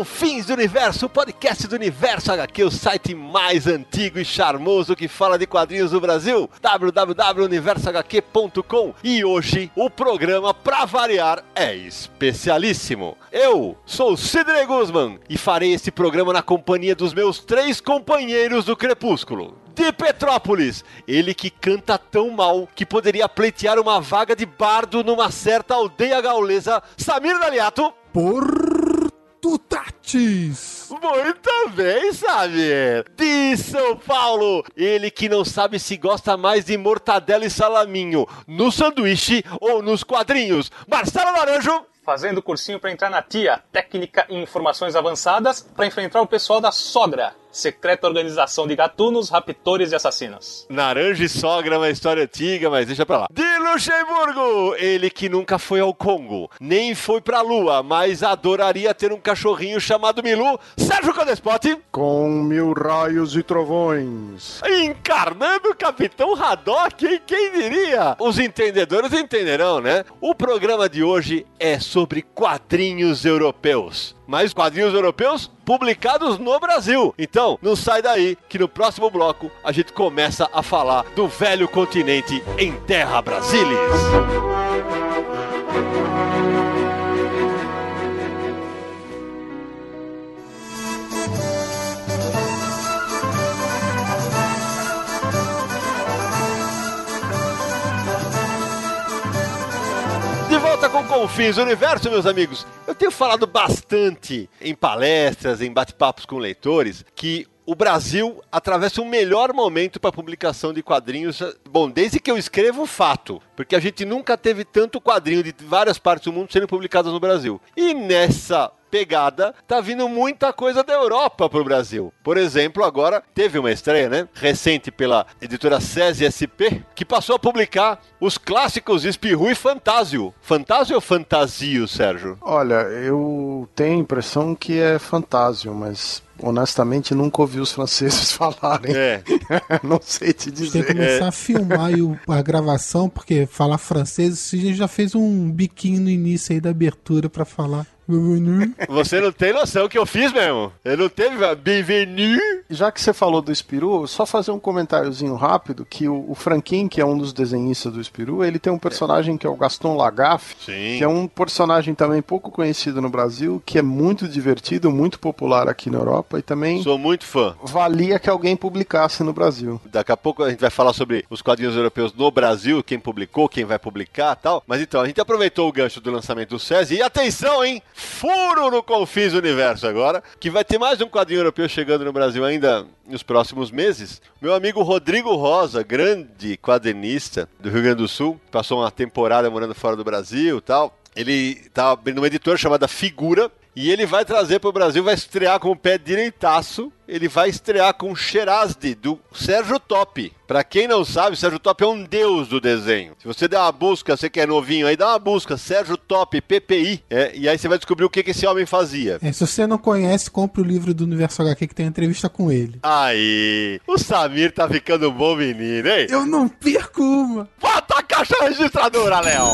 Confins do Universo, o podcast do Universo HQ, o site mais antigo e charmoso que fala de quadrinhos do Brasil, www.universohq.com. E hoje o programa, pra variar, é especialíssimo. Eu sou Sidney Guzman e farei esse programa na companhia dos meus três companheiros do Crepúsculo de Petrópolis. Ele que canta tão mal que poderia pleitear uma vaga de bardo numa certa aldeia gaulesa. Samir Daliato. Portutatis. Muito bem, Samir. De São Paulo. Ele que não sabe se gosta mais de mortadela e salaminho no sanduíche ou nos quadrinhos. Marcelo Laranjo fazendo cursinho para entrar na TIA, Técnica em Informações Avançadas, para enfrentar o pessoal da Sogra, secreta organização de gatunos, raptores e assassinos. Naranja e sogra é uma história antiga, mas deixa pra lá. De Luxemburgo! Ele que nunca foi ao Congo, nem foi pra Lua, mas adoraria ter um cachorrinho chamado Milu, Sérgio Codespote. Com mil raios e trovões. Encarnando o Capitão Haddock, hein? Quem diria? Os entendedores entenderão, né? O programa de hoje é sobre quadrinhos europeus mas quadrinhos europeus publicados no Brasil. Então, não sai daí que no próximo bloco a gente começa a falar do velho continente em terra Brasilis. Com Confins Universo, meus amigos. Eu tenho falado bastante em palestras, em bate-papos com leitores, que o Brasil atravessa um melhor momento para publicação de quadrinhos. Bom, desde que eu escrevo fato, porque a gente nunca teve tanto quadrinho de várias partes do mundo sendo publicados no Brasil. E nessa pegada, tá vindo muita coisa da Europa pro Brasil. Por exemplo, agora teve uma estreia, né? Recente pela editora SESI SP, que passou a publicar os clássicos Espirru e Fantásio. Fantásio ou Fantasio, Sérgio? Olha, eu tenho a impressão que é Fantásio, mas honestamente nunca ouvi os franceses falarem. É. não sei te dizer. Tem que começar é. a filmar a gravação, porque falar francês, a gente já fez um biquinho no início aí da abertura para falar. Você não tem noção que eu fiz mesmo. Eu não teve bienvenue. Já que você falou do Espiru, só fazer um comentáriozinho rápido que o, o Franquin, que é um dos desenhistas do Espiru, ele tem um personagem que é o Gaston Lagaffe, Sim. que é um personagem também pouco conhecido no Brasil, que é muito divertido, muito popular aqui na Europa e também Sou muito fã. Valia que alguém publicasse no Brasil. Daqui a pouco a gente vai falar sobre os quadrinhos europeus no Brasil, quem publicou, quem vai publicar, tal. Mas então, a gente aproveitou o gancho do lançamento do SESI e atenção, hein? Furo no Confins Universo agora, que vai ter mais um quadrinho europeu chegando no Brasil ainda nos próximos meses. Meu amigo Rodrigo Rosa, grande quadrinista do Rio Grande do Sul, passou uma temporada morando fora do Brasil e tal. Ele tá abrindo uma editora chamada Figura, e ele vai trazer para o Brasil, vai estrear com o pé direitaço. Ele vai estrear com Sherazde, do Sérgio Top. Para quem não sabe, Sérgio Top é um deus do desenho. Se você der uma busca, você que é novinho aí, dá uma busca, Sérgio Top, PPI, é, e aí você vai descobrir o que, que esse homem fazia. É, se você não conhece, compre o livro do Universo HQ que tem entrevista com ele. Aí, o Samir tá ficando um bom menino, hein? Eu não perco uma. Vou atacar caixa registradora, Léo!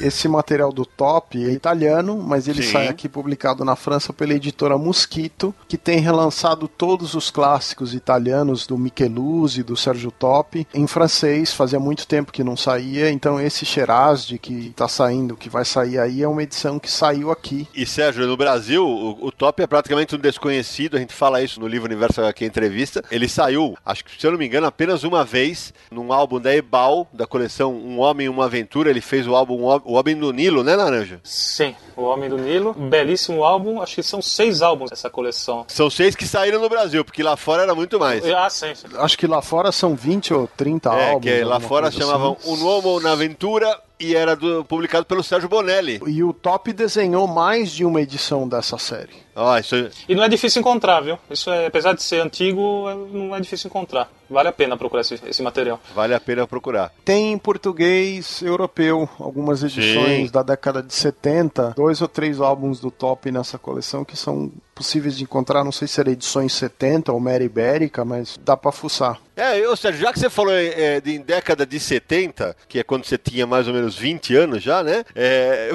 Esse material do Top é italiano, mas ele Sim. sai aqui publicado na França pela editora Mosquito, que tem relançado todos os clássicos italianos do Micheluzzi, do Sérgio Top, em francês. Fazia muito tempo que não saía, então esse Sherazade que está saindo, que vai sair aí, é uma edição que saiu aqui. E Sérgio, no Brasil, o, o Top é praticamente um desconhecido, a gente fala isso no livro Universo aqui Entrevista. Ele saiu, acho que se eu não me engano, apenas uma vez, num álbum da Ebal, da coleção Um Homem e Uma Aventura. Ele fez o álbum O Homem do Nilo, né, Laranja? Sim, O Homem do Nilo. belíssimo álbum, acho que são seis álbuns essa coleção. São seis que saíram no Brasil, porque lá fora era muito mais. Ah, sim. sim. Acho que lá fora são 20 ou 30 é, álbuns. É, que lá fora chamavam assim. Um Homo na Aventura e era do, publicado pelo Sérgio Bonelli. E o Top desenhou mais de uma edição dessa série. Ah, isso... E não é difícil encontrar, viu? Isso é, apesar de ser antigo, é, não é difícil encontrar. Vale a pena procurar esse, esse material. Vale a pena procurar. Tem em português europeu algumas edições Sim. da década de 70, dois ou três álbuns do Top nessa coleção que são possíveis de encontrar, não sei se era edições 70 ou Mera Ibérica, mas dá para fuçar. É, ou seja, já que você falou é, de, em década de 70, que é quando você tinha mais ou menos 20 anos já, né? É...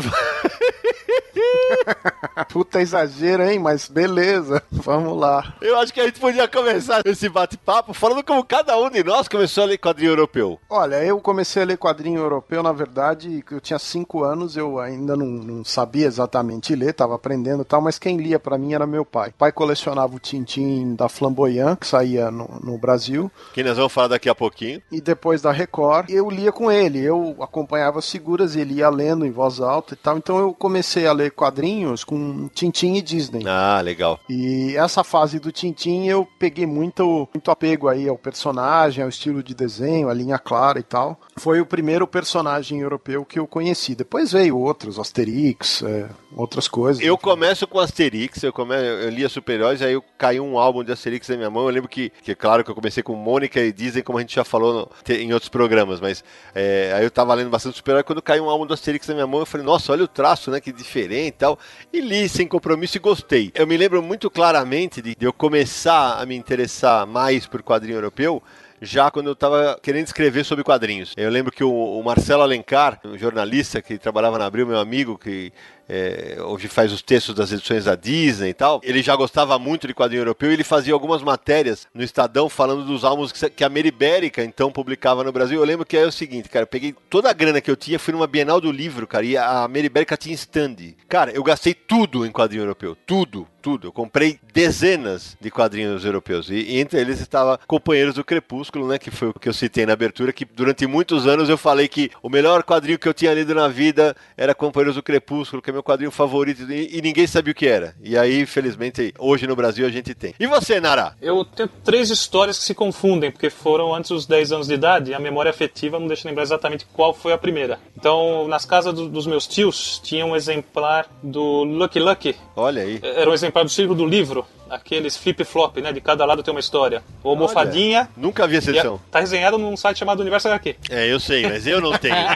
Puta exagero, hein? Mas beleza, vamos lá. Eu acho que a gente podia começar esse bate-papo falando como cada um de nós começou a ler quadrinho europeu. Olha, eu comecei a ler quadrinho europeu, na verdade, eu tinha 5 anos, eu ainda não, não, sabia exatamente ler, tava aprendendo e tal, mas quem lia para mim era meu pai. O pai colecionava o Tintin da Flamboyant, que saía no, no Brasil. Que nós vamos falar daqui a pouquinho. E depois da Record, eu lia com ele. Eu acompanhava as figuras e ele ia lendo em voz alta e tal. Então eu comecei a ler quadrinhos com Tintin e Disney. Ah, legal. E essa fase do Tintin eu peguei muito, muito apego aí ao personagem, ao estilo de desenho, a linha clara e tal. Foi o primeiro personagem europeu que eu conheci. Depois veio outros, Asterix, é, outras coisas. Eu começo com Asterix, eu, come... eu lia super-heróis, aí eu caiu um álbum de Asterix na minha mão. Eu lembro que, que claro que eu comecei com Mônica e Disney, como a gente já falou no... em outros programas, mas é, aí eu tava lendo bastante super-herói. Quando caiu um álbum do Asterix na minha mão, eu falei, nossa, olha o traço, né? Que diferente e tal. E li sem compromisso e gostei. Eu me lembro muito claramente de, de eu começar a me interessar mais por quadrinho europeu já quando eu estava querendo escrever sobre quadrinhos. Eu lembro que o, o Marcelo Alencar, um jornalista que trabalhava na Abril, meu amigo, que é, hoje faz os textos das edições da Disney e tal. Ele já gostava muito de quadrinho europeu e ele fazia algumas matérias no Estadão falando dos álbuns que a Meribérica então publicava no Brasil. Eu lembro que é o seguinte, cara, eu peguei toda a grana que eu tinha, fui numa Bienal do Livro, cara, e a Meribérica tinha stand. Cara, eu gastei tudo em quadrinho europeu, tudo, tudo. Eu comprei dezenas de quadrinhos europeus e, e entre eles estava Companheiros do Crepúsculo, né, que foi o que eu citei na abertura, que durante muitos anos eu falei que o melhor quadrinho que eu tinha lido na vida era Companheiros do Crepúsculo, que é meu quadrinho favorito e, e, ninguém sabia o que era. E aí, infelizmente, hoje no Brasil a gente tem. E você, Nara? Eu tenho três histórias que se confundem, porque foram antes dos 10 anos de idade e a memória afetiva não deixa lembrar exatamente qual foi a primeira. Então, nas casas do, dos meus tios, tinha um exemplar do Lucky Lucky. Olha aí. Era um exemplar do Círculo do Livro, aqueles flip-flop, né? De cada lado tem uma história. O almofadinha. Nunca vi essa edição. tá resenhado num site chamado Universo HQ. É, eu sei, mas eu não tenho.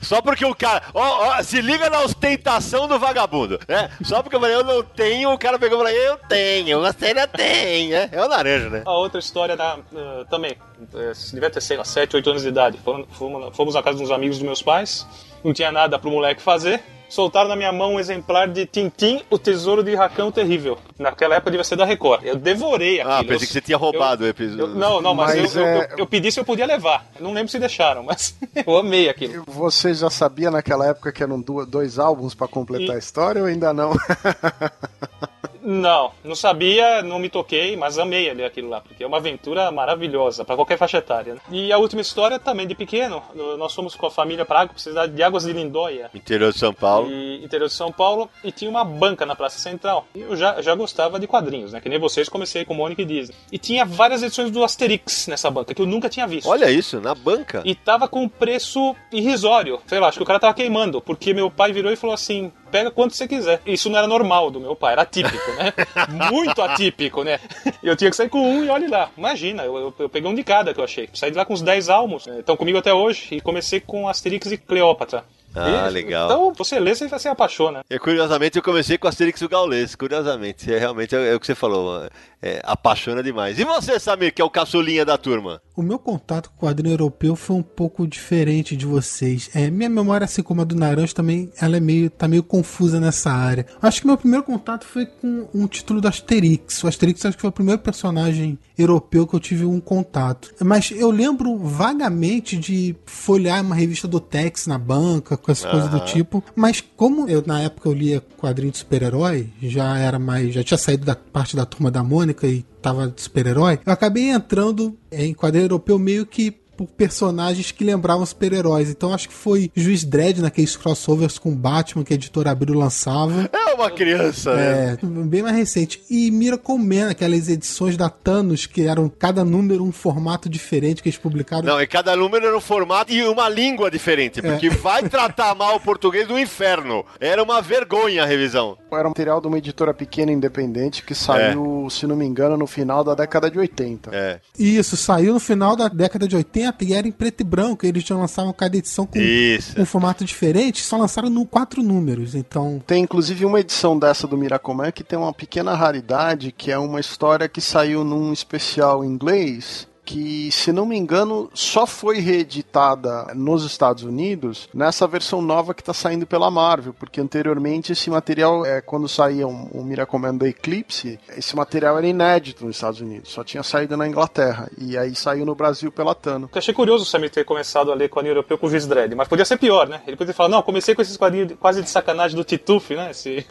Só porque o cara. Ó, ó, se liga na ostentação do vagabundo, né? Só porque eu falei, eu não tenho, o cara pegou e falou, eu tenho, você ainda tem, né? É o laranja, né? A outra história da, uh, também, uh, devia ter, sei lá, 7, 8 anos de idade. Fomos, fomos, na casa uns amigos dos meus pais, não tinha nada pro moleque fazer soltaram na minha mão um exemplar de Tintim, o Tesouro de Racão Terrível. Naquela época devia ser da Record. Eu devorei aquilo. Ah, pensei que você tinha roubado eu, o episódio. Eu, não, não, mas, mas eu, é... eu, eu, pedi se eu podia levar. não lembro se deixaram, mas eu amei aquilo. Você já sabia naquela época que eram dois álbuns para completar e... a história ou ainda não? Não, não sabia, não me toquei, mas amei ali aquilo lá, porque é uma aventura maravilhosa para qualquer faixa etária. Né? E a última história também de pequeno, nós fomos com a família para água, cidade de Águas de Lindóia. Interior de São Paulo. E, interior de São Paulo, e tinha uma banca na Praça Central. E eu já, já gostava de quadrinhos, né? Que nem vocês, comecei com Mônica e Disney. E tinha várias edições do Asterix nessa banca, que eu nunca tinha visto. Olha isso, na banca. E tava com preço irrisório. Sei lá, acho que o cara tava queimando, porque meu pai virou e falou assim: pega quanto você quiser. Isso não era normal do meu pai, era atípico, né? Muito atípico, né? Eu tinha que sair com um e olhe lá. Imagina, eu, eu, eu, peguei um de cada que eu achei. Saí de lá com uns 10 almos, estão comigo até hoje, e comecei com Asterix e Cleópatra. Ah, e, legal. Então, você lê, você se apaixona. E curiosamente, eu comecei com Asterix e o Gaules, curiosamente. É, realmente é, é, o que você falou, é, apaixona demais. E você, Samir, que é o caçulinha da turma? O meu contato com o quadrinho europeu foi um pouco diferente de vocês. É, minha memória, assim como a do Naranjo, também ela é meio, tá meio confusa nessa área. Acho que meu primeiro contato foi com um título do Asterix. O Asterix acho que foi o primeiro personagem europeu que eu tive um contato. Mas eu lembro vagamente de folhear uma revista do Tex na banca, com essas uhum. coisas do tipo. Mas como eu na época eu lia quadrinho de super-herói, já era mais. já tinha saído da parte da turma da Mônica e tava de super-herói, eu acabei entrando em quadrinho europeu meio que por personagens que lembravam super-heróis. Então acho que foi Juiz Dredd naqueles crossovers com Batman que a editora Abril lançava. É uma criança, né? É, bem mais recente. E Miracle Man, aquelas edições da Thanos que eram cada número um formato diferente que eles publicaram. Não, e cada número era um formato e uma língua diferente, porque é. vai tratar mal o português do inferno. Era uma vergonha a revisão. Era um material de uma editora pequena independente que saiu, é. se não me engano, no final da década de 80. É. Isso, saiu no final da década de 80 e era em preto e branco. Eles já lançavam cada edição com Isso. um formato diferente, só lançaram no quatro números. Então. Tem inclusive uma edição dessa do Miracoman que tem uma pequena raridade, que é uma história que saiu num especial inglês que, se não me engano, só foi reeditada nos Estados Unidos nessa versão nova que está saindo pela Marvel, porque anteriormente esse material, é, quando saía um, um Miracle da Eclipse, esse material era inédito nos Estados Unidos, só tinha saído na Inglaterra, e aí saiu no Brasil pela Tano. Eu achei curioso o Sammy ter começado a ler quadrinho europeu com o Juiz Dredd, mas podia ser pior, né? Ele podia falar, não, comecei com esses quadrinhos quase de sacanagem do Tituf, né? Esse...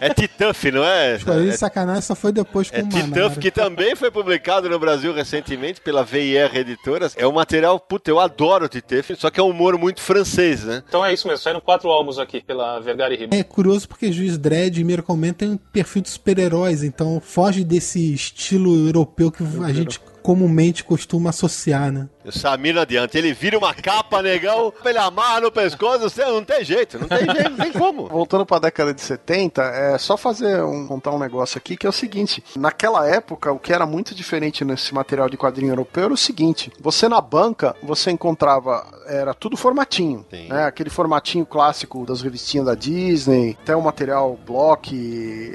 é, é Tituf, não é? Os quadrinhos de sacanagem só foi depois com é o Tituf, que também foi publicado no Brasil recentemente pela VIR Editoras. É um material, puta, eu adoro o Titeuf, só que é um humor muito francês, né? Então é isso mesmo, saíram quatro álbuns aqui pela Vergara e Rima. É curioso porque Juiz Dredd e Miracle Man tem um perfil de super-heróis, então foge desse estilo europeu que a gente comumente costuma associar, né? O Samir não adianta. Ele vira uma capa, negão, ele amarra no pescoço, você não tem jeito, não tem jeito, não tem como. Voltando para a década de 70, é só fazer um, contar um negócio aqui que é o seguinte: naquela época, o que era muito diferente nesse material de quadrinho europeu era o seguinte: você na banca, você encontrava, era tudo formatinho, Sim. né? Aquele formatinho clássico das revistinhas da Disney, até o material Block,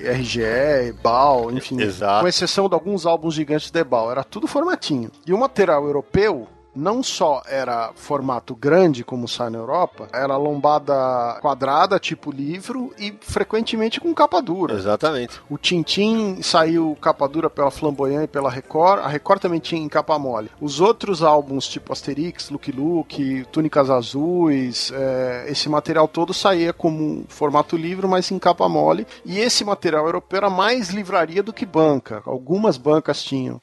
RGE, Bal, enfim. Exato. Com exceção de alguns álbuns gigantes de Bal, era tudo formatinho formatinho. E o material europeu não só era formato grande, como sai na Europa, era lombada quadrada, tipo livro, e frequentemente com capa dura. Exatamente. O Tintin saiu capa dura pela Flamboyant e pela Record, a Record também tinha em capa mole. Os outros álbuns, tipo Asterix, Luke Luke, Túnicas Azuis, é, esse material todo saía como formato livro, mas em capa mole, e esse material europeu era mais livraria do que banca. Algumas bancas tinham.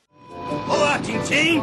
Olá, Tintim!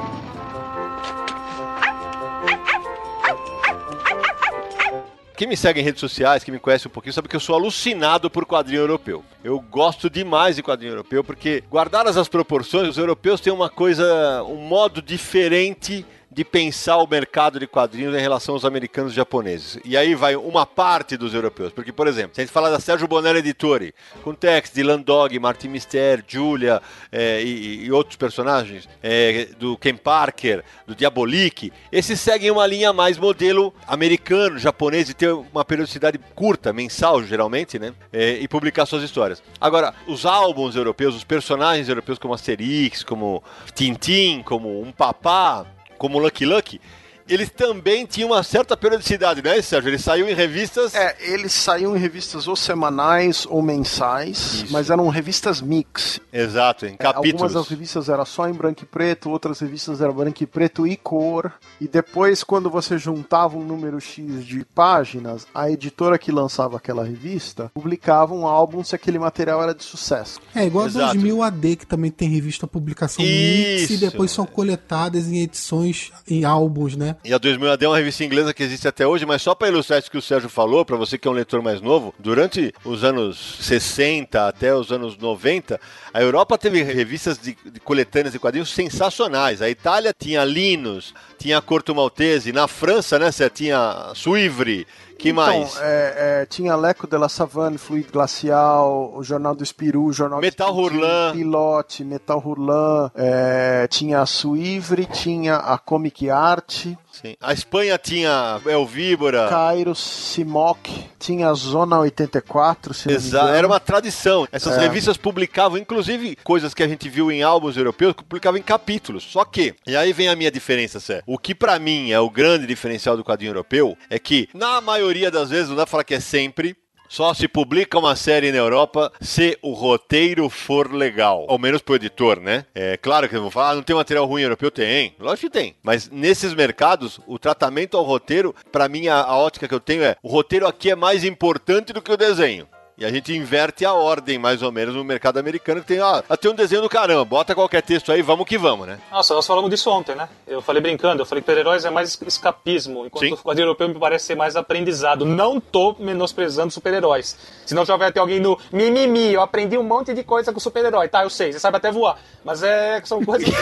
Quem me segue em redes sociais, que me conhece um pouquinho, sabe que eu sou alucinado por quadrinho europeu. Eu gosto demais de quadrinho europeu porque, guardadas as proporções, os europeus têm uma coisa, um modo diferente de pensar o mercado de quadrinhos em relação aos americanos e japoneses. E aí vai uma parte dos europeus. Porque, por exemplo, se a gente falar da Sérgio Bonello Editore, com textos de Landog, Martin Mister, Julia é, e, e, outros personagens, é, do Ken Parker, do Diabolik, esses seguem uma linha mais modelo americano, japonês, de ter uma periodicidade curta, mensal geralmente, né? É, e publicar suas histórias. Agora, os álbuns europeus, os personagens europeus como Asterix, como Tintin, como Um Papá, como Lucky Lucky, eles também tinham uma certa periodicidade, né, Sérgio? Ele saiu em revistas. É, eles saíam em revistas ou semanais ou mensais, Isso. mas eram revistas mix. Exato, em capítulos. É, algumas das revistas eram só em branco e preto, outras revistas eram branco e preto e cor. E depois, quando você juntava um número X de páginas, a editora que lançava aquela revista publicava um álbum se aquele material era de sucesso. É, igual a 2000 AD, que também tem revista publicação Isso. mix e depois são coletadas em edições, em álbuns, né? E a 2000 AD é uma revista inglesa que existe até hoje, mas só para ilustrar isso que o Sérgio falou, para você que é um leitor mais novo, durante os anos 60 até os anos 90, a Europa teve revistas de, de coletâneas de quadrinhos sensacionais. A Itália tinha Linus, tinha Corto Maltese, na França, né, você tinha Suivre, que então, mais? É, é, tinha Leco de la Savane, Fluido Glacial, o Jornal do Espiru, o Jornal Metal do Hurlan. Pilote, Metal Hurlan, é, tinha a Suivre, tinha a Comic Art, Sim. A Espanha tinha El Víbora. Cairo, Simoc, tinha a Zona 84, se Exato, era uma tradição. Essas é. revistas publicavam, inclusive, coisas que a gente viu em álbuns europeus, que publicavam em capítulos. Só que, e aí vem a minha diferença, Sé. O que para mim é o grande diferencial do quadrinho europeu é que, na maioria das vezes, não dá pra falar que é sempre, só se publica uma série na Europa se o roteiro for legal. Ao menos pro editor, né? É claro que vou falar, ah, não tem material ruim europeu? Tem. Lógico que tem. Mas nesses mercados, o tratamento ao roteiro, para mim, a, a ótica que eu tenho é: o roteiro aqui é mais importante do que o desenho. E a gente inverte a ordem, mais ou menos, no mercado americano, que tem, ah, tem um desenho do caramba, bota qualquer texto aí, vamos que vamos, né? Nossa, nós falamos disso ontem, né? Eu falei brincando, eu falei que super-heróis é mais escapismo, enquanto Sim. o quadrinho europeu me parece ser mais aprendizado. Não tô menosprezando super-heróis. Senão já vai ter alguém no mimimi, eu aprendi um monte de coisa com super-herói. Tá, eu sei, você sabe até voar. Mas é são coisas.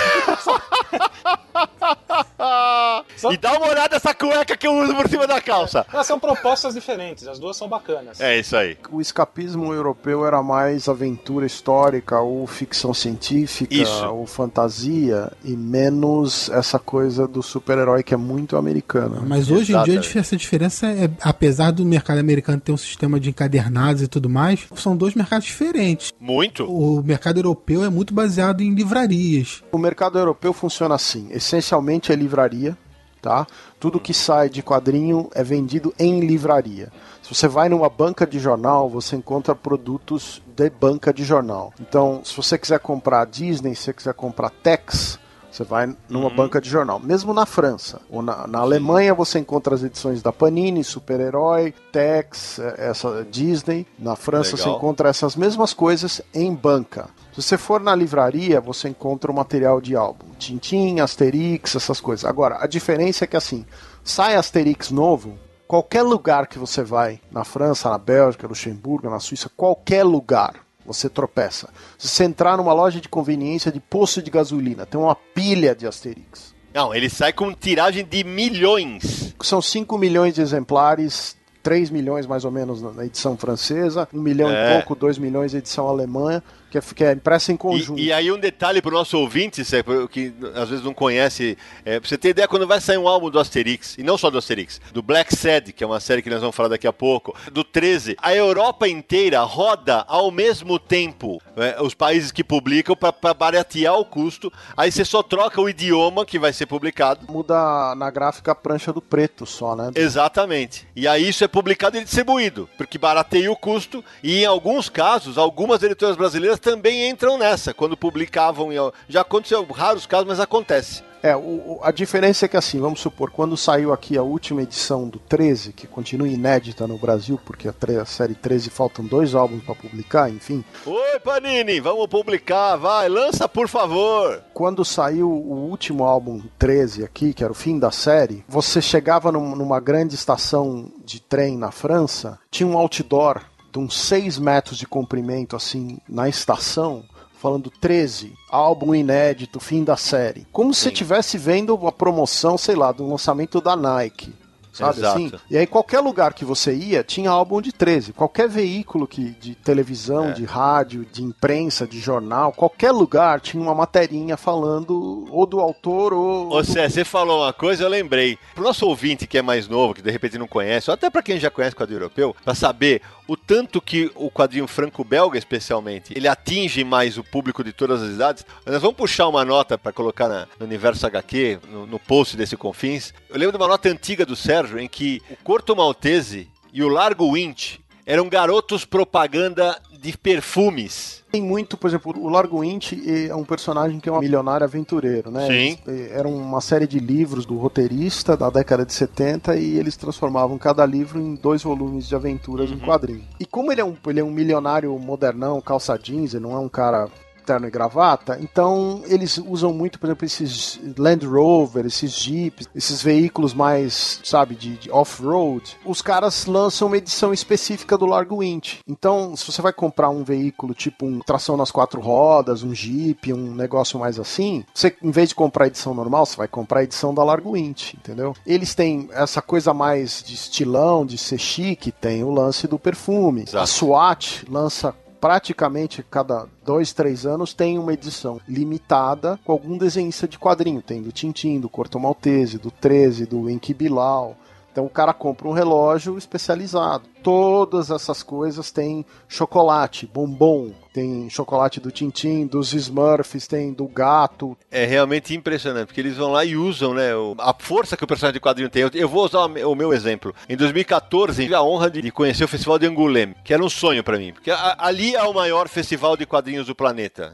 E dá uma olhada nessa cueca que eu uso por cima da calça. Elas são propostas diferentes, as duas são bacanas. É isso aí. O escapismo europeu era mais aventura histórica ou ficção científica isso. ou fantasia e menos essa coisa do super-herói que é muito americana. Mas hoje Exatamente. em dia essa diferença é, apesar do mercado americano ter um sistema de encadernados e tudo mais, são dois mercados diferentes. Muito. O mercado europeu é muito baseado em livrarias. O mercado europeu funciona assim, essencialmente é livraria, tá? Tudo que sai de quadrinho é vendido em livraria. Se você vai numa banca de jornal, você encontra produtos de banca de jornal. Então, se você quiser comprar Disney, se você quiser comprar Tex, você vai numa uhum. banca de jornal. Mesmo na França ou na, na Alemanha, você encontra as edições da Panini, Super-Herói, Tex, é, essa Disney. Na França, Legal. você encontra essas mesmas coisas em banca. Se você for na livraria, você encontra o material de álbum. Tintin, Asterix, essas coisas. Agora, a diferença é que assim, sai Asterix novo, qualquer lugar que você vai, na França, na Bélgica, Luxemburgo, na Suíça, qualquer lugar, você tropeça. Se você entrar numa loja de conveniência de posto de gasolina, tem uma pilha de Asterix. Não, ele sai com tiragem de milhões. São 5 milhões de exemplares 3 milhões mais ou menos na edição francesa, 1 milhão é. e pouco, 2 milhões na edição alemã, que é, que é impressa em conjunto. E, e aí um detalhe para o nosso ouvinte, que às vezes não conhece, é, pra você ter ideia, quando vai sair um álbum do Asterix, e não só do Asterix, do Black Sad, que é uma série que nós vamos falar daqui a pouco, do 13, a Europa inteira roda ao mesmo tempo é, os países que publicam para baratear o custo, aí você só troca o idioma que vai ser publicado. Muda na gráfica a prancha do preto só, né? Exatamente. E aí isso é publicado e distribuído, porque barateia o custo e em alguns casos, algumas editoras brasileiras também entram nessa, quando publicavam. Já aconteceu raros casos, mas acontece. É, o, a diferença é que assim, vamos supor, quando saiu aqui a última edição do 13, que continua inédita no Brasil, porque a, a série 13 faltam dois álbuns para publicar, enfim. Oi, Panini, vamos publicar, vai, lança por favor. Quando saiu o último álbum 13 aqui, que era o fim da série, você chegava num, numa grande estação de trem na França, tinha um outdoor uns 6 metros de comprimento assim na estação falando 13, álbum inédito, fim da série. Como Sim. se estivesse vendo a promoção, sei lá, do lançamento da Nike sabe Exato. assim? E aí qualquer lugar que você ia tinha álbum de 13. Qualquer veículo que, de televisão, é. de rádio, de imprensa, de jornal, qualquer lugar tinha uma materinha falando ou do autor ou. Ô, Cé, você falou uma coisa, eu lembrei. Pro nosso ouvinte que é mais novo, que de repente não conhece, ou até para quem já conhece o quadrinho europeu, para saber o tanto que o quadrinho franco-belga, especialmente, ele atinge mais o público de todas as idades. Nós vamos puxar uma nota para colocar na, no universo HQ, no, no post desse Confins. Eu lembro de uma nota antiga do Sérgio em que o Corto Maltese e o Largo Winch eram garotos propaganda de perfumes. Tem muito, por exemplo, o Largo Winch é um personagem que é um milionário aventureiro, né? Sim. Eh, era uma série de livros do roteirista da década de 70 e eles transformavam cada livro em dois volumes de aventuras uhum. em quadrinho. E como ele é, um, ele é um milionário modernão, calça jeans, ele não é um cara terno e gravata, então eles usam muito, por exemplo, esses Land Rover, esses Jeeps, esses veículos mais, sabe, de, de off-road. Os caras lançam uma edição específica do Largo Winch. Então, se você vai comprar um veículo tipo um tração nas quatro rodas, um Jeep, um negócio mais assim, você, em vez de comprar a edição normal, você vai comprar a edição da Largo Winch, entendeu? Eles têm essa coisa mais de estilão, de ser chique, tem o lance do perfume. Exato. A SWAT lança praticamente cada dois, três anos tem uma edição limitada com algum desenhista de quadrinho. Tem do Tintin, do Corto Maltese, do 13, do Enki Bilal. Então o cara compra um relógio especializado. Todas essas coisas têm chocolate, bombom, tem chocolate do Tintim, dos Smurfs, tem do gato. É realmente impressionante, porque eles vão lá e usam, né, a força que o personagem de quadrinho tem. Eu vou usar o meu exemplo. Em 2014, tive a honra de conhecer o Festival de Angoulême, que era um sonho para mim, porque ali é o maior festival de quadrinhos do planeta.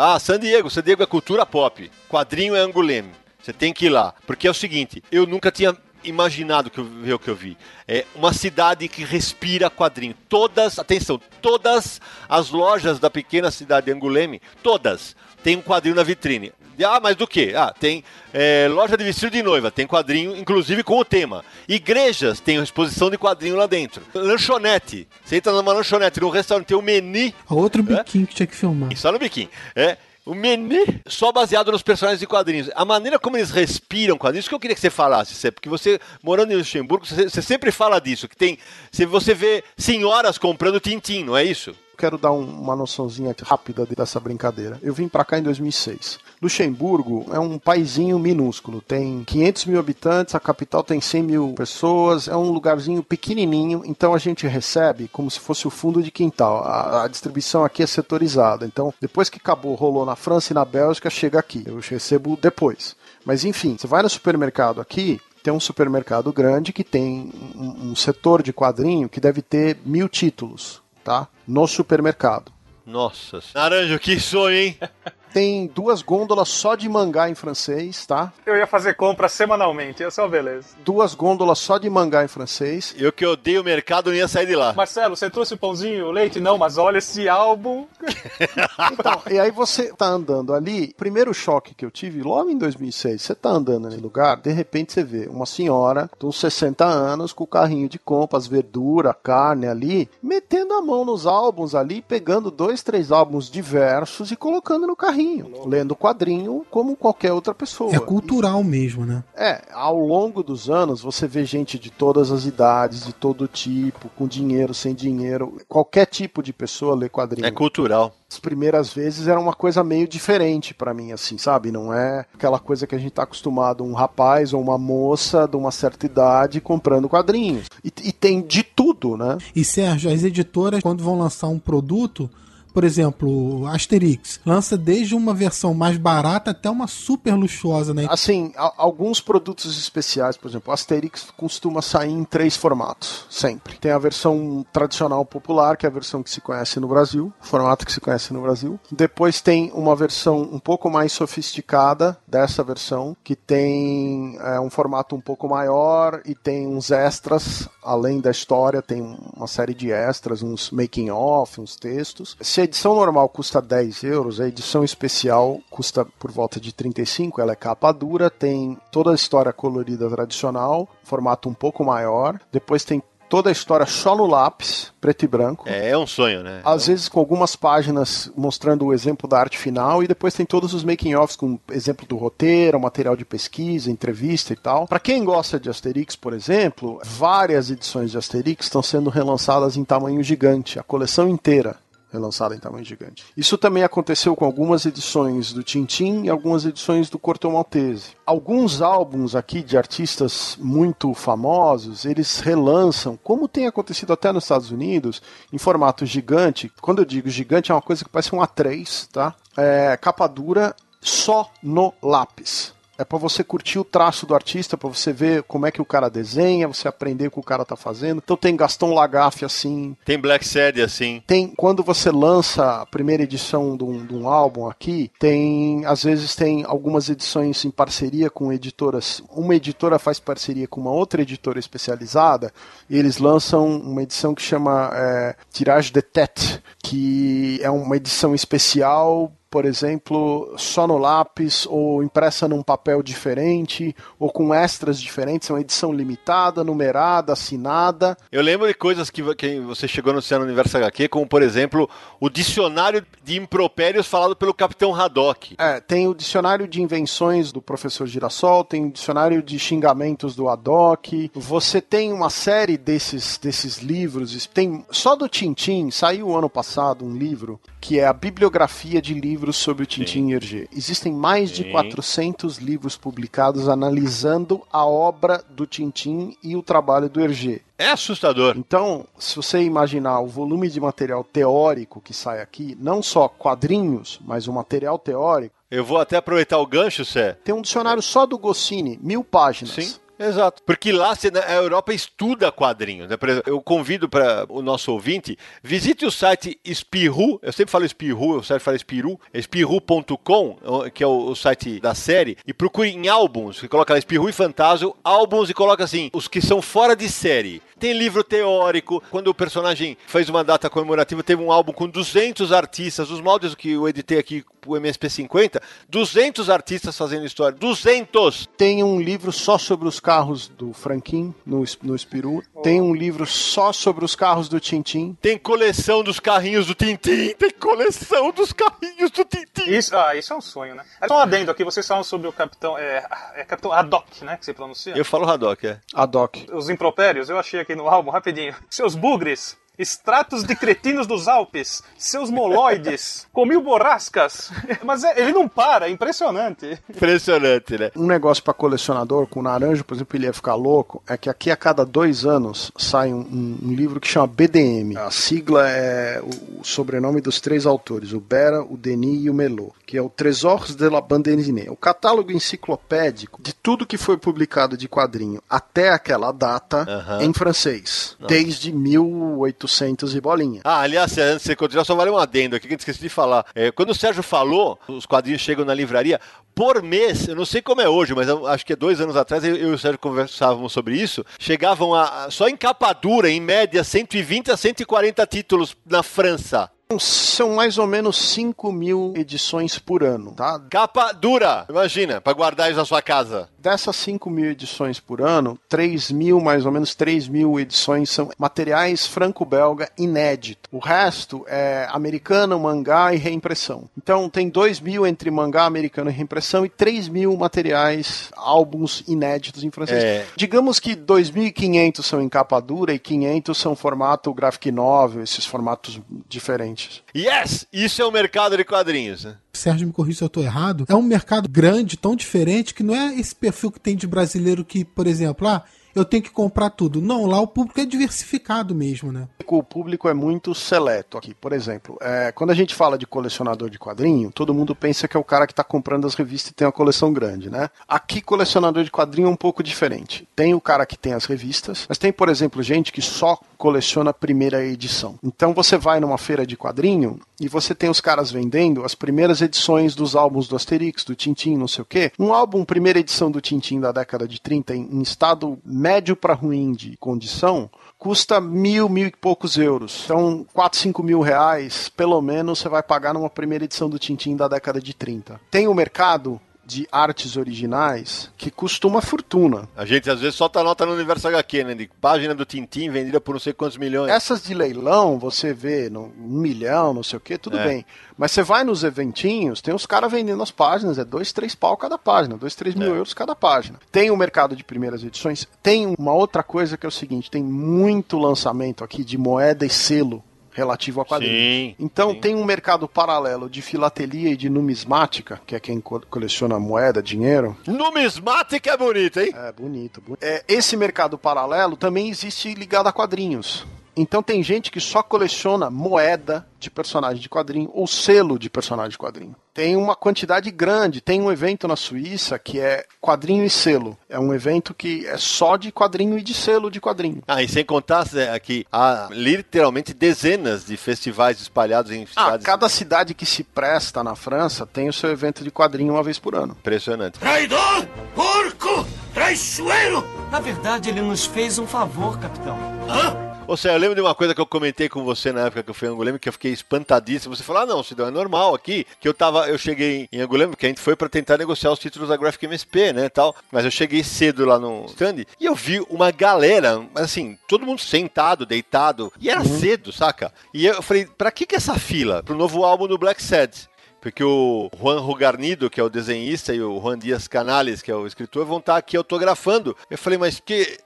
Ah, San Diego, San Diego é cultura pop. Quadrinho é Angoulême. Você tem que ir lá. Porque é o seguinte, eu nunca tinha imaginado que eu, ver o que eu vi. É uma cidade que respira quadrinho. Todas, atenção, todas as lojas da pequena cidade de Anguleme, todas, tem um quadrinho na vitrine. Ah, mas do que? Ah, tem é, loja de vestido de noiva, tem quadrinho, inclusive com o tema. Igrejas tem exposição de quadrinho lá dentro. Lanchonete. Você entra numa lanchonete, no restaurante tem o um menu. Outro biquinho é? que tinha que filmar. Só no biquinho. É. O menu só baseado nos personagens de quadrinhos. A maneira como eles respiram quadrinhos, isso que eu queria que você falasse, porque você, morando em Luxemburgo, você, você, sempre fala disso, que tem. Você vê senhoras comprando Tintin, não é isso? Quero dar um, uma noçãozinha rápida dessa brincadeira. Eu vim para cá em 2006. Luxemburgo é um paizinho minúsculo, tem 500 mil habitantes, a capital tem 100 mil pessoas, é um lugarzinho pequenininho, então a gente recebe como se fosse o fundo de quintal. A, a distribuição aqui é setorizada, então depois que acabou, rolou na França e na Bélgica, chega aqui. Eu recebo depois. Mas enfim, você vai no supermercado aqui, tem um supermercado grande que tem um, um, setor de quadrinho que deve ter mil títulos, tá? No supermercado. Nossa, Naranjo, que sonho, hein? Tem duas gôndolas só de mangá em francês, tá? Eu ia fazer compra semanalmente, essa é uma beleza. Duas gôndolas só de mangá em francês. Eu que odeio o mercado não ia sair de lá. Marcelo, você trouxe o pãozinho, o leite? Não, mas olha esse álbum. então, e aí você tá andando ali, primeiro choque que eu tive logo em 2006, você tá andando nesse lugar, de repente você vê uma senhora de uns 60 anos com o carrinho de compras, verdura, carne ali, metendo a mão nos álbuns ali, pegando dois, três álbuns diversos e colocando no carrinho quadrinho, lendo quadrinho como qualquer outra pessoa. É cultural mesmo, né? É, ao longo dos anos você vê gente de todas as idades, de todo tipo, com dinheiro, sem dinheiro, qualquer tipo de pessoa lê quadrinho. É cultural as primeiras vezes era uma coisa meio diferente para mim, assim, sabe? Não é aquela coisa que a gente tá acostumado, um rapaz ou uma moça de uma certa idade comprando quadrinhos. E, e tem de tudo, né? E Sérgio, as editoras, quando vão lançar um produto, por exemplo, Asterix lança desde uma versão mais barata até uma super luxuosa, né? Assim, alguns produtos especiais, por exemplo, Asterix costuma sair em três formatos, sempre. Tem a versão tradicional popular, que é a versão que se conhece no Brasil, formato que se conhece no Brasil. Depois tem uma versão um pouco mais sofisticada dessa versão, que tem é, um formato um pouco maior e tem uns extras, além da história, tem uma série de extras, uns making off, uns textos. Se a edição normal custa 10 euros, a edição especial custa por volta de 35. Ela é capa dura, tem toda a história colorida tradicional, formato um pouco maior. Depois tem toda a história só no lápis, preto e branco. É, é um sonho, né? Às vezes com algumas páginas mostrando o exemplo da arte final e depois tem todos os making-offs com exemplo do roteiro, material de pesquisa, entrevista e tal. Para quem gosta de Asterix, por exemplo, várias edições de Asterix estão sendo relançadas em tamanho gigante, a coleção inteira relançada em tamanho gigante. Isso também aconteceu com algumas edições do Tintin e algumas edições do Corto Maltese. Alguns álbuns aqui de artistas muito famosos, eles relançam, como tem acontecido até nos Estados Unidos, em formato gigante. Quando eu digo gigante, é uma coisa que parece um A3, tá? É, capa dura só no lápis é para você curtir o traço do artista, para você ver como é que o cara desenha, você aprender o que o cara tá fazendo. Então tem Gaston Lagaffe assim. Tem Black Sad assim. Tem quando você lança a primeira edição de um, de um álbum aqui, tem às vezes tem algumas edições em parceria com editoras. Uma editora faz parceria com uma outra editora especializada e eles lançam uma edição que chama é, Tirage de Tête, que é uma edição especial por exemplo, só no lápis ou impressa num papel diferente ou com extras diferentes, é uma edição limitada, numerada, assinada. Eu lembro de coisas que, que você chegou no Oceano Universo HQ, como por exemplo, o dicionário de impropérios falado pelo Capitão Haddock. É, tem o dicionário de invenções do professor Girassol, tem o dicionário de xingamentos do Haddock. Você tem uma série desses, desses livros, tem só do Tintim, saiu ano passado um livro que é a bibliografia de livros sobre o Tintin e Hergé. Existem mais Sim. de 400 livros publicados analisando a obra do Tintin e o trabalho do Hergé. É assustador. Então, se você imaginar o volume de material teórico que sai aqui, não só quadrinhos, mas o material teórico. Eu vou até aproveitar o gancho, Sé. Tem um dicionário só do Goscinny, mil páginas. Sim. Exato. Porque lá a Europa estuda quadrinhos. Né? Eu convido para o nosso ouvinte, visite o site Espirru, eu sempre falo Espirru, o site fala Espiru, espirru.com, que é o, site da série, e procure em álbuns, você coloca lá Espirru e Fantasio, álbuns e coloca assim, os que são fora de série. Tem livro teórico, quando o personagem fez uma data comemorativa, teve um álbum com 200 artistas, os moldes que eu editei aqui o MSP 50, 200 artistas fazendo história, 200! Tem um livro só sobre os carros do Franquin, no, no Espiru, tem um livro só sobre os carros do Tintim. Tem coleção dos carrinhos do Tintim, tem coleção dos carrinhos do Tintim. Isso, ah, isso é um sonho, né? Só um adendo aqui, vocês falam sobre o Capitão, é, é Capitão Haddock, né, que você pronuncia? Eu falo Haddock, é. Haddock. Os impropérios, eu achei aqui no álbum, rapidinho. Seus bugres, Extratos de cretinos dos Alpes, seus moloides, comiu borrascas. Mas é, ele não para, é impressionante. Impressionante, né? Um negócio para colecionador, com naranjo, por exemplo, ele ia ficar louco, é que aqui a cada dois anos sai um, um, um livro que chama BDM. A sigla é o, o, sobrenome dos três autores, o Bera, o Denis e o Melot, que é o Trésors de la Bande dessinée, o catálogo enciclopédico de tudo que foi publicado de quadrinho até aquela data uh -huh. em francês, Nossa. desde 1800 800 e bolinha. Ah, aliás, antes de você continuar, só vale um adendo aqui que eu esqueci de falar. É, quando o Sérgio falou, os quadrinhos chegam na livraria, por mês, eu não sei como é hoje, mas acho que é dois anos atrás eu, eu e o Sérgio conversávamos sobre isso, chegavam a, só em capa dura, em média, 120 a 140 títulos na França. São mais ou menos 5 mil edições por ano, tá? Capa dura, imagina, para guardar isso na sua casa. Dessas 5 mil edições por ano, 3 mil, mais ou menos 3 mil edições são materiais franco-belga inédito. O resto é americano, mangá e reimpressão. Então tem 2 mil entre mangá americano e reimpressão e 3 mil materiais, álbuns inéditos em francês. É. Digamos que 2.500 são em capa dura e 500 são formato graphic novel, esses formatos diferentes. Yes! Isso é o mercado de quadrinhos, né? Sérgio me corrija se eu estou errado. É um mercado grande, tão diferente, que não é esse perfil que tem de brasileiro que, por exemplo, ah, eu tenho que comprar tudo. Não, lá o público é diversificado mesmo, né? O público é muito seleto aqui. Por exemplo, é, quando a gente fala de colecionador de quadrinho, todo mundo pensa que é o cara que está comprando as revistas e tem uma coleção grande, né? Aqui, colecionador de quadrinho é um pouco diferente. Tem o cara que tem as revistas, mas tem, por exemplo, gente que só coleciona a primeira edição. Então você vai numa feira de quadrinho e você tem os caras vendendo as primeiras edições dos álbuns do Asterix, do Tintin, não sei o quê. Um álbum, primeira edição do Tintin da década de 30, em, em estado médio para ruim de condição, custa mil, mil e poucos euros. Então, 4, 5 mil reais, pelo menos, você vai pagar numa primeira edição do Tintin da década de 30. Tem o mercado de artes originais que custa uma fortuna. A gente às vezes solta nota no universo HQ, né? De página do Tintim vendida por não sei quantos milhões. Essas de leilão, você vê no, um milhão, não sei o que, tudo é. bem. Mas você vai nos eventinhos, tem os caras vendendo as páginas, é dois, três pau cada página, dois, três mil é. euros cada página. Tem o mercado de primeiras edições, tem uma outra coisa que é o seguinte: tem muito lançamento aqui de moeda e selo relativo a quadrinhos. Sim, então sim. tem um mercado paralelo de filatelia e de numismática, que é quem co coleciona moeda, dinheiro. Numismática é bonito, hein? É, bonito. bonito. É, esse mercado paralelo também existe ligado a quadrinhos. Então tem gente que só coleciona moeda de personagem de quadrinho ou selo de personagem de quadrinho. Tem uma quantidade grande. Tem um evento na Suíça que é quadrinho e selo. É um evento que é só de quadrinho e de selo de quadrinho. Ah, e sem contar aqui, há literalmente dezenas de festivais espalhados em ah, cidades. Ah, cada cidade que se presta na França tem o seu evento de quadrinho uma vez por ano. Impressionante. Traidor! Porco! Traiçoeiro! Na verdade, ele nos fez um favor, capitão. Hã? Ou seja, eu lembro de uma coisa que eu comentei com você na época que eu fui em Angulema, que eu fiquei espantadíssimo. Você falou, ah, não, Sidão, é normal aqui, que eu tava, eu cheguei em Angulema, que a gente foi para tentar negociar os títulos da Graphic MSP, né, tal. Mas eu cheguei cedo lá no stand e eu vi uma galera, assim, todo mundo sentado, deitado, e era uhum. cedo, saca? E eu falei, pra que que essa fila? Pro novo álbum do Black Sad? porque o Juan Rugarnido, que é o desenhista, e o Juan Dias Canales, que é o escritor, vão estar aqui autografando. Eu falei, mas que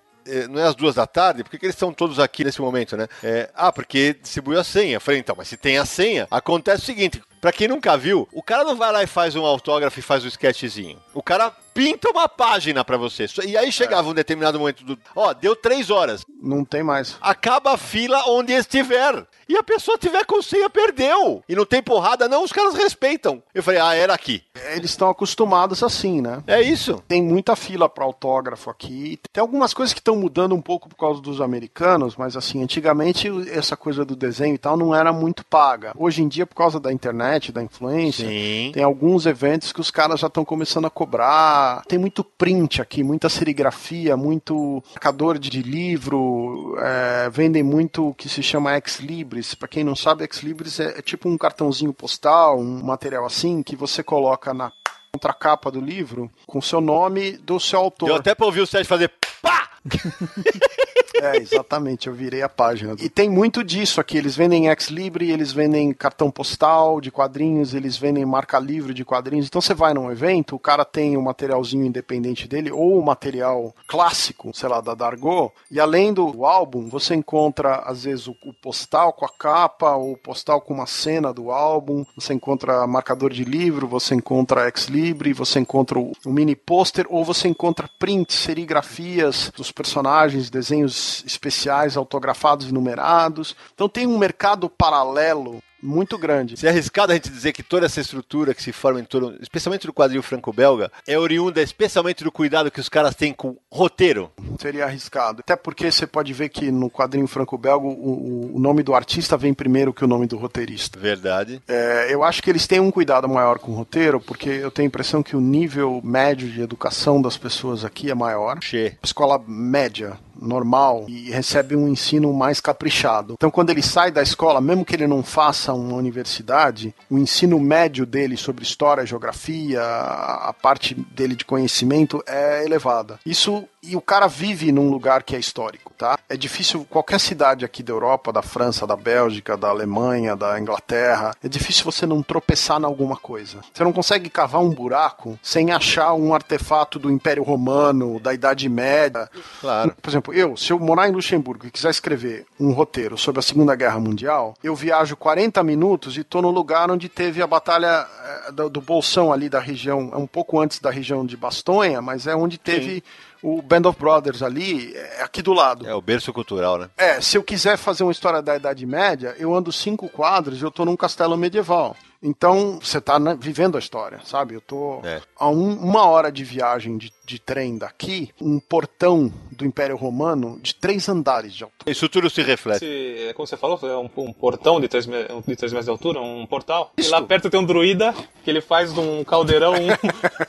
não é às duas da tarde? Por que, que eles estão todos aqui nesse momento, né? É, ah, porque distribuiu a senha. Eu falei, então, mas se tem a senha, acontece o seguinte: Pra quem nunca viu, o cara não vai lá e faz um autógrafo e faz um sketchzinho. O cara pinta uma página para você. E aí chegava é. um determinado momento do. Ó, deu três horas. Não tem mais. Acaba a fila onde estiver. E a pessoa tiver com senha, perdeu. E não tem porrada, não, os caras respeitam. Eu falei, ah, era aqui. Eles estão acostumados assim, né? É isso. Tem muita fila para autógrafo aqui. Tem algumas coisas que estão mudando um pouco por causa dos americanos, mas assim, antigamente essa coisa do desenho e tal não era muito paga. Hoje em dia, por causa da internet, da influência, Sim. tem alguns eventos que os caras já estão começando a cobrar. Tem muito print aqui, muita serigrafia, muito marcador de livro, é, vendem muito o que se chama ex-libris Libris, para quem não sabe, Ex Libris é, é tipo um cartãozinho postal, um material assim que você coloca na contracapa do livro com seu nome do seu autor. Eu até para ouvir o Sérgio fazer pá! É, exatamente, eu virei a página. E tem muito disso aqui. Eles vendem ex libre, eles vendem cartão postal de quadrinhos, eles vendem marca livre de quadrinhos. Então você vai num evento, o cara tem o um materialzinho independente dele, ou o um material clássico, sei lá, da Dargo, e além do álbum, você encontra, às vezes, o, o postal com a capa, ou o postal com uma cena do álbum, você encontra marcador de livro, você encontra ex libre, você encontra o, o mini pôster, ou você encontra prints, serigrafias dos personagens, desenhos especiais autografados e numerados. Então tem um mercado paralelo muito grande. Se é arriscado a gente dizer que toda essa estrutura que se forma em torno, especialmente do quadril franco-belga, é oriunda especialmente do cuidado que os caras têm com roteiro? Seria arriscado. Até porque você pode ver que no quadrinho franco-belga o, o, nome do artista vem primeiro que o nome do roteirista. Verdade. É, eu acho que eles têm um cuidado maior com o roteiro, porque eu tenho a impressão que o nível médio de educação das pessoas aqui é maior. Che. Escola média normal e recebe um ensino mais caprichado. Então, quando ele sai da escola, mesmo que ele não faça uma universidade, o ensino médio dele sobre história, geografia, a parte dele de conhecimento é elevada. Isso e o cara vive num lugar que é histórico, tá? É difícil qualquer cidade aqui da Europa, da França, da Bélgica, da Alemanha, da Inglaterra, é difícil você não tropeçar em alguma coisa. Você não consegue cavar um buraco sem achar um artefato do Império Romano, da Idade Média. Claro. Por exemplo, eu, se eu morar em Luxemburgo e quiser escrever um roteiro sobre a Segunda Guerra Mundial, eu viajo 40 minutos e tô no lugar onde teve a batalha eh, do, do Bolsão ali da região, é um pouco antes da região de Bastonha, mas é onde teve Sim o Band of Brothers ali, é aqui do lado. É o berço cultural, né? É, se eu quiser fazer uma história da Idade Média, eu ando cinco quadros e eu tô num castelo medieval. Então, você está né, vivendo a história, sabe? Eu tô é. a um, uma hora de viagem de, de, trem daqui, um portão do Império Romano de três andares de altura. Isso tudo se reflete. Se, como você falou, é um, um portão de três, de três metros de altura, um portal. Isso. E lá perto tem um druida que ele faz de um caldeirão um,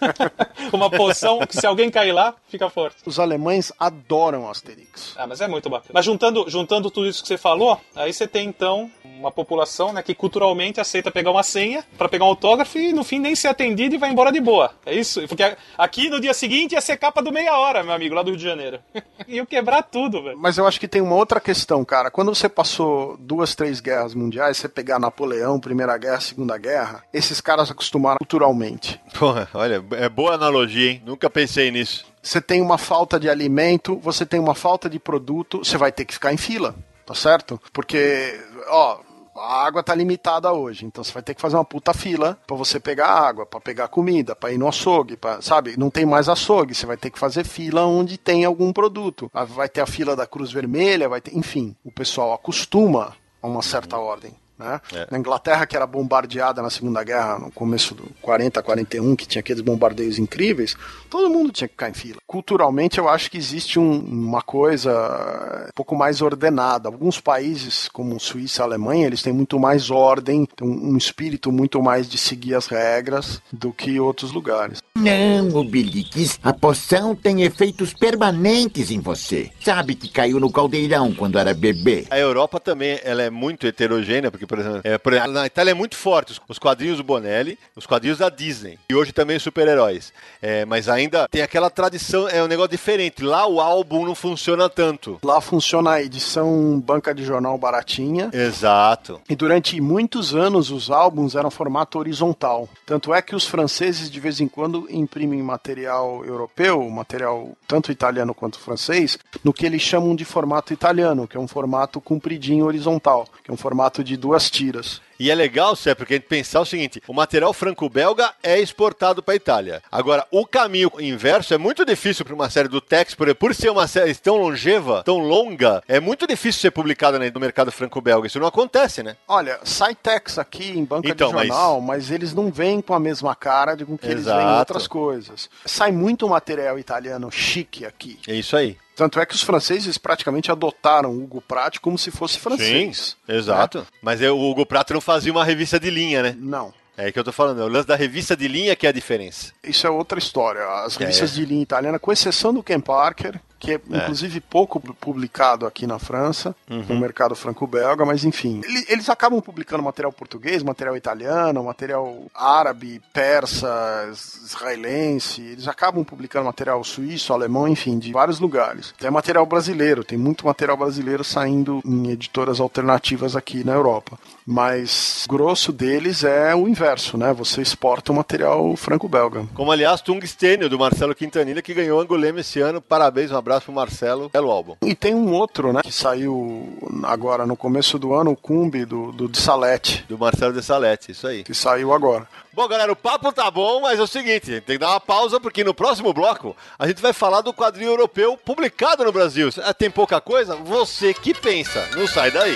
uma poção que se alguém cair lá, fica forte. Os alemães adoram Asterix. Ah, mas é muito bacana. Mas juntando, juntando tudo isso que você falou, aí você tem então uma população né, que culturalmente aceita pegar uma senha para pegar um autógrafo e no fim nem ser atendido e vai embora de boa. É isso? Porque aqui no dia seguinte ia ser capa do meia hora, meu amigo, lá do Rio de Janeiro. Ia quebrar tudo, velho. Mas eu acho que tem uma outra questão, cara. Quando você passou duas, três guerras mundiais, você pegar Napoleão, Primeira Guerra, Segunda Guerra, esses caras acostumaram culturalmente. Porra, olha, é boa analogia, hein? Nunca pensei nisso. Você tem uma falta de alimento, você tem uma falta de produto, você vai ter que ficar em fila tá certo? Porque, ó, a água tá limitada hoje, então você vai ter que fazer uma puta fila para você pegar água, para pegar comida, para ir no açougue, pra, sabe? Não tem mais açougue, você vai ter que fazer fila onde tem algum produto. Ah, vai ter a fila da Cruz Vermelha, vai ter, enfim, o pessoal acostuma a uma certa ordem. Né? É. Na Inglaterra, que era bombardeada na Segunda Guerra, no começo do 40, 41, que tinha aqueles bombardeios incríveis, todo mundo tinha que ficar em fila. Culturalmente, eu acho que existe um, uma coisa um pouco mais ordenada. Alguns países, como Suíça e Alemanha, eles têm muito mais ordem, têm um espírito muito mais de seguir as regras do que outros lugares. Não, Obelix. A poção tem efeitos permanentes em você. Sabe que caiu no caldeirão quando era bebê. A Europa também ela é muito heterogênea, porque, por exemplo, é, por exemplo, na Itália é muito forte os quadrinhos do Bonelli, os quadrinhos da Disney. E hoje também super-heróis. É, mas ainda tem aquela tradição, é um negócio diferente. Lá o álbum não funciona tanto. Lá funciona a edição banca de jornal baratinha. Exato. E durante muitos anos os álbuns eram formato horizontal. Tanto é que os franceses de vez em quando imprimem material europeu, material tanto italiano quanto francês, no que eles chamam de formato italiano, que é um formato compridinho horizontal, que é um formato de duas tiras. E é legal, Sé, porque a gente pensar o seguinte: o material franco-belga é exportado para a Itália. Agora, o caminho inverso é muito difícil para uma série do Tex, por, por ser uma série tão longeva, tão longa, é muito difícil ser publicada no mercado franco-belga. Isso não acontece, né? Olha, sai Tex aqui em banca então, de jornal, mas... mas... eles não vêm com a mesma cara de com que Exato. eles vêm em outras coisas. Sai muito material italiano chique aqui. É isso aí. Tanto é que os franceses praticamente adotaram o Hugo Pratt como se fosse francês. Sim, exato. Né? Mas o Hugo Pratt não fazia uma revista de linha, né? Não. É que eu tô falando, é o lance da revista de linha que é a diferença. Isso é outra história. As revistas é. de linha italiana, com exceção do Ken Parker, que é, é, inclusive pouco publicado aqui na França, uhum. no mercado franco-belga, mas enfim. Eles acabam publicando material português, material italiano, material árabe, persa, israelense, eles acabam publicando material suíço, alemão, enfim, de vários lugares. Tem material brasileiro, tem muito material brasileiro saindo em editoras alternativas aqui na Europa. Mas grosso deles é o inverso, né? Você exporta o material franco-belga. Como aliás, Tungstênio, do Marcelo Quintanilha, que ganhou Angolema esse ano. Parabéns, um abraço pro Marcelo, pelo álbum. E tem um outro, né, que saiu agora no começo do ano, o Cumbi, do, do de Salete. Do Marcelo de Salete, isso aí. Que saiu agora. Bom, galera, o papo tá bom, mas é o seguinte, tem que dar uma pausa porque no próximo bloco a gente vai falar do quadrinho europeu publicado no Brasil. É, tem pouca coisa? Você que pensa. Não sai daí.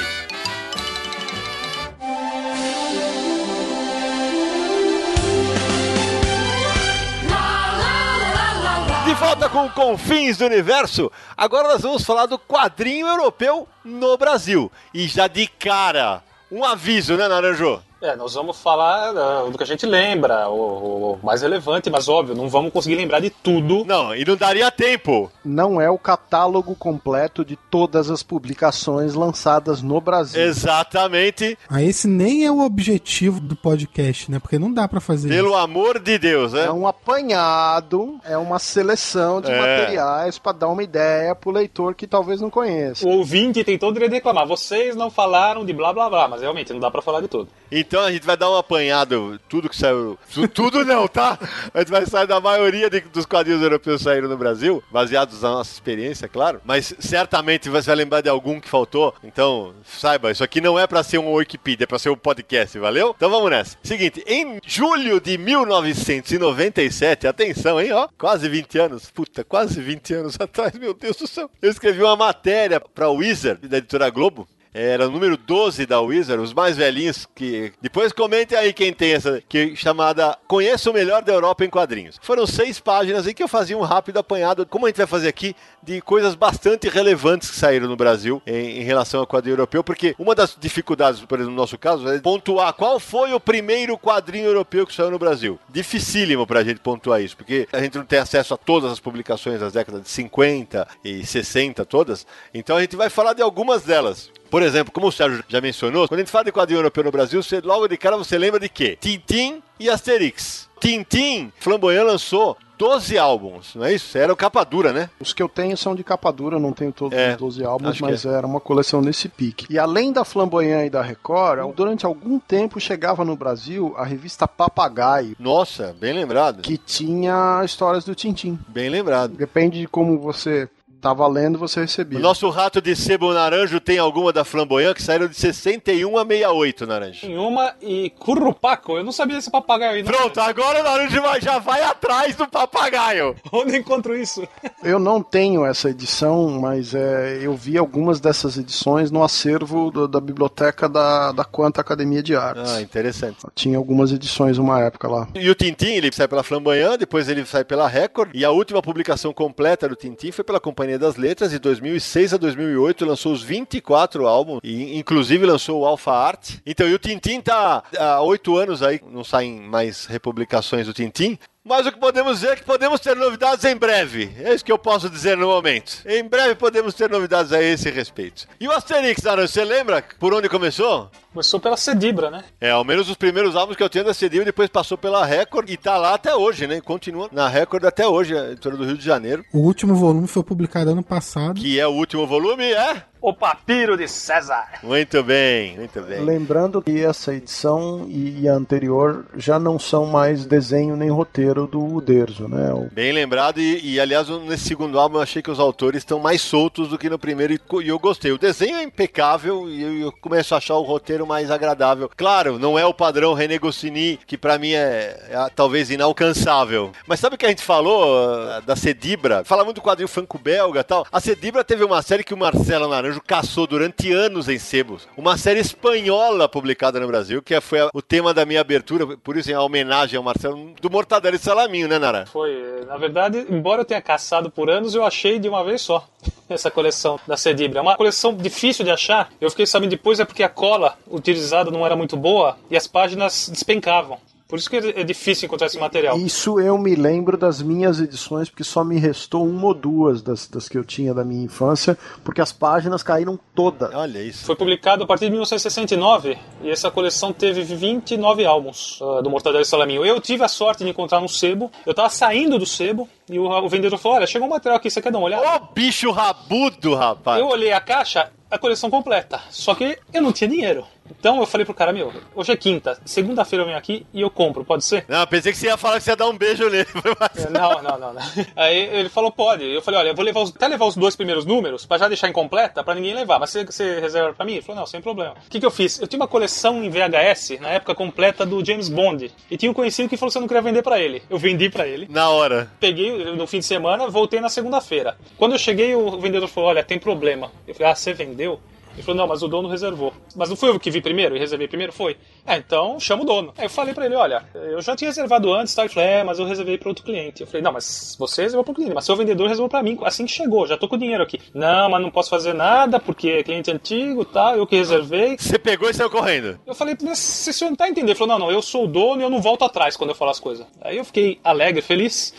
De volta com Confins do Universo. Agora nós vamos falar do quadrinho europeu no Brasil. E já de cara, um aviso, né, Naranjo? É, nós vamos falar uh, do que a gente lembra, o, o, mais relevante, mas óbvio, não vamos conseguir lembrar de tudo. Não, e não daria tempo. Não é o catálogo completo de todas as publicações lançadas no Brasil. Exatamente. Ah, esse nem é o objetivo do podcast, né? Porque não dá para fazer Pelo isso. amor de Deus, né? É um apanhado, é uma seleção de é. materiais para dar uma ideia pro leitor que talvez não conheça. O ouvinte tem todo o direito de reclamar. Vocês não falaram de blá blá blá, mas realmente não dá para falar de tudo. Então a gente vai dar uma apanhada, tudo que saiu. Tudo não, tá? A gente vai sair da maioria de, dos quadrinhos europeus saíram no Brasil, baseados na nossa experiência, claro. Mas certamente você vai lembrar de algum que faltou. Então, saiba, isso aqui não é para ser um Wikipedia, é pra ser um podcast, valeu? Então vamos nessa. Seguinte, em julho de 1997, atenção, hein, ó, quase 20 anos, puta, quase 20 anos atrás, meu Deus do céu. Eu escrevi uma matéria pra Wizard, da editora Globo, era o número 12 da Wizard, os mais velhinhos que. Depois comentem aí quem tem essa, que é chamada Conheça o Melhor da Europa em Quadrinhos. Foram seis páginas em que eu fazia um rápido apanhado, como a gente vai fazer aqui, de coisas bastante relevantes que saíram no Brasil em, em relação ao quadrinho europeu, porque uma das dificuldades, por exemplo, no nosso caso, é pontuar qual foi o primeiro quadrinho europeu que saiu no Brasil. Dificílimo pra gente pontuar isso, porque a gente não tem acesso a todas as publicações das décadas de 50 e 60 todas, então a gente vai falar de algumas delas. Por exemplo, como o Sérgio já mencionou, quando a gente fala de quadrinho europeu no Brasil, você, logo de cara você lembra de quê? Tintim e Asterix. Tintim, Flamboyant lançou 12 álbuns, não é isso? Era o capa dura, né? Os que eu tenho são de capa dura, não tenho todos é, os 12 álbuns, mas é. era uma coleção nesse pique. E além da Flamboyant e da Record, durante algum tempo chegava no Brasil a revista Papagaio. Nossa, bem lembrado. Que tinha histórias do Tintim. Bem lembrado. Depende de como você tá valendo, você recebia. O nosso rato de sebo naranjo tem alguma da Flamboyant que saíram de 61 a 68, Naranjo. Tem uma e Currupaco, eu não sabia desse papagaio. Não. Pronto, agora o Naranjo já vai atrás do papagaio. Onde encontro isso? Eu não tenho essa edição, mas é, eu vi algumas dessas edições no acervo do, da biblioteca da, da Quanta Academia de Artes. Ah, interessante. Tinha algumas edições uma época lá. E o Tintim, ele sai pela Flamboyant, depois ele sai pela Record, e a última publicação completa do Tintim foi pela Companhia Companhia das Letras, de 2006 a 2008 lançou os 24 álbuns, e inclusive lançou o Alpha Art. Então, e o Tintin tá há oito anos aí, não saem mais republicações do Tintin, Mas o que podemos dizer é que podemos ter novidades em breve. É isso que eu posso dizer no momento. Em breve podemos ter novidades a esse respeito. E o Asterix, Aran, você lembra por onde começou? Começou pela Cedibra, né? É, ao menos os primeiros álbuns que eu tenho da Cedibra, depois passou pela Record e tá lá até hoje, né? Continua na Record até hoje, a editora do Rio de Janeiro. O último volume foi publicado ano passado. Que é o último volume, é? O Papiro de César. Muito bem, muito bem. Lembrando que essa edição e a anterior já não são mais desenho nem roteiro do Uderzo, né? O... Bem lembrado, e, e, aliás, nesse segundo álbum eu achei que os autores estão mais soltos do que no primeiro, e, eu gostei. O desenho é impecável e eu, eu, começo a achar o roteiro mais agradável. Claro, não é o padrão René Goscinny, que para mim é, é, talvez inalcançável. Mas sabe o que a gente falou uh, da Cedibra? Fala muito do quadrinho franco-belga e tal. A Cedibra teve uma série que o Marcelo Naranjo Naranjo caçou durante anos em sebos. Uma série espanhola publicada no Brasil, que foi o tema da minha abertura, por isso em homenagem ao Marcelo, do Mortadelo e Salaminho, né, Nara? Foi. Na verdade, embora eu tenha caçado por anos, eu achei de uma vez só essa coleção da Cedibra. É uma coleção difícil de achar. Eu fiquei sabendo depois é porque a cola utilizada não era muito boa e as páginas despencavam. Por isso que é difícil encontrar esse material. Isso eu me lembro das minhas edições, porque só me restou uma ou duas das, das que eu tinha da minha infância, porque as páginas caíram todas. Olha isso. Foi publicado a partir de 1969 e essa coleção teve 29 álbuns uh, do Mortadelo e Salaminho. Eu tive a sorte de encontrar no sebo. Eu tava saindo do sebo e o, o vendedor falou: Olha, chegou um material aqui, você quer dar uma olhada? Ô, bicho rabudo, rapaz! Eu olhei a caixa, a coleção completa. Só que eu não tinha dinheiro. Então eu falei pro cara, meu, hoje é quinta, segunda-feira eu venho aqui e eu compro, pode ser? Não, pensei que você ia falar que você ia dar um beijo nele. É, não, não, não, não. Aí ele falou, pode. Eu falei, olha, eu vou levar os, até levar os dois primeiros números pra já deixar incompleta pra ninguém levar. Mas você, você reserva pra mim? Ele falou, não, sem problema. O que, que eu fiz? Eu tinha uma coleção em VHS, na época completa do James Bond. E tinha um conhecido que falou que você não queria vender pra ele. Eu vendi pra ele. Na hora. Peguei no fim de semana, voltei na segunda-feira. Quando eu cheguei, o vendedor falou, olha, tem problema. Eu falei, ah, você vendeu? Ele falou, não, mas o dono reservou. Mas não fui eu que vi primeiro e reservei primeiro? Foi. É, então chama o dono. Aí eu falei pra ele, olha, eu já tinha reservado antes, tá? Ele falou, é, mas eu reservei pra outro cliente. Eu falei, não, mas você reservou pro cliente, mas seu vendedor reservou pra mim, assim que chegou, já tô com o dinheiro aqui. Não, mas não posso fazer nada, porque é cliente antigo, tá? Eu que reservei. Você pegou e saiu correndo. Eu falei, o senhor não tá entendendo? Ele falou, não, não, eu sou o dono e eu não volto atrás quando eu falo as coisas. Aí eu fiquei alegre, feliz,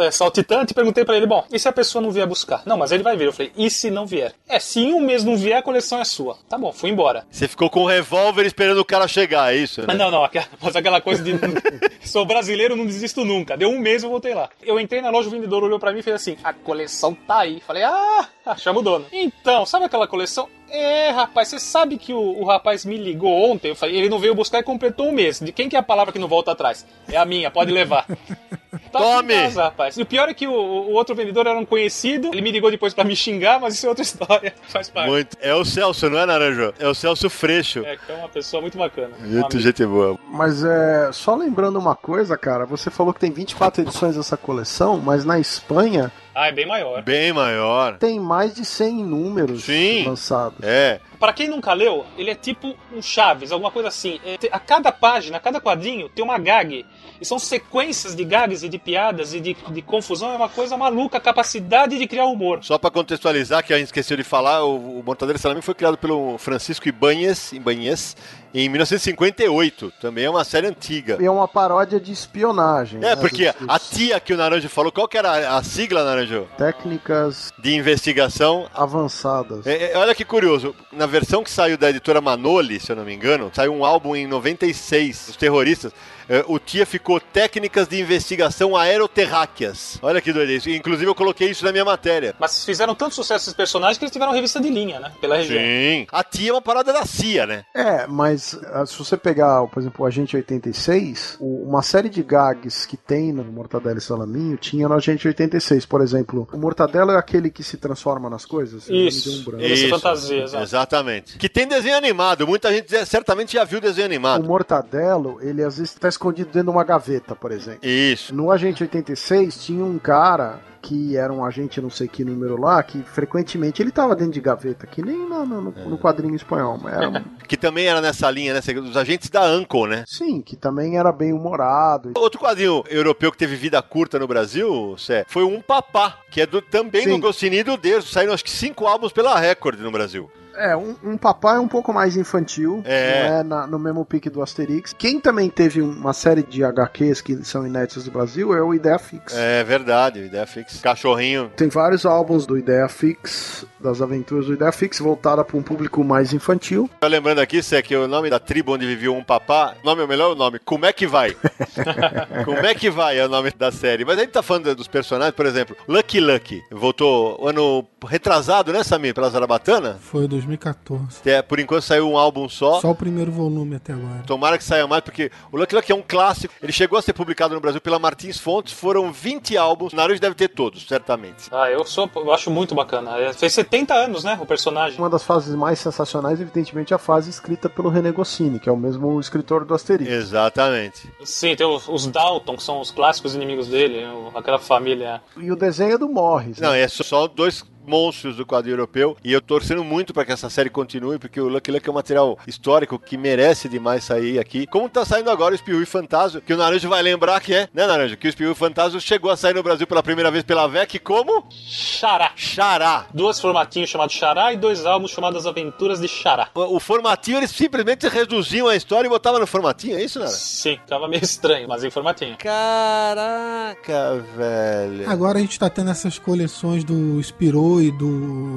é, saltitante, e perguntei pra ele, bom, e se a pessoa não vier buscar? Não, mas ele vai vir. Eu falei, e se não vier? É, se em um mês não vier, a coleção é sua. Tá bom, fui embora. Você ficou com um revólver esperando o cara chegar, é isso? Né? Não, não, mas aquela coisa de sou brasileiro, não desisto nunca. Deu um mês eu voltei lá. Eu entrei na loja, o vendedor olhou pra mim e fez assim: a coleção tá aí. Falei, ah, chama o dono. Então, sabe aquela coleção? É, rapaz, você sabe que o, o, rapaz me ligou ontem, eu falei, ele não veio buscar e completou um mês. De quem que é a palavra que não volta atrás? É a minha, pode levar. Tá Tome! Casa, rapaz. E o pior é que o, o, outro vendedor era um conhecido, ele me ligou depois para me xingar, mas isso é outra história, faz parte. Muito. É o Celso, não é, Naranjo? É o Celso Freixo. É, que é uma pessoa muito bacana. Muito gente boa. Mas é, só lembrando uma coisa, cara, você falou que tem 24 edições dessa coleção, mas na Espanha ah, é bem maior. Bem maior. Tem mais de 100 números Sim. lançados. É. Para quem nunca leu, ele é tipo um Chaves, alguma coisa assim. É, a cada página, a cada quadrinho tem uma gag. E são sequências de gags e de piadas e de, de confusão. É uma coisa maluca, a capacidade de criar humor. Só para contextualizar, que a gente esqueceu de falar, o, o Mortadelo Salame foi criado pelo Francisco Ibanez, Ibanez em 1958. Também é uma série antiga. E é uma paródia de espionagem. É, né? porque a tia que o Naranjo falou, qual que era a sigla, Naranjo? Técnicas de investigação avançadas. É, é, olha que curioso, na versão que saiu da editora Manoli, se eu não me engano, saiu um álbum em 96, os terroristas. É, o TIA ficou Técnicas de Investigação Aeroterráqueas. Olha que doido isso. Inclusive eu coloquei isso na minha matéria. Mas fizeram tanto sucesso esses personagens que eles tiveram revista de linha, né? Pela região. Sim. A TIA é uma parada da CIA, né? É, mas ah, se você pegar, por exemplo, o Agente 86, uma série de gags que tem no Mortadelo e Salaminho tinha no Agente 86. Por exemplo, o Mortadelo é aquele que se transforma nas coisas? Isso. Um isso. fantasia, exatamente. exatamente. Que tem desenho animado. Muita gente certamente já viu desenho animado. O Mortadelo, ele às vezes tá escondido dentro de uma gaveta, por exemplo. Isso. No Agente 86 tinha um cara que era um agente não sei que número lá, que frequentemente ele tava dentro de gaveta, que nem no, no, é. no quadrinho espanhol. Era... que também era nessa linha, né? Os agentes da Anco, né? Sim, que também era bem humorado. Outro quadrinho europeu que teve vida curta no Brasil, Cé, foi um Papá, que é do, também Sim. do Goscinny e do Deus. Saíram acho que cinco álbuns pela Record no Brasil. É, um, um papá é um pouco mais infantil, É. não é na- no mesmo pique do Asterix. Quem também teve uma série de HQs que são inéditas do Brasil é o Ideia Fix. É verdade, ideia fixa. Cachorrinho. Tem vários álbuns do Ideia Fix, das aventuras do Ideia Fix, voltada para um público mais infantil. Tô lembrando aqui, Sé, que o nome da tribo onde vivia um papá, o nome é o melhor nome, Como é que vai? Como é que vai é o nome da série. Mas a gente tá falando dos personagens, por exemplo, Lucky Lucky, voltou ano retrasado, né, Samir, pela Zarabatana? Foi 2014. É, por enquanto saiu um álbum só. Só o primeiro volume até agora. Tomara que saia mais, porque o Lucky Lucky é um clássico. Ele chegou a ser publicado no Brasil pela Martins Fontes. Foram 20 álbuns. Naruto deve ter todos, certamente. Ah, eu sou, eu acho muito bacana. É, Fez 70 anos, né, o personagem. Uma das fases mais sensacionais, evidentemente, é a fase escrita pelo René Goscinny, que é o mesmo escritor do Asterix. Exatamente. Sim, tem os, os Dalton, que são os clássicos inimigos dele, o- aquela família. E o desenho é do Morris. né? Não, é só- só dois monstros do quadrinho europeu e eu torcendo muito para que essa série continue porque o Lucky Lucky é um material histórico que merece demais sair aqui. Como tá saindo agora o Espiú e Fantasma, que o Naranjo vai lembrar que é, né, Naranjo? Que o Espiú e Fantasma chegou a sair no Brasil pela primeira vez pela VEC como Xará. Xará. Dois formatinhos chamados Xará e dois álbuns chamados Aventuras de Xará. O o formatinho eles simplesmente reduziam a história e botavam no formatinho, é isso, Nara? Sim, tava meio estranho, mas em formatinho. Caraca, velho. Agora a gente tá tendo essas coleções do Spirou e do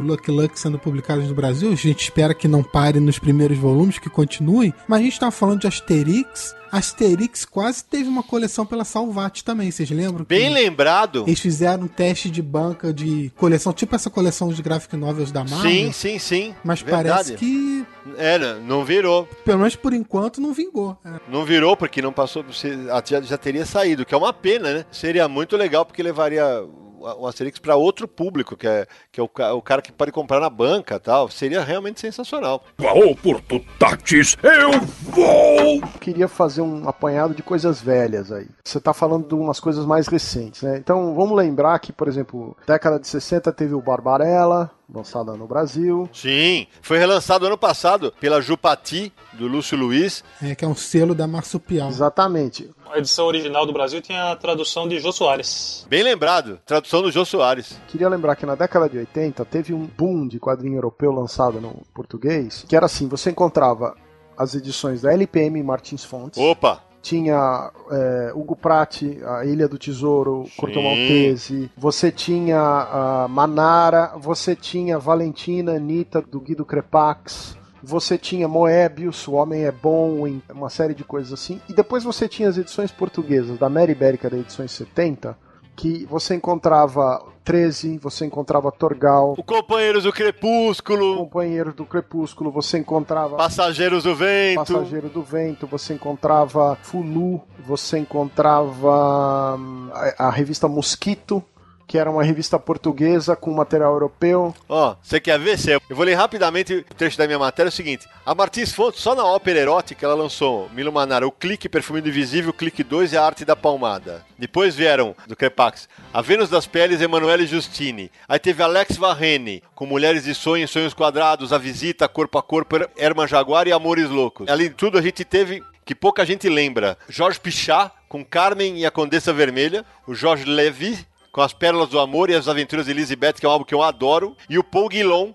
Lucky Luck sendo publicadas no Brasil. A gente espera que não pare nos primeiros volumes, que continuem. Mas a gente tá falando de Asterix. Asterix quase teve uma coleção pela Salvat também, vocês lembram? Bem lembrado. Eles fizeram um teste de banca de coleção, tipo essa coleção de graphic novels da Marvel. Sim, sim, sim. Mas Verdade. parece que, É, não- virou. pelo menos por enquanto, não vingou. É. Não virou porque não passou, já, já teria saído, que é uma pena, né? Seria muito legal porque levaria o Asterix para outro público, que é, que é o, o cara que pode comprar na banca e tal. Seria realmente sensacional. A oportunidades, eu vou! queria fazer um apanhado de coisas velhas aí. Você tá falando de umas coisas mais recentes, né? Então vamos lembrar que, por exemplo, década de 60 teve o Barbarella, lançado no Brasil. Sim, foi relançado ano passado pela Jupati, do Lúcio Luiz. É, que é um selo da Marsupial. Exatamente. A edição original do Brasil tinha a tradução de Jô Soares. Bem lembrado, tradução do Jô Soares. Queria lembrar que na década de 80 teve um boom de quadrinho europeu lançado no português, que era assim, você encontrava as edições da LPM Martins Fontes, Opa! Tinha é, Hugo Prati, a Ilha do Tesouro, Corto. Maltese, você tinha a Manara, você tinha Valentina, Anitta, do Guido Crepax, você tinha Moebius, O Homem é Bom, uma série de coisas assim, e depois você tinha as edições portuguesas da Mary Ibérica da edições 70, que você encontrava 13, você encontrava Torgal, O Companheiros do Crepúsculo, Companheiro do Crepúsculo, você encontrava Passageiros do Vento. Passageiro do Vento, você encontrava Fulu, você encontrava hum, a, a revista Mosquito, que era uma revista portuguesa com material europeu. Ó, você quer ver? Eu vou ler rapidamente o trecho da minha matéria. É o seguinte: a Martins Fontes, só na ópera erótica, ela lançou Milo Manara, o Clique, Perfume Invisível, Clique 2 e a Arte da Palmada. Depois vieram, do Crepax, a Vênus das Peles, Emanuele Justine. Aí teve Alex Varrene, com Mulheres de Sonho, Sonhos Quadrados, A Visita, Corpo a Corpo, Herman Jaguar e Amores Loucos. Além de tudo, a gente teve que pouca gente lembra. Jorge Pichá, com Carmen e a Condessa Vermelha. O Jorge Levy, com As Pérolas do Amor e as Aventuras de Elizabeth, que é um álbum que eu adoro. E o Paul Guilon,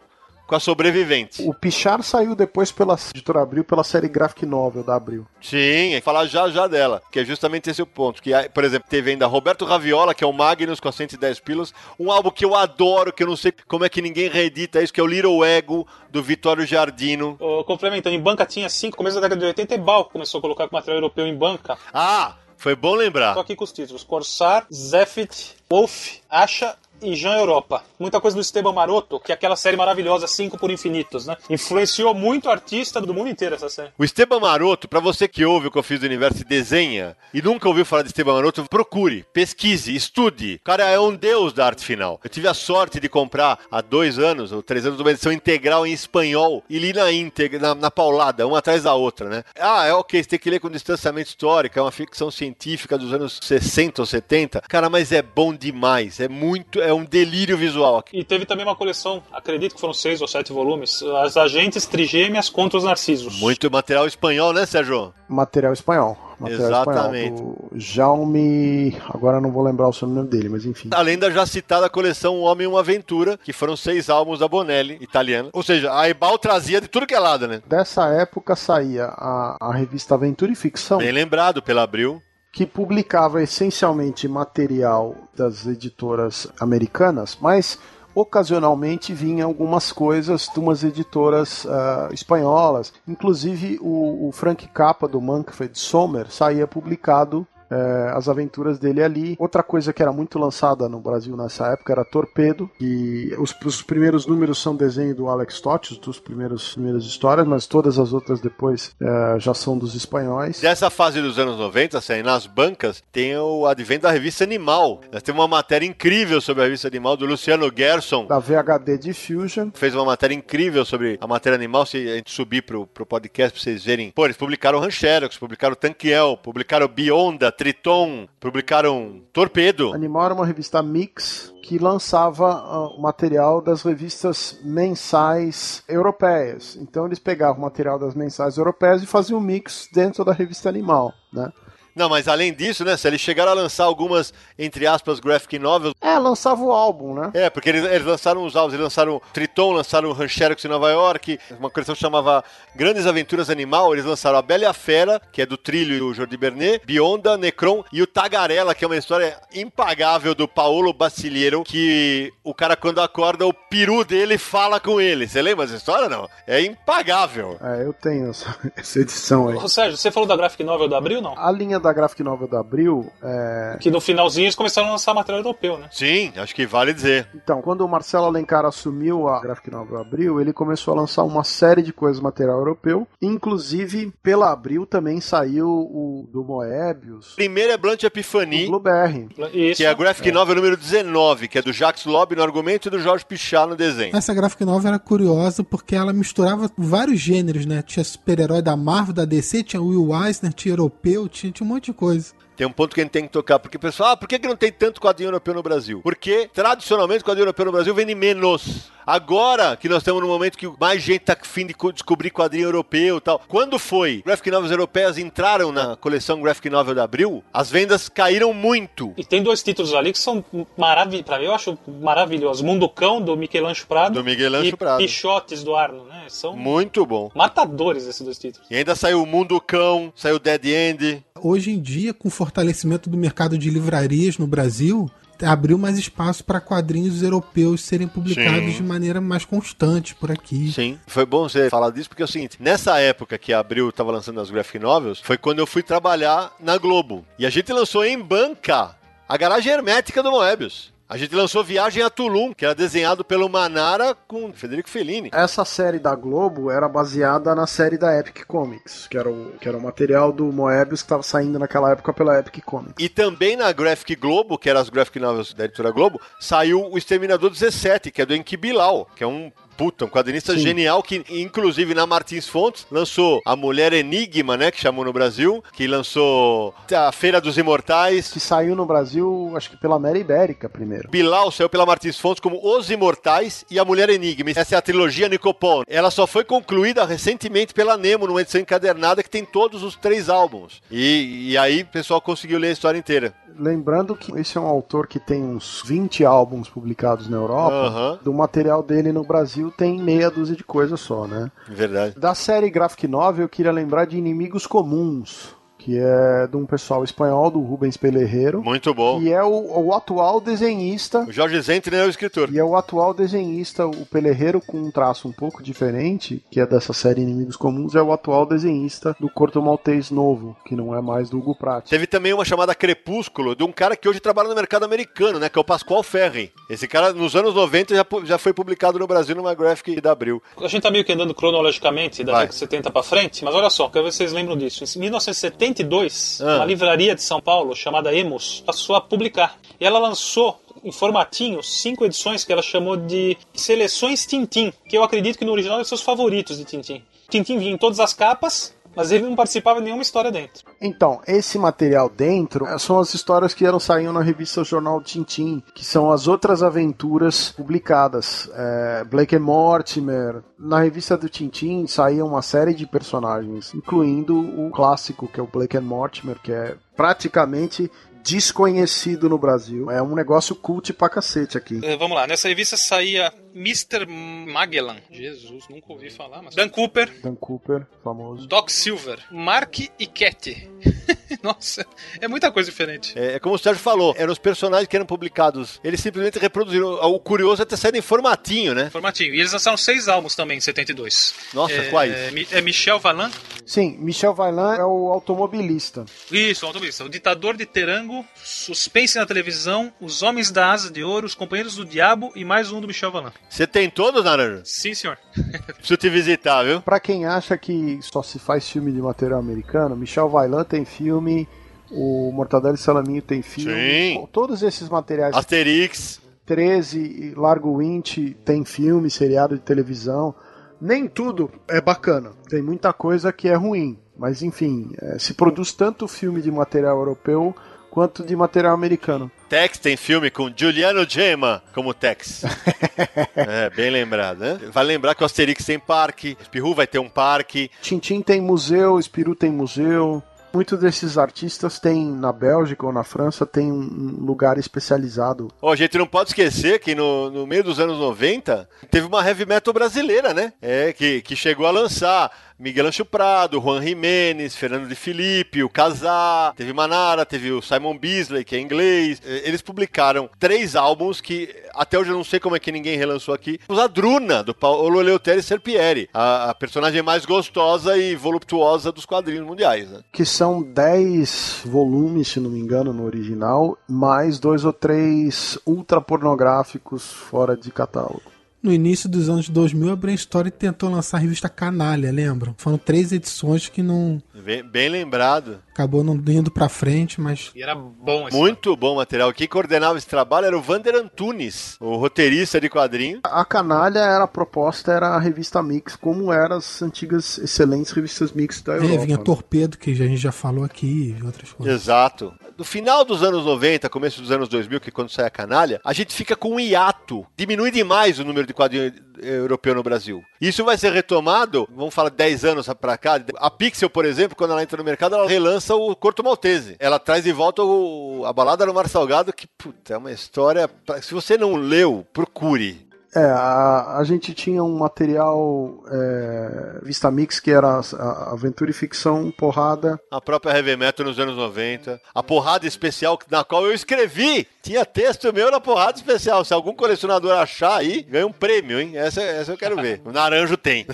com A Sobrevivente. O Pichar saiu depois pela editora Abril, pela série Graphic Novel da Abril. Sim, é falar já já dela, que é justamente esse o ponto. Que, por exemplo, teve ainda Roberto Raviola, que é o Magnus com a 110 pilas, um álbum que eu adoro, que eu não sei como é que ninguém reedita isso, que é o Little Ego, do Vitório Giardino. Ô, complementando, em banca tinha 5, começo da década de 80, Ebal começou a colocar material europeu em banca. Ah, foi bom lembrar. Tô aqui com os títulos: Corsar, Zephyr, Wolf, Asha e Jean Europa. Muita coisa do Esteban Maroto, que é aquela série maravilhosa, 5 por Infinitos, né? Influenciou muito artista do mundo inteiro essa série. O Esteban Maroto, pra você que ouve o que eu fiz do universo e desenha e nunca ouviu falar de Esteban Maroto, procure, pesquise, estude. O cara é um deus da arte final. Eu tive a sorte de comprar há dois anos ou três anos uma edição integral em espanhol e li na íntegra, na, na paulada, uma atrás da outra, né? Ah, é ok, você tem que ler com distanciamento histórico, é uma ficção científica dos anos 60 ou 70. Cara, mas é bom demais, é muito, é um delírio visual. E teve também uma coleção, acredito que foram seis ou sete volumes, As Agentes Trigêmeas contra os Narcisos. Muito material espanhol, né, Sérgio? Material espanhol. Exatamente. Espanhol, Jaume, agora não vou lembrar o sobrenome dele, mas enfim. Além da já citada coleção Um Homem e uma Aventura, que foram seis álbuns da Bonelli, italiana. Ou seja, a Ebal trazia de tudo que é lado, né? Dessa época saía a, a revista Aventura e Ficção. Bem lembrado pela Abril que publicava essencialmente material das editoras americanas, mas ocasionalmente vinha algumas coisas de umas editoras uh, espanholas. Inclusive o, o Frank Capa do Manfred Sommer saía publicado é, as aventuras dele ali. Outra coisa que era muito lançada no Brasil nessa época era Torpedo, e os, os primeiros números são desenho do Alex Totti, dos primeiros primeiras histórias, mas todas as outras depois é, já são dos espanhóis. Dessa fase dos anos 90, assim, nas bancas, tem o advento da revista Animal. Nós temos uma matéria incrível sobre a revista Animal do Luciano Gerson. Da VHD Diffusion. Fez uma matéria incrível sobre a matéria animal. Se a gente subir pro, pro podcast pra vocês verem. Pô, eles publicaram Rancherox, publicaram Tanquiel, publicaram Bionda, Triton, publicaram Torpedo. Animal era uma revista mix que lançava uh, material das revistas mensais europeias. Então eles pegavam o material das mensais europeias e faziam um mix dentro da revista Animal, né? Não, mas além disso, né, se eles chegaram a lançar algumas, entre aspas, graphic novels. É, lançava o álbum, né? É, porque eles, eles lançaram os álbuns, eles lançaram Triton, lançaram Rancherox em Nova York, uma coleção que chamava Grandes Aventuras Animal, eles lançaram a Bela e a Fera, que é do Trilho e do Jordi Bernet, Bionda, Necron e o Tagarela, que é uma história impagável do Paolo Baciliero, que o cara quando acorda, o peru dele fala com ele. Você lembra dessa história, não? É impagável. É, eu tenho essa, essa edição aí. Ô, Sérgio, você falou da graphic novel do Abril, não? A linha da Graphic Novel da Abril é... Que no finalzinho eles começaram a lançar material europeu, né? Sim, acho que vale dizer. Então, quando o Marcelo Alencar assumiu a Graphic Novel Abril, ele começou a lançar uma série de coisas material europeu, inclusive pela Abril também saiu o do Moebius. Primeiro é Blunt. Do BR. Isso. Que é a Graphic é. Novel número 19, que é do Jacques Lobby no argumento e do Jorge Pichard no desenho. Essa Graphic Novel era curiosa porque ela misturava vários gêneros, né? Tinha super-herói da Marvel, da DC, tinha Will Eisner, tinha europeu, tinha, tinha um monte de coisa. Tem um ponto que a gente tem que tocar, porque o pessoal, ah, por que, que não tem tanto quadrinho europeu no Brasil? Porque, tradicionalmente, o quadrinho europeu no Brasil vende menos. Agora que nós estamos no momento que mais gente tá afim de descobrir quadrinho europeu e tal. Quando foi? Graphic Novels europeias entraram na coleção Graphic Novel da Abril, as vendas caíram muito. E tem dois títulos ali que são maravilhosos, pra mim eu acho maravilhosos. Mundo Cão, do Michelangelo Prado. Do Michelangelo e Prado. Pichotes, do Arno, né? São muito bom. Matadores esses dois títulos. E ainda saiu Mundo Cão, saiu Dead End. Hoje em dia, com o fortalecimento do mercado de livrarias no Brasil, abriu mais espaço para quadrinhos europeus serem publicados Sim. de maneira mais constante por aqui. Sim, foi bom você falar disso porque é o seguinte: nessa época que a Abril estava lançando as graphic novels, foi quando eu fui trabalhar na Globo. E a gente lançou em banca a garagem hermética do Moebius. A gente lançou Viagem a Tulum, que era desenhado pelo Manara com Federico Fellini. Essa série da Globo era baseada na série da Epic Comics, que era o, que era o material do Moebius que estava saindo naquela época pela Epic Comics. E também na Graphic Globo, que eram as graphic novels da editora Globo, saiu o Exterminador 17, que é do Enki Bilal, que é um puta, um quadrinista Sim. genial que, inclusive, na Martins Fontes, lançou A Mulher Enigma, né? Que chamou no Brasil, que lançou A Feira dos Imortais. Que saiu no Brasil, acho que pela Mera Ibérica primeiro. Bilal saiu pela Martins Fontes como Os Imortais e A Mulher Enigma. Essa é a trilogia Nicopon. Ela só foi concluída recentemente pela Nemo, numa edição encadernada que tem todos os três álbuns. E, e aí o pessoal conseguiu ler a história inteira. Lembrando que esse é um autor que tem uns 20 álbuns publicados na Europa. Do material dele no Brasil tem meia dúzia de coisas só, né? Verdade. Da série Graphic Novel, eu queria lembrar de Inimigos Comuns que é de um pessoal espanhol, do Rubens Pelerreiro. Muito bom. Que é o, o atual desenhista. O Jorge Zentner é o escritor. E é o atual desenhista, o Pelerreiro, com um traço um pouco diferente, que é dessa série Inimigos Comuns, é o atual desenhista do Corto Maltês Novo, que não é mais do Hugo Pratt. Teve também uma chamada Crepúsculo, de um cara que hoje trabalha no mercado americano, né, que é o Pascoal Ferri. Esse cara, nos anos 90, já, já foi publicado no Brasil numa graphic da Abril. A gente tá meio que andando cronologicamente da década de 70 pra frente, mas olha só, quero ver se vocês lembram disso. Em 1970 1972, ah. uma livraria de São Paulo chamada Emos passou a publicar. E ela lançou em formatinho cinco edições que ela chamou de Seleções Tintim, que eu acredito que no original é seus favoritos de Tintim. Tintim vinha em todas as capas, mas ele não participava de nenhuma história dentro. Então, esse material dentro eh, são as histórias que eram saíam na revista Jornal Tintim, que são as outras aventuras publicadas. É, Blake Mortimer. Na revista do Tintim saía uma série de personagens, incluindo o clássico, que é o Blake Mortimer, que é praticamente desconhecido no Brasil. É um negócio cult pra cacete aqui. Uh, vamos lá, nessa revista saía Mr. Magellan. Jesus, nunca ouvi falar, mas. Dan Cooper. Dan Cooper, famoso. Doc Silver. Mark e Cat. Nossa, é muita coisa diferente. É, é, como o Sérgio falou, eram os personagens que eram publicados. Eles simplesmente reproduziram. O curioso é ter saído em formatinho, né? Formatinho. E eles lançaram seis álbuns também em 72. Nossa, é, quais? É Michel Valan? Sim, Michel Valan é o automobilista. Isso, o automobilista. O ditador de Terango, Suspense na televisão, Os Homens da Asa de Ouro, Os Companheiros do Diabo e mais um do Michel Valan. Você tem todos, Naranja? Sim, senhor. Preciso te visitar, viu? Pra quem acha que só se faz filme de material americano, Michel Vaillant tem filme, o Mortadelo e Salaminho tem filme. Sim. Todos esses materiais. Asterix. 13 Largo Winch tem filme, seriado de televisão. Nem tudo é bacana. Tem muita coisa que é ruim. Mas enfim, é, se produz tanto filme de material europeu quanto de material americano. Tex tem filme com Giuliano Gemma como Tex. é, bem lembrado, né? Vai lembrar que o Asterix tem parque, Spirou vai ter um parque. Tintin tem museu, Spirou tem museu. Muitos desses artistas têm na Bélgica ou na França tem um lugar especializado. Ó, oh, a gente não pode esquecer que no, no meio dos anos 90 teve uma heavy metal brasileira, né? É, que, que chegou a lançar Miguel Ancho Prado, Juan Jimenez, Fernando de Felipe, o Casar, teve Manara, teve o Simon Beasley, que é inglês. Eles publicaram três álbuns que até hoje eu não sei como é que ninguém relançou aqui. A Druna, do Paulo Eleutério Serpieri, a, a, personagem mais gostosa e voluptuosa dos quadrinhos mundiais. Né? Que são dez volumes, se não me engano, no original, mais dois ou três ultra pornográficos fora de catálogo. No início dos anos 2000, a Brain Story tentou lançar a revista Canalha, lembram? Foram três edições que não. Bem, bem lembrado. Acabou não indo pra frente, mas. E era bom esse Muito cara. bom material. Quem coordenava esse trabalho era o Vander Antunes, o roteirista de quadrinho. A Canalha era a proposta, era a revista Mix, como eram as antigas excelentes revistas Mix da Europa. É, vinha Torpedo, que a gente já falou aqui, e outras coisas. Exato. No final dos anos 90, começo dos anos 2000, que é quando sai a Canalha, a gente fica com um hiato. Diminui demais o número de quadrinho europeu no Brasil. Isso vai ser retomado, vamos falar 10 anos para cá. A Pixel, por exemplo, quando ela entra no mercado, ela relança o Corto Maltese. Ela traz de volta o, a balada do Mar Salgado, que puta, é uma história. Se você não leu, procure. É, a, a gente tinha um material é, Vista Mix que era a, aventura e ficção, porrada. A própria Heavy Metal nos anos 90. A porrada especial na qual eu escrevi. Tinha texto meu na porrada especial. Se algum colecionador achar aí, ganha um prêmio, hein? Essa, essa eu quero ver. O Naranjo tem.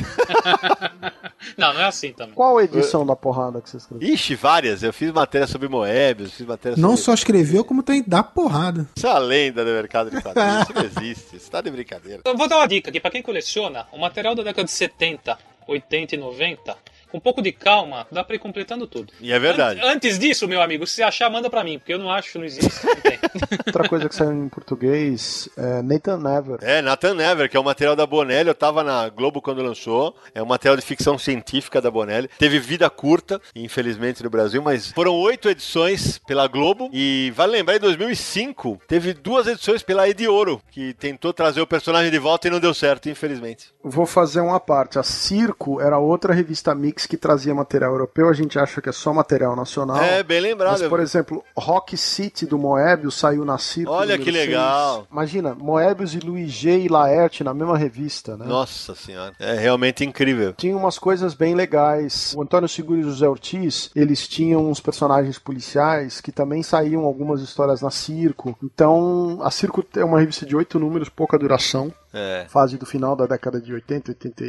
não, não é assim também. Qual edição da porrada que você escreveu? Ixi, várias. Eu fiz matéria sobre Moebius, fiz matéria Não sobre... só escreveu, como tem da porrada. Isso é a lenda do mercado de quadrinhos. Isso não existe. Isso tá de brincadeira. Eu vou dar uma dica aqui para quem coleciona. O material da década de 70, 80 e 90 com um pouco de calma, dá pra ir completando tudo. E é verdade. Antes disso, meu amigo, se achar, manda pra mim, porque eu não acho, não existe. Não tem. Outra coisa que saiu em português é Nathan Never. É, Nathan Never, que é o material da Bonelli. Eu tava na Globo quando lançou. É um material de ficção científica da Bonelli. Teve vida curta, infelizmente, no Brasil, mas foram oito edições pela Globo. E vale lembrar, em 2005, teve duas edições pela Edioro, que tentou trazer o personagem de volta e não deu certo, infelizmente. Vou fazer uma parte. A Circo era outra revista mix que trazia material europeu, a gente acha que é só material nacional. É, bem lembrado. Mas, por exemplo, Rock City do Moebius saiu na Circo. Olha que legal. 6. Imagina, Moebius e Luiz G e Laerte na mesma revista, né? Nossa senhora, é realmente incrível. Tinha umas coisas bem legais. O Antônio Seguro e o José Ortiz, eles tinham uns personagens policiais que também saíam algumas histórias na Circo. Então, a Circo é uma revista de oito números, pouca duração. É. Fase do final da década de 80, 80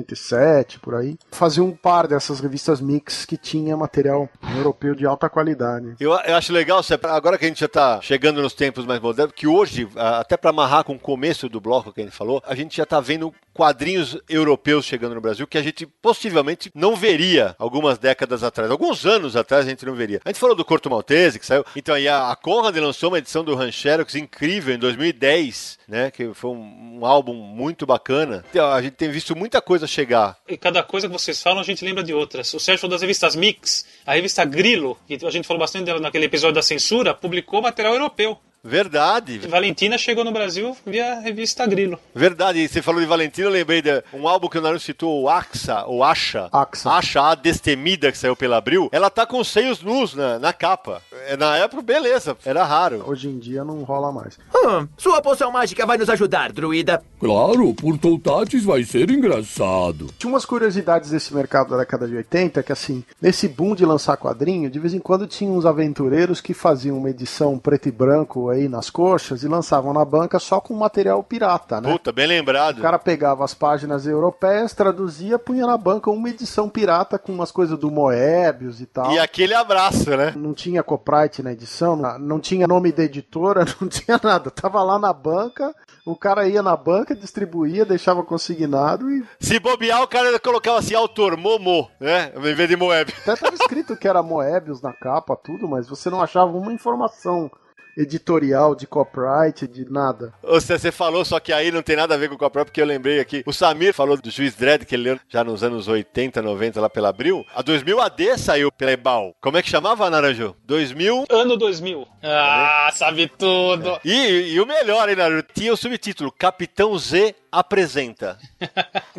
87, por aí. Fazia um par dessas revistas mix que tinha material europeu de alta qualidade. Eu, eu acho legal, agora que a gente já está chegando nos tempos mais modernos, que hoje, até para amarrar com o começo do bloco que a gente falou, a gente já está vendo quadrinhos europeus chegando no Brasil que a gente possivelmente não veria algumas décadas atrás. Alguns anos atrás a gente não veria. A gente falou do Corto Maltese, que saiu. Então aí a, a Conrad lançou uma edição do Rancherox incrível em 2010, né? Que foi um um álbum muito bacana. A gente tem visto muita coisa chegar. E cada coisa que vocês falam, a gente lembra de outras. O Sérgio falou das revistas Mix, a revista Grilo, que a gente falou bastante dela naquele episódio da censura, publicou material europeu. Verdade. Valentina chegou no Brasil via revista Grilo. Verdade. Você falou de Valentina, eu lembrei de um álbum que o Naruto citou, o Axa, ou Acha. Axa. Acha, a Destemida, que saiu pela Abril. Ela tá com seios nus na, na capa. É, na época, beleza, era raro. Hoje em dia não rola mais. Hum, sua poção mágica vai nos ajudar, druida. Claro, por Toltates vai ser engraçado. Tinha umas curiosidades desse mercado da década de 80, que assim, nesse boom de lançar quadrinho, de vez em quando tinha uns aventureiros que faziam uma edição preto e branco aí nas coxas e lançavam na banca só com material pirata, né? Puta, bem lembrado. O cara pegava as páginas europeias, traduzia, punha na banca uma edição pirata com umas coisas do Moebius e tal. E aquele abraço, né? Não tinha copyright na edição, não tinha nome da editora, não tinha nada. Tava lá na banca, o cara ia na banca, distribuía, deixava consignado e. Se bobear, o cara colocava assim, autor, Momo, né? Em vez de Moebius. Até tava escrito que era Moebius na capa, tudo, mas você não achava uma informação editorial, de copyright, de nada. Você, você falou, só que aí não tem nada a ver com o copyright, porque eu lembrei aqui. O Samir falou do Juiz Dredd, que ele leu já nos anos 80, 90, lá pela Abril. A 2000 AD saiu pela Ebal. Como é que chamava, Naranjo? 2000? Ano 2000. Ah, sabe tudo. É. E, e, o melhor, hein, Naranjo? Tinha o subtítulo Capitão Z apresenta.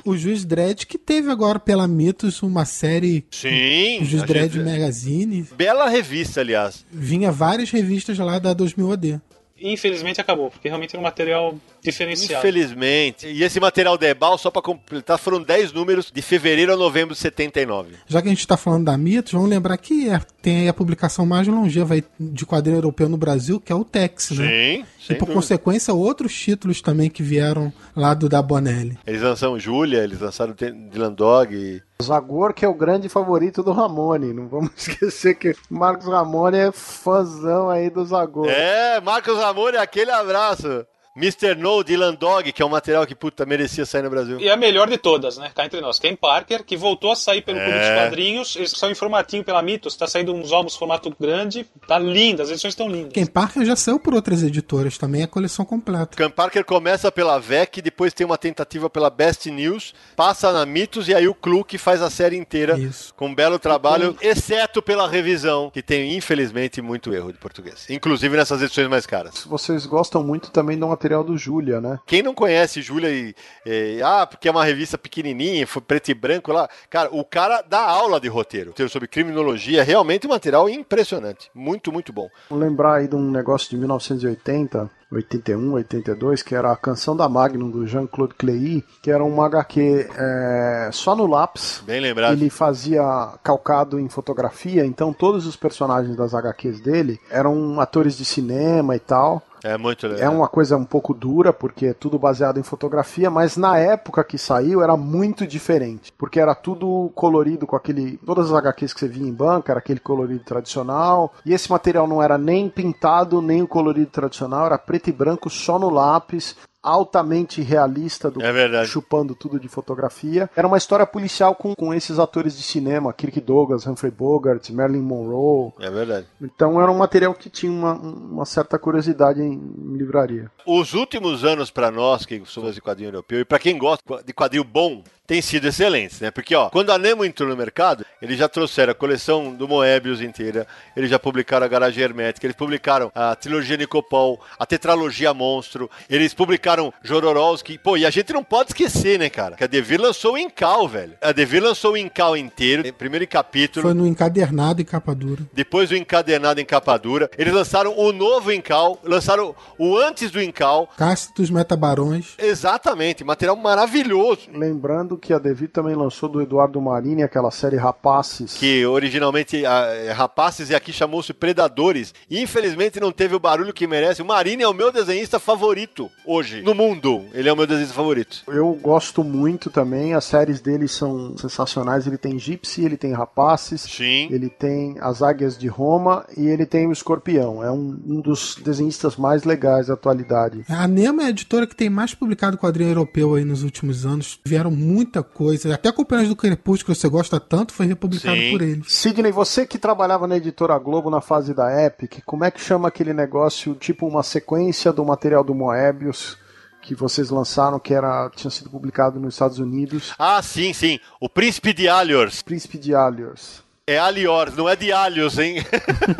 o Juiz Dredd que teve agora pela Mitos uma série. Sim. O Juiz Dredd gente... Magazine. Bela revista, aliás. Vinha várias revistas lá da 2000 AD. Infelizmente acabou, porque realmente era um material diferenciado. Infelizmente. E esse material da Ebal, só para completar, foram 10 números de fevereiro a novembro de 79. Já que a gente está falando da Mitos, vamos lembrar que é, tem a publicação mais longeva de quadrinho europeu no Brasil, que é o Tex, né? Sim. E por dúvida. consequência, outros títulos também que vieram lá do da Bonelli. Eles lançaram Júlia, eles lançaram Dylan Dog. Zagor, que é o grande favorito do Ramone. Não vamos esquecer que Marcos Ramone é fãzão aí do Zagor. É, Marcos Ramone, aquele abraço. Mr. No, Dylan Dog, que é um material que, puta, merecia sair no Brasil. E a melhor de todas, né? Cá entre nós. Ken Parker, que voltou a sair pelo é. Clube dos Quadrinhos. Eles são em formatinho pela Mitos. Tá saindo uns álbuns formato grande. Tá lindo, as edições estão lindas. Ken Parker já saiu por outras editoras também, a coleção completa. Ken Parker começa pela VEC, depois tem uma tentativa pela Best News, passa na Mitos e aí o Kluck faz a série inteira Isso. com um belo trabalho, exceto pela revisão, que tem, infelizmente, muito erro de português. Inclusive nessas edições mais caras. Vocês gostam muito também do material do Júlia, né? Quem não conhece Júlia e, e, Ah, porque é uma revista pequenininha, foi preto e branco lá. Cara, o cara dá aula de roteiro. Roteiro sobre criminologia, realmente um material impressionante. Muito, muito bom. Vou lembrar aí de um negócio de 1980, 81, 82, que era a canção da Magnum do Jean-Claude Clery, que era um HQ é, só no lápis. Bem lembrado. Ele fazia calcado em fotografia, então todos os personagens das HQs dele eram atores de cinema e tal. É muito legal. É uma coisa um pouco dura, porque é tudo baseado em fotografia, mas na época que saiu era muito diferente. Porque era tudo colorido com aquele. Todas as HQs que você via em banca era aquele colorido tradicional. E esse material não era nem pintado, nem o colorido tradicional, era preto e branco só no lápis altamente realista do é chupando tudo de fotografia. Era uma história policial com, com esses atores de cinema, Kirk Douglas, Humphrey Bogart, Marilyn Monroe. É verdade. Então era um material que tinha uma, uma certa curiosidade em, em livraria. Os últimos anos para nós que somos de quadrinho europeu e para quem gosta de quadrinho bom, têm sido excelentes, né? Porque, ó, quando a Nemo entrou no mercado, eles já trouxeram a coleção do Moebius inteira, eles já publicaram a Garagem Hermética, eles publicaram a trilogia Nicopol, a tetralogia Monstro, eles publicaram Jodorowsky, pô, e a gente não pode esquecer, né, cara, que a Devir lançou o Incal, velho. A Devir lançou o Incal inteiro, primeiro capítulo. Foi no encadernado em capa dura. Depois do encadernado em capa dura. Eles lançaram o novo Incal, lançaram o antes do Incal. Casta dos Metabarões. Exatamente, material maravilhoso. Lembrando que a Devi também lançou do Eduardo Marini, aquela série Rapaces. Que originalmente é Rapaces e aqui chamou-se Predadores. E infelizmente não teve o barulho que merece. O Marini é o meu desenhista favorito hoje, no mundo. Ele é o meu desenhista favorito. Eu gosto muito também, as séries dele são sensacionais. Ele tem Gypsy, ele tem Rapaces, Sim. ele tem As Águias de Roma e ele tem o Escorpião. É um, um dos desenhistas mais legais da atualidade. A Nemo é a editora que tem mais publicado quadrinho europeu aí nos últimos anos. Vieram muito muita coisa. Até Companhias do Crepúsculo, que você gosta tanto, foi republicado Sim. por eles. Sidney, você que trabalhava na editora Globo na fase da Epic, como é que chama aquele negócio, tipo uma sequência do material do Moebius? que vocês lançaram, que era tinha sido publicado nos Estados Unidos. Ah, sim, sim. O Príncipe de Aliors. Príncipe de Aliors. É Aliors, não é de alhos, hein?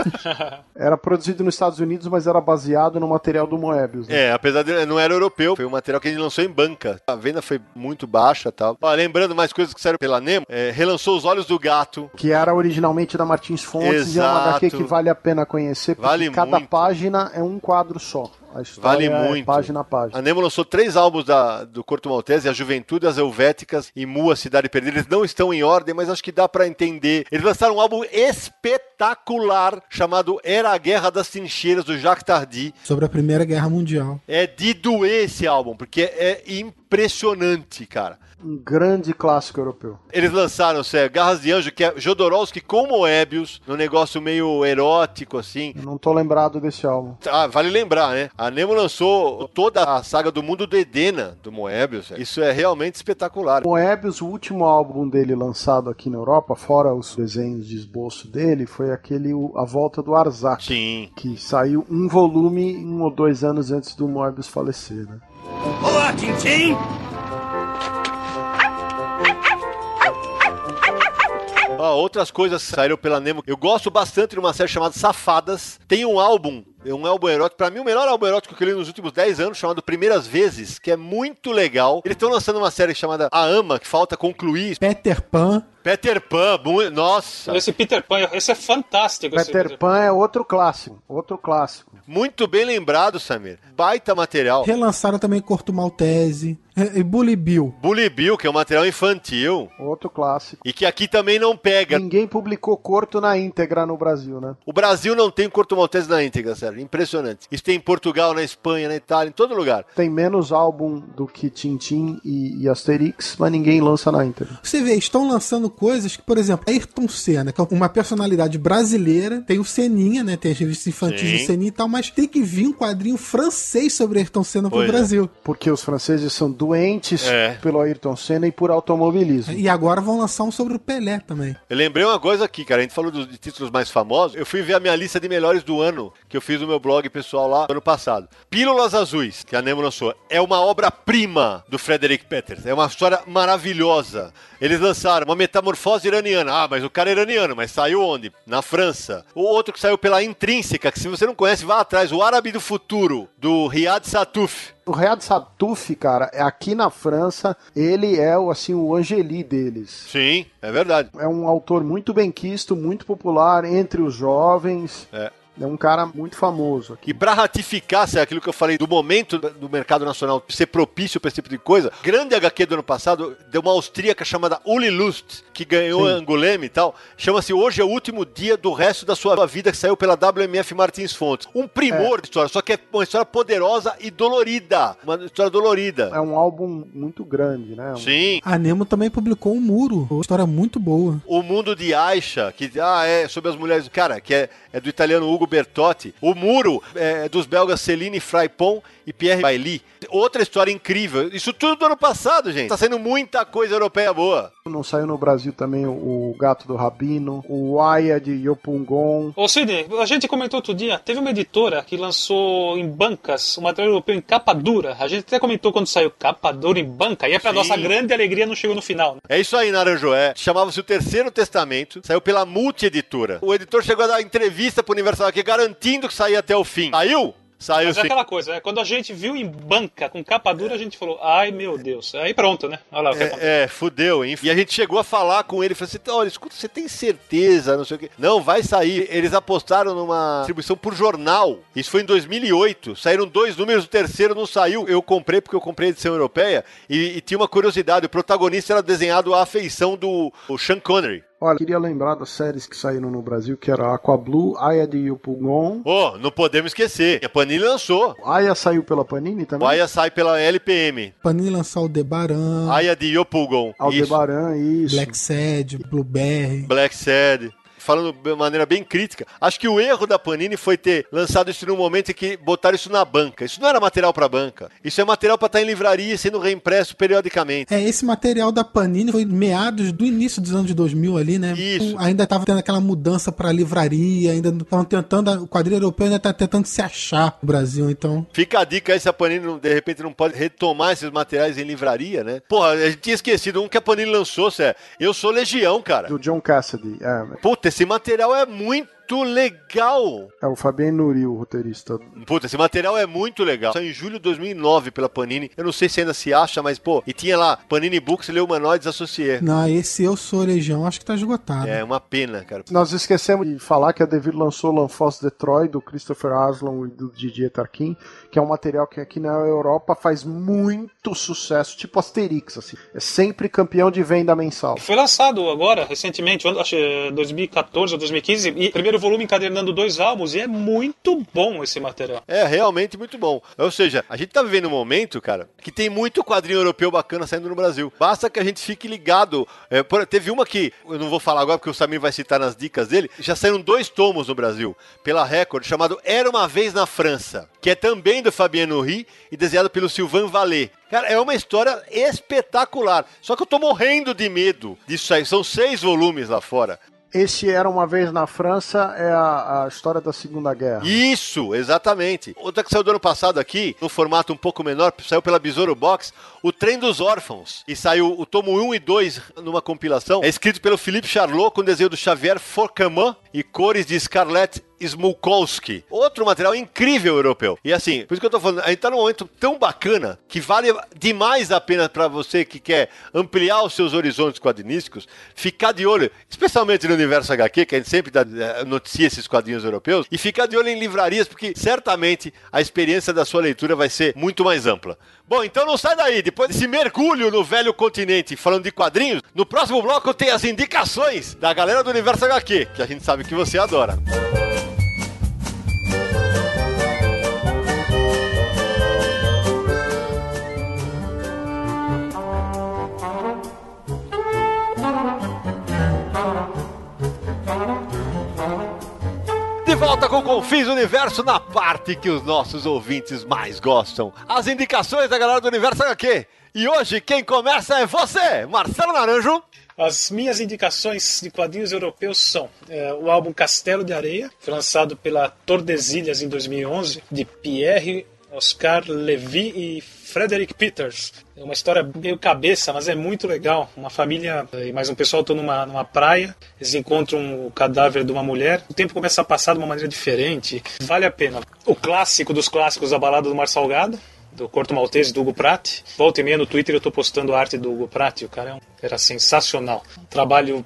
era produzido nos Estados Unidos, mas era baseado no material do Moebius. Né? É, apesar de não era europeu, foi um material que a gente lançou em banca. A venda foi muito baixa tal. Ó, lembrando mais coisas que saíram pela Nemo, é, relançou Os Olhos do Gato. Que era originalmente da Martins Fontes Exato. e é uma HQ que vale a pena conhecer, porque vale cada muito. página é um quadro só. A vale é muito. página a página. A Nemo lançou três álbuns da, do Corto Maltese, A Juventude, As Helvéticas e Mua, Cidade Perdida. Eles não estão em ordem, mas acho que dá para entender. Eles lançaram um álbum espetacular chamado Era a Guerra das Trincheiras, do Jacques Tardy. Sobre a Primeira Guerra Mundial. É de doer esse álbum, porque é impressionante, cara. Um grande clássico europeu. Eles lançaram, Sé, Garras de Anjo, que é Jodorowsky com Moebius, num negócio meio erótico, assim. Eu não tô lembrado desse álbum. Ah, vale lembrar, né? A Nemo lançou toda a saga do mundo do Edena, do Moebius. Isso é realmente espetacular. Moebius, o último álbum dele lançado aqui na Europa, fora os desenhos de esboço dele, foi aquele A Volta do Arzak. Sim. Que saiu um volume um ou dois anos antes do Moebius falecer, né? Olá, Tintin! Outras coisas saíram pela Nemo. Eu gosto bastante de uma série chamada Safadas. Tem um álbum um álbum erótico, pra mim o melhor álbum erótico que eu li nos últimos 10 anos, chamado Primeiras Vezes, que é muito legal. Eles estão lançando uma série chamada A Ama, que falta concluir. Peter Pan. Peter Pan, nossa. Esse Peter Pan, esse é fantástico. Peter, esse Pan é outro clássico, outro clássico. Muito bem lembrado, Samir. Baita material. Relançaram também Corto Maltese. E Bully Bill. Bully Bill, que é um material infantil. Outro clássico. E que aqui também não pega. Ninguém publicou Corto na íntegra no Brasil, né? O Brasil não tem Corto Maltese na íntegra, sério. Impressionante. Isso tem em Portugal, na Espanha, na Itália, em todo lugar. Tem menos álbum do que Tintin e, e Asterix, mas ninguém lança na íntegra. Você vê, estão lançando coisas que, por exemplo, Ayrton Senna, que é uma personalidade brasileira, tem o Seninha, né? Tem as revistas infantis Sim. do Seninha e tal, mas tem que vir um quadrinho francês sobre Ayrton Senna pro Pois é. Brasil. Porque os franceses são doentes É. pelo Ayrton Senna e por automobilismo. E agora vão lançar um sobre o Pelé também. Eu lembrei uma coisa aqui, cara. A gente falou dos de títulos mais famosos. Eu fui ver a minha lista de melhores do ano, que eu fiz no meu blog pessoal lá ano passado. Pílulas Azuis, que a Nemo lançou. É uma obra-prima do Frederick Peters. É uma história maravilhosa. Eles lançaram uma metamorfose iraniana. Ah, mas o cara é iraniano, mas saiu onde? Na França. O outro que saiu pela Intrínseca, que se você não conhece, vá atrás. O Árabe do Futuro, do Riyad Satuf. O Riyad Satuf, cara, é aqui na França, ele é o assim o Angeli deles. Sim, é verdade. É um autor muito bem quisto, muito popular entre os jovens. É. É um cara muito famoso aqui. E para ratificar se é aquilo que eu falei do momento do mercado nacional ser propício para esse tipo de coisa, grande HQ do ano passado deu uma austríaca chamada Uli Lust, que ganhou Sim. e tal. Chama-se Hoje é o último dia do resto da sua vida, que saiu pela WMF Martins Fontes. Um primor de história, só que é uma história poderosa e dolorida. Uma história dolorida. É um álbum muito grande, né? Um- Sim. A Nemo também publicou um muro. Uma história muito boa. O mundo de Aisha, que ah, é sobre as mulheres. Cara, que é, é do italiano Hugo Bertotti. O muro é dos belgas Celine Fraipon e Pierre Bailly. Outra história incrível. Isso tudo do ano passado, gente. Tá saindo muita coisa europeia boa. Não saiu no Brasil também o, o Gato do Rabino, o Aya de Yopungon. Ô Sidney, a gente comentou outro dia, teve uma editora que lançou em bancas um material europeu em capa dura. A gente até comentou quando saiu capa dura em banca, e é pra Sim. nossa grande alegria não chegou no final. Né? É isso aí, Naranjoé. Chamava-se o Terceiro Testamento. Saiu pela Multi-Editora. O editor chegou a dar entrevista pro Universal aqui garantindo que saía até o fim. Saiu? Saiu Mas é aquela coisa, né? Quando a gente viu em banca com capa dura, a gente falou, ai meu Deus. Aí pronto, né? Olha lá o que. É, é, fudeu, hein? E a gente chegou a falar com ele, falou assim, olha, escuta, você tem certeza, não sei o quê. Não, vai sair. Eles apostaram numa distribuição por jornal. Isso foi em 2008. Saíram dois números, o terceiro não saiu. Eu comprei porque eu comprei a edição europeia e, e tinha uma curiosidade, o protagonista era desenhado à afeição do Sean Connery. Olha, queria lembrar das séries que saíram no Brasil, que era Aqua Blue, Aya de Yopungon. Oh, não podemos esquecer. A Panini lançou. Aya saiu pela Panini O também? Aya sai pela LPM. Panini lançar o Debaran, Aya de Yopulgon. Isso. Aldebaran, isso. Black Sad, Blueberry. Black Sad. Falando de maneira bem crítica, acho que o erro da Panini foi ter lançado isso num momento em que botaram isso na banca. Isso não era material para banca. Isso é material para estar tá em livraria sendo reimpresso periodicamente. É, esse material da Panini foi meados do início dos anos 2000 ali, né? Isso. Ainda tava tendo aquela mudança para livraria, ainda estavam tentando, o quadrinho europeu ainda tá tentando se achar no Brasil, então. Fica a dica aí se a Panini de repente não pode retomar esses materiais em livraria, né? Porra, a gente tinha esquecido um que a Panini lançou, Cé. Eu sou Legião, cara. Do John Cassidy, é. Puta, esse material é muito muito legal. É o Fabiano Nuri, o roteirista. Puta, esse material é muito legal. Saiu em julho de 2009 pela Panini. Eu não sei se ainda se acha, mas, pô, e tinha lá Panini Books e Humanoides Associé. Não, esse Eu Sou Legião, acho que tá esgotado. É uma pena, cara. Nós esquecemos de falar que a Devir lançou Lanfos Detroit, do Christopher Aslan e do Didier Tarkin, que é um material que aqui na Europa faz muito sucesso, tipo Asterix, assim. É sempre campeão de venda mensal. Foi lançado agora, recentemente, acho 2014 ou 2015, e primeiro primeiro volume encadernando dois álbuns e é muito bom esse material. É, realmente muito bom. Ou seja, a gente tá vivendo um momento, cara, que tem muito quadrinho europeu bacana saindo no Brasil. Basta que a gente fique ligado. É, teve uma que, eu não vou falar agora porque o Samir vai citar nas dicas dele, já saíram dois tomos no Brasil, pela Record, chamado Era Uma Vez na França, que é também do Fabiano Ri e desenhado pelo Sylvain Vallée. Cara, é uma história espetacular. Só que eu tô morrendo de medo disso aí. São seis volumes lá fora. Esse Era Uma Vez na França é a, a, história da Segunda Guerra. Isso, exatamente. Outra que saiu do ano passado aqui, no formato um pouco menor, saiu pela Besouro Box, O Trem dos Órfãos. E saiu o tomo 1 e 2 numa compilação. É escrito pelo Philippe Charlot, com desenho do Xavier Forcaman e cores de Scarlett Smulkowski. Outro material incrível europeu. E assim, por isso que eu tô falando, a gente tá num momento tão bacana que vale demais a pena para você que quer ampliar os seus horizontes quadrinísticos, ficar de olho, especialmente no universo HQ, que a gente sempre dá, eh, noticia esses quadrinhos europeus, e ficar de olho em livrarias, porque certamente a experiência da sua leitura vai ser muito mais ampla. Bom, então não sai daí. Depois desse mergulho no velho continente falando de quadrinhos, no próximo bloco tem as indicações da galera do Universo HQ, que a gente sabe que você adora. Volta com Confins Universo na parte que os nossos ouvintes mais gostam. As indicações da galera do Universo HQ. E hoje quem começa é você, Marcelo Naranjo. As minhas indicações de quadrinhos europeus são é, o álbum Castelo de Areia, foi lançado pela Tordesilhas em 2011, de Pierre Oscar Levy e Frederick Peters. É uma história meio cabeça, mas é muito legal. Uma família e mais um pessoal estão numa, numa praia, eles encontram o cadáver de uma mulher. O tempo começa a passar de uma maneira diferente. Vale a pena. O clássico dos clássicos, A Balada do Mar Salgado do Corto Maltese do Hugo Pratt. Volta e meia no Twitter eu estou postando a arte do Hugo Pratt, o cara é um, era sensacional. Trabalho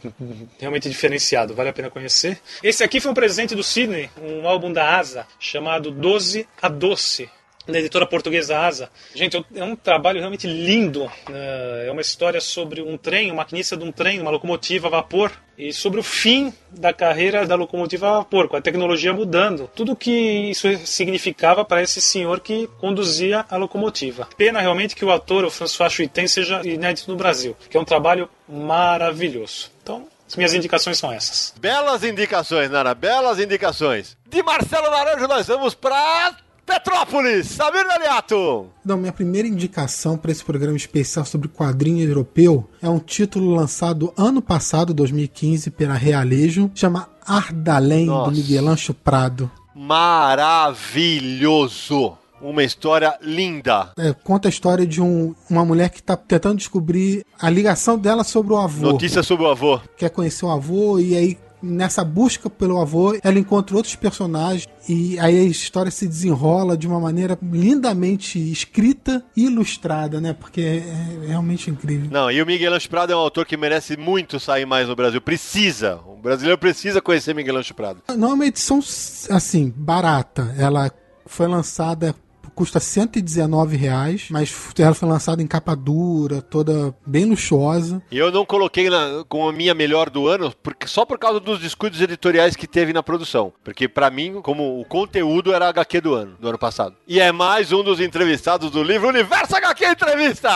realmente diferenciado, vale a pena conhecer. Esse aqui foi um presente do Sidney, um álbum da Asa, chamado Doze a Doce da editora portuguesa Asa. Gente, é um trabalho realmente lindo. Né? É uma história sobre um trem, um maquinista de um trem, uma locomotiva a vapor, e sobre o fim da carreira da locomotiva a vapor, com a tecnologia mudando. Tudo que isso significava para esse senhor que conduzia a locomotiva. Pena realmente que o ator, o François Chuitem, seja inédito no Brasil, que é um trabalho maravilhoso. Então, as minhas indicações são essas. Belas indicações, Nara, belas indicações. De Marcelo Naranjo, nós vamos para Petrópolis, Samir Daliato. Não, minha primeira indicação para esse programa especial sobre quadrinho europeu é um título lançado ano passado, 2015, pela Realejo, chama Ardalém, do Miguel Ancho Prado. Maravilhoso! Uma história linda. É, conta a história de um, uma mulher que está tentando descobrir a ligação dela sobre o avô. Notícia sobre o avô. Quer conhecer o avô e aí nessa busca pelo avô, ela encontra outros personagens e aí a história se desenrola de uma maneira lindamente escrita e ilustrada, né? Porque é, é realmente incrível. Não, e o Miguel Ancho Prado é um autor que merece muito sair mais no Brasil. Precisa. O brasileiro precisa conhecer Miguel Ancho Prado. Não é uma edição, assim, barata. Ela foi lançada custa 119 reais, mas ela foi lançada em capa dura, toda bem luxuosa. E eu não coloquei na, com a minha melhor do ano, porque, só por causa dos descuidos editoriais que teve na produção. Porque para mim, como o conteúdo era HQ do ano, do ano passado. E é mais um dos entrevistados do livro Universo HQ Entrevista!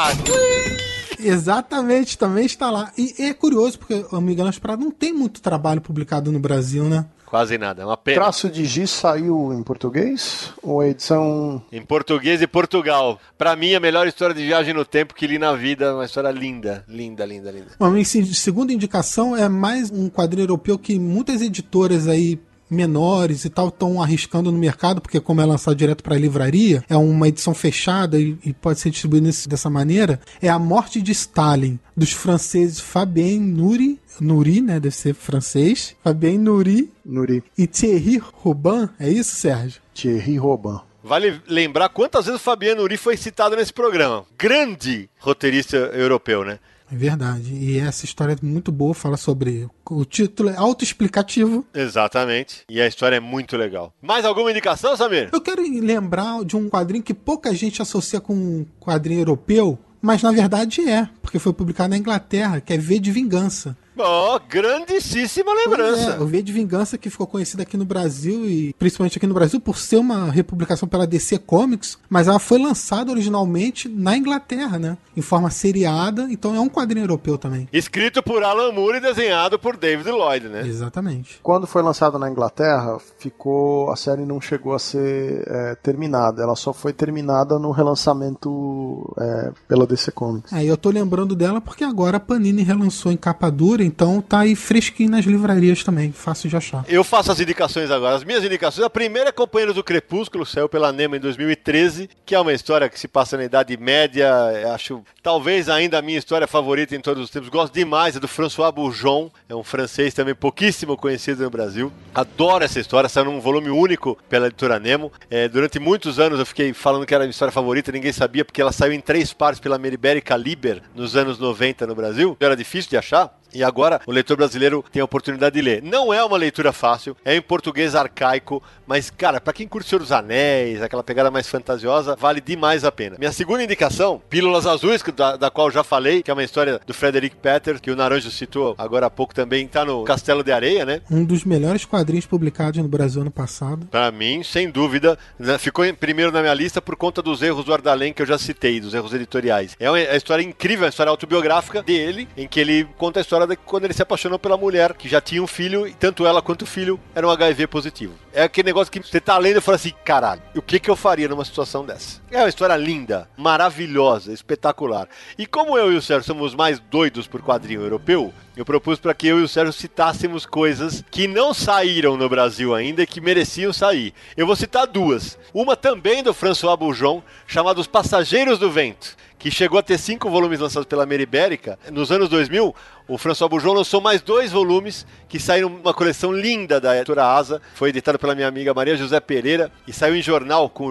Exatamente, também está lá. E é curioso, porque o Miguel Prado não tem muito trabalho publicado no Brasil, né? Quase nada, é uma pena. Traço de Giz saiu em português? Ou a edição. Em português e Portugal. Para mim, a melhor história de viagem no tempo que li na vida. Uma história linda, linda, linda, linda. Bom, minha segunda indicação é mais um quadrinho europeu que muitas editoras aí menores e tal estão arriscando no mercado, porque como é lançado direto para livraria, é uma edição fechada e, e pode ser distribuído nesse, dessa maneira, é A Morte de Stalin, dos franceses Fabien Nuri, Nuri, né, deve ser francês, Fabien Nuri, Nuri. e Thierry Robin, é isso, Sérgio? Thierry Robin. Vale lembrar quantas vezes o Fabiano Nuri foi citado nesse programa. Grande roteirista europeu, né? É verdade. E essa história é muito boa, fala sobre. O título é autoexplicativo. Exatamente. E a história é muito legal. Mais alguma indicação, Samir? Eu quero lembrar de um quadrinho que pouca gente associa com um quadrinho europeu, mas na verdade é, porque foi publicado na Inglaterra, que é V de Vingança. Ó, oh, grandíssima lembrança. É, o V de Vingança que ficou conhecida aqui no Brasil e principalmente aqui no Brasil por ser uma republicação pela DC Comics, mas ela foi lançada originalmente na Inglaterra, né? Em forma seriada, então é um quadrinho europeu também. Escrito por Alan Moore e desenhado por David Lloyd, né? Exatamente. Quando foi lançado na Inglaterra, ficou a série não chegou a ser é, terminada, ela só foi terminada no relançamento é, pela DC Comics. É, eu tô lembrando dela porque agora a Panini relançou em capa dura então tá aí fresquinho nas livrarias também, fácil de achar. Eu faço as indicações agora. As minhas indicações, a primeira é Companheiros do Crepúsculo, saiu pela Nema em 2013, que é uma história que se passa na Idade Média, acho talvez ainda a minha história favorita em todos os tempos. Gosto demais, é do François Bourgeon, é um francês também pouquíssimo conhecido no Brasil. Adoro essa história, saiu num volume único pela editora Nemo. É, durante muitos anos eu fiquei falando que era a minha história favorita, ninguém sabia, porque ela saiu em três partes pela Meribérica Liber nos anos 90 no Brasil. Era difícil de achar. E agora o leitor brasileiro tem a oportunidade de ler. Não é uma leitura fácil, é em português arcaico, mas, cara, para quem curte Senhor dos Anéis, aquela pegada mais fantasiosa, vale demais a pena. Minha segunda indicação, Pílulas Azuis, da, da qual já falei, que é uma história do Frederick Petter, que o Naranjo citou agora há pouco também, tá no Castelo de Areia, né? Um dos melhores quadrinhos publicados no Brasil ano passado. Para mim, sem dúvida, né, ficou em primeiro na minha lista por conta dos erros do Ardalém que eu já citei, dos erros editoriais. É uma, é uma história incrível, uma história autobiográfica dele, em que ele conta a história quando ele se apaixonou pela mulher, que já tinha um filho, e tanto ela quanto o filho eram HIV positivo. É aquele negócio que você tá lendo e fala assim, caralho, o que que eu faria numa situação dessa? É uma história linda, maravilhosa, espetacular. E como eu e o Sérgio somos mais doidos por quadrinho europeu, eu propus para que eu e o Sérgio citássemos coisas que não saíram no Brasil ainda e que mereciam sair. Eu vou citar duas. Uma também do François Bourgeon, chamada Os Passageiros do Vento, que chegou a ter cinco volumes lançados pela Meribérica. Nos anos 2000, o François Bourgeon lançou mais dois volumes que saíram uma coleção linda da editora Asa. Foi editado pela minha amiga Maria José Pereira e saiu em jornal, com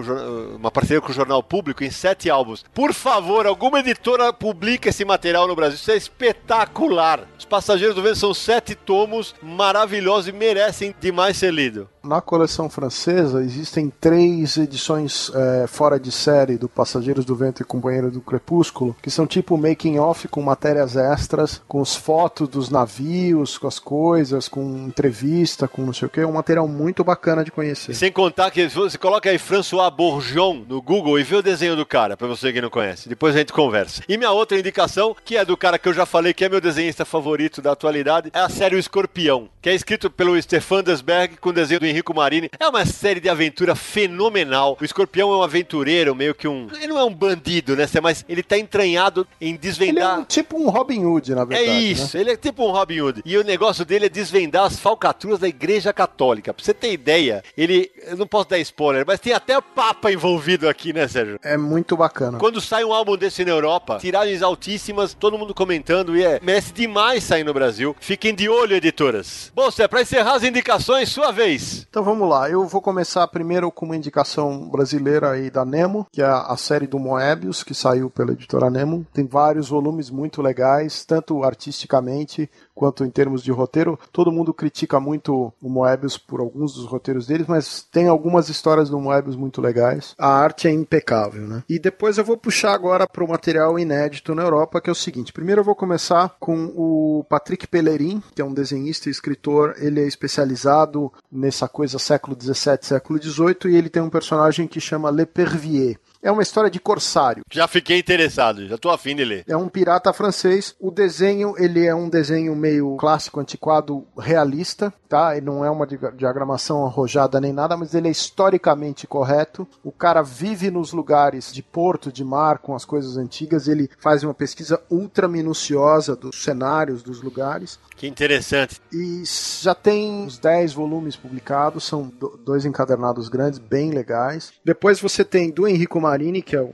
uma parceria com o Jornal Público, em sete álbuns. Por favor, alguma editora publica esse material no Brasil. Isso é espetacular. Os Passageiros do Vento são sete tomos maravilhosos e merecem demais ser lido. Na coleção francesa existem três edições é, fora de série do Passageiros do Vento e Companheiro do Crepúsculo, que são tipo making off com matérias extras, com os fotos dos navios, com as coisas, com entrevista, com não sei o que. É um material muito bacana de conhecer. Sem contar que você coloca aí François Bourgeon no Google e vê o desenho do cara, pra você que não conhece. Depois a gente conversa. E minha outra indicação, que é do cara que eu já falei que é meu desenhista favorito da atualidade, é a série O Escorpião, que é escrito pelo Stefan Desberg com desenho do Henrico Marini. É uma série de aventura fenomenal. O Escorpião é um aventureiro, meio que um. Ele não é um bandido, né? Mas ele tá entranhado em desvendar. Ele é um, tipo um Robin Hood, na verdade. É isso. Isso, ele é tipo um Robin Hood. E o negócio dele é desvendar as falcatruas da Igreja Católica. Pra você ter ideia, ele. Eu não posso dar spoiler, mas tem até o Papa envolvido aqui, né, Sérgio? É muito bacana. Quando sai um álbum desse na Europa, tiragens altíssimas, todo mundo comentando, e é. Merece demais sair no Brasil. Fiquem de olho, editoras. Bom, Sé, pra encerrar as indicações, sua vez. Então vamos lá. Eu vou começar primeiro com uma indicação brasileira aí da Nemo, que é a série do Moebius, que saiu pela editora Nemo. Tem vários volumes muito legais, tanto artisticamente quanto em termos de roteiro. Todo mundo critica muito o Moebius por alguns dos roteiros deles, mas tem algumas histórias do Moebius muito legais. A arte é impecável, né? E depois eu vou puxar agora para o material inédito na Europa, que é o seguinte. Primeiro eu vou começar com o Patrick Pellerin, que é um desenhista e escritor. Ele é especializado nessa coisa século XVII, século XVIII, e ele tem um personagem que chama Le Pervier É uma história de corsário. Já fiquei interessado, já tô afim de ler. É um pirata francês. O desenho, ele é um desenho meio clássico, antiquado, realista, tá? Ele não é uma diagramação arrojada nem nada, mas ele é historicamente correto. O cara vive nos lugares de porto, de mar, com as coisas antigas. Ele faz uma pesquisa ultra minuciosa dos cenários, dos lugares. Que interessante. E já tem uns 10 volumes publicados, são dois encadernados grandes, bem legais. Depois você tem do Enrico Marini, que é o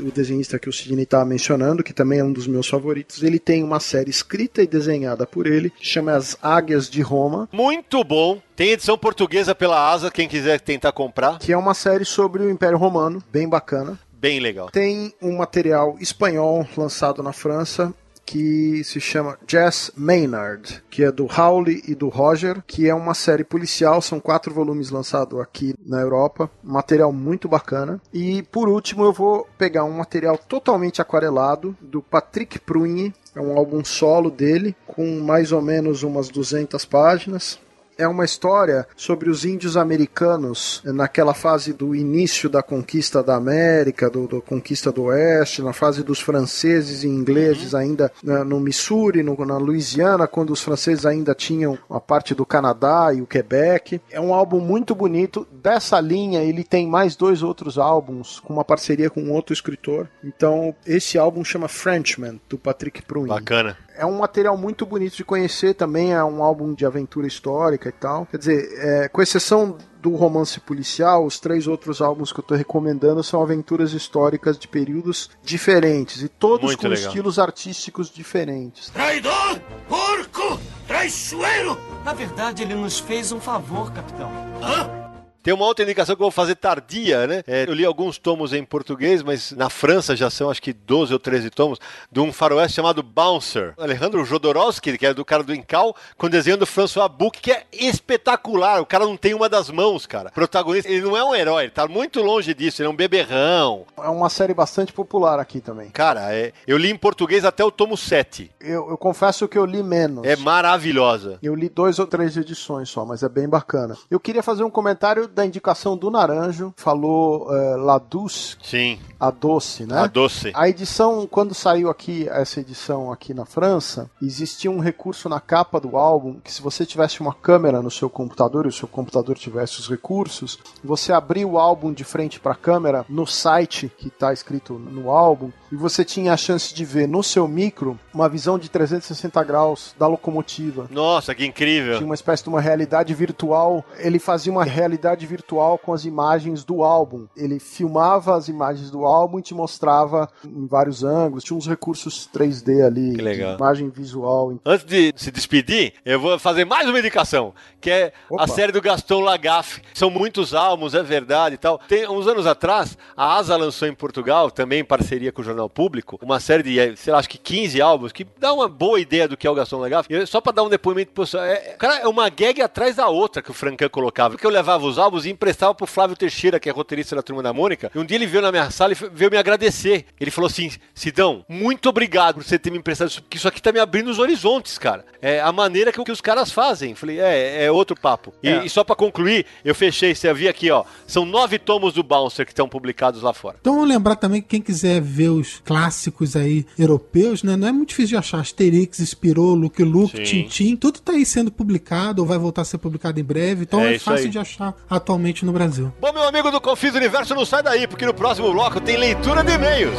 o desenhista que o Sidney estava mencionando, que também é um dos meus favoritos, ele tem uma série escrita e desenhada por ele, que chama As Águias de Roma. Muito bom. Tem edição portuguesa pela Asa, quem quiser tentar comprar. Que é uma série sobre o Império Romano, bem bacana. Bem legal. Tem um material espanhol lançado na França, que se chama Jess Maynard, que é do Howley e do Roger, que é uma série policial, são quatro volumes lançados aqui na Europa, material muito bacana. E por último eu vou pegar um material totalmente aquarelado do Patrick Prunhe, é um álbum solo dele, com mais ou menos umas 200 páginas é uma história sobre os índios americanos naquela fase do início da conquista da América, do, do conquista do Oeste, na fase dos franceses e ingleses uhum. ainda né, no Missouri, no, na Louisiana, quando os franceses ainda tinham a parte do Canadá e o Quebec. É um álbum muito bonito. Dessa linha, ele tem mais dois outros álbuns com uma parceria com outro escritor. Então, esse álbum chama Frenchman, do Patrick Pruin. Bacana é um material muito bonito de conhecer também, é um álbum de aventura histórica e tal. Quer dizer, é, com exceção do romance policial, os três outros álbuns que eu estou recomendando são aventuras históricas de períodos diferentes e todos muito com legal. estilos artísticos diferentes. Traidor! Porco! Traiçoeiro! Na verdade, ele nos fez um favor, capitão. Hã? Tem uma outra indicação que eu vou fazer tardia, né? É, eu li alguns tomos em português, mas na França já são acho que 12 ou 13 tomos, de um faroeste chamado Bouncer. Alejandro Jodorowsky, que é do cara do Incal, com desenho do François Buc, que é espetacular. O cara não tem uma das mãos, cara. O protagonista, ele não é um herói, ele tá muito longe disso, ele é um beberrão. É uma série bastante popular aqui também. Cara, é, eu li em português até o tomo 7. Eu, eu confesso que eu li menos. É maravilhosa. Eu li dois ou três edições só, mas é bem bacana. Eu queria fazer um comentário da indicação do Naranjo, falou La Douce. Sim. A Doce, né? A Doce. A edição, quando saiu aqui, essa edição aqui na França, existia um recurso na capa do álbum que se você tivesse uma câmera no seu computador e o seu computador tivesse os recursos, você abria o álbum de frente para a câmera no site que está escrito no álbum e você tinha a chance de ver no seu micro uma visão de 360 graus da locomotiva. Nossa, que incrível! Tinha uma espécie de uma realidade virtual. Ele fazia uma realidade virtual com as imagens do álbum. Ele filmava as imagens do álbum e te mostrava em vários ângulos. Tinha uns recursos 3D ali, que legal. imagem visual. Antes de se despedir, eu vou fazer mais uma indicação, que é Opa. a série do Gaston Lagaffe. São muitos álbuns, é verdade e tal. Tem uns anos atrás, a Asa lançou em Portugal, também em parceria com o jornal Público, uma série de, sei lá, acho que 15 álbuns, que dá uma boa ideia do que é o Gaston Lagaffe. Só pra dar um depoimento pro é, Cara, é uma gag atrás da outra que o Francan colocava. Porque eu levava os álbuns e emprestava pro Flávio Teixeira, que é roteirista da Turma da Mônica. E um dia ele veio na minha sala e veio me agradecer. Ele falou assim: Sidão, muito obrigado por você ter me emprestado isso, porque isso aqui tá me abrindo os horizontes, cara. É a maneira que, que os caras fazem. Falei, é, é outro papo. E, é. e só pra concluir, eu fechei, você viu aqui, ó. São nove tomos do Bouncer que estão publicados lá fora. Então vamos lembrar também que quem quiser ver os clássicos aí europeus, né? Não é muito difícil de achar. Asterix, Spirou, Luke Luke, Tintin, tudo tá aí sendo publicado ou vai voltar a ser publicado em breve. Então é, é fácil aí. de achar atualmente no Brasil. Bom, meu amigo do Confis Universo, não sai daí, porque no próximo bloco tem leitura de e-mails.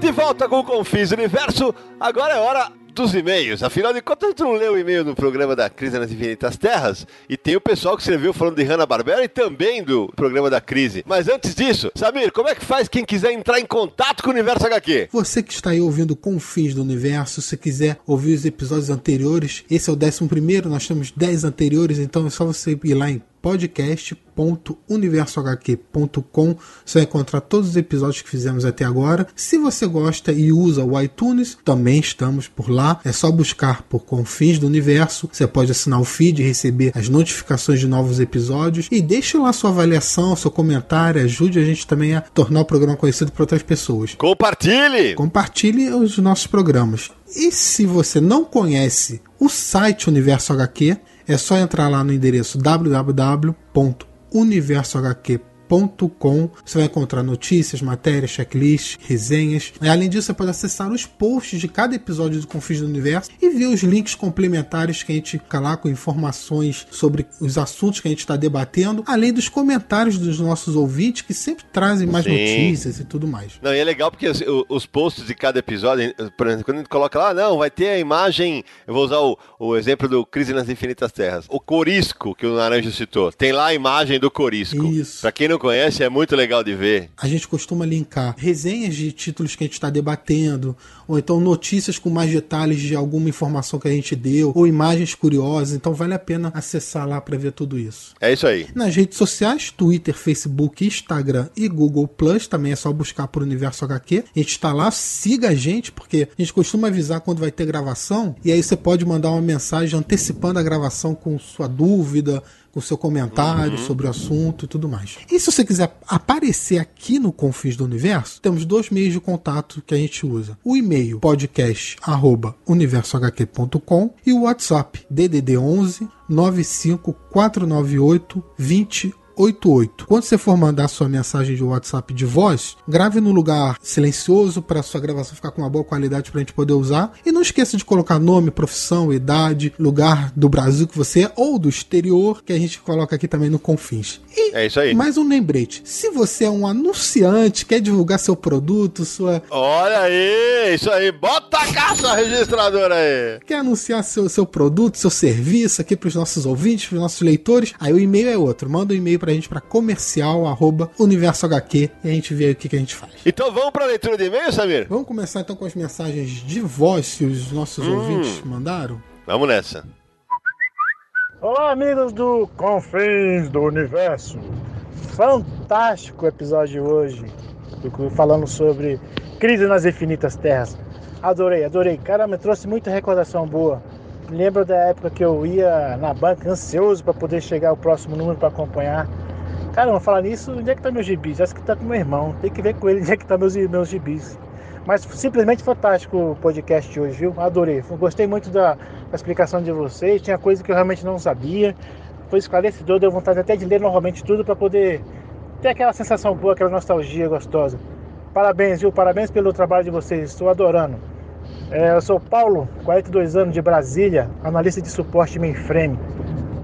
De volta com o Confis Universo, agora é hora dos e-mails. Afinal de contas, tu não leu o e-mail do programa da Crise nas Infinitas Terras? E tem o pessoal que escreveu falando de Hanna-Barbera e também do programa da Crise. Mas antes disso, Samir, como é que faz quem quiser entrar em contato com o Universo HQ? Você que está aí ouvindo Confins do Universo, se quiser ouvir os episódios anteriores, esse é o décimo primeiro, nós temos dez anteriores, então é só você ir lá em podcast.universohq.com. Você vai encontrar todos os episódios que fizemos até agora. Se você gosta e usa o iTunes, também estamos por lá. É só buscar por Confins do Universo. Você pode assinar o feed e receber as notificações de novos episódios. E deixe lá sua avaliação, seu comentário. Ajude a gente também a tornar o programa conhecido por outras pessoas. Compartilhe! Compartilhe os nossos programas. E se você não conhece o site Universo HQ, é só entrar lá no endereço www.universohq.com com Você vai encontrar notícias, matérias, checklists, resenhas. Além disso, você pode acessar os posts de cada episódio do Confins do Universo e ver os links complementares que a gente fica lá com informações sobre os assuntos que a gente está debatendo, além dos comentários dos nossos ouvintes que sempre trazem mais Sim. notícias e tudo mais. Não, e é legal porque os, os, posts de cada episódio, por exemplo, quando a gente coloca lá, não, vai ter a imagem, eu vou usar o, o exemplo do Crise nas Infinitas Terras. O Corisco, que o Naranjo citou, tem lá a imagem do Corisco. Isso. Pra quem não conhece, é muito legal de ver. A gente costuma linkar resenhas de títulos que a gente está debatendo, ou então notícias com mais detalhes de alguma informação que a gente deu, ou imagens curiosas. Então vale a pena acessar lá para ver tudo isso. É isso aí. Nas redes sociais, Twitter, Facebook, Instagram e Google Plus, também é só buscar por Universo HQ. A gente está lá, siga a gente, porque a gente costuma avisar quando vai ter gravação, e aí você pode mandar uma mensagem antecipando a gravação com sua dúvida, com seu comentário uhum. sobre o assunto e tudo mais. E se você quiser aparecer aqui no Confins do Universo, temos dois meios de contato que a gente usa. O e-mail podcast@universohq.com e o WhatsApp DDD 11 95498 20 88. Quando você for mandar sua mensagem de WhatsApp de voz, grave no lugar silencioso para sua gravação ficar com uma boa qualidade para a gente poder usar. E não esqueça de colocar nome, profissão, idade, lugar do Brasil que você é ou do exterior, que a gente coloca aqui também no Confins. E é isso aí. Mais um lembrete: se você é um anunciante, quer divulgar seu produto, sua. Olha aí, isso aí, bota a caixa registradora aí. Quer anunciar seu, seu produto, seu serviço aqui para os nossos ouvintes, para os nossos leitores? Aí o e-mail é outro. Manda um e-mail para pra gente para comercial arroba universo HQ e a gente vê o que, que a gente faz. Então vamos pra leitura de e-mail, Samir? Vamos começar então com as mensagens de voz que os nossos hum. ouvintes mandaram? Vamos nessa. Olá, amigos do Confins do Universo. Fantástico episódio de hoje, falando sobre Crise nas Infinitas Terras. Adorei, adorei. Cara, me trouxe muita recordação boa lembro da época que eu ia na banca ansioso para poder chegar o próximo número para acompanhar. Cara, vou falar nisso, onde é que tá meus gibis? Acho que tá com meu irmão. Tem que ver com ele onde é que tá meus, meus gibis. Mas simplesmente fantástico o podcast hoje, viu? Adorei. Gostei muito da, da explicação de vocês. Tinha coisa que eu realmente não sabia. Foi esclarecedor, deu vontade até de ler novamente tudo para poder ter aquela sensação boa, aquela nostalgia gostosa. Parabéns, viu? Parabéns pelo trabalho de vocês. Estou adorando. É, eu sou Paulo, 42 anos de Brasília, analista de suporte mainframe.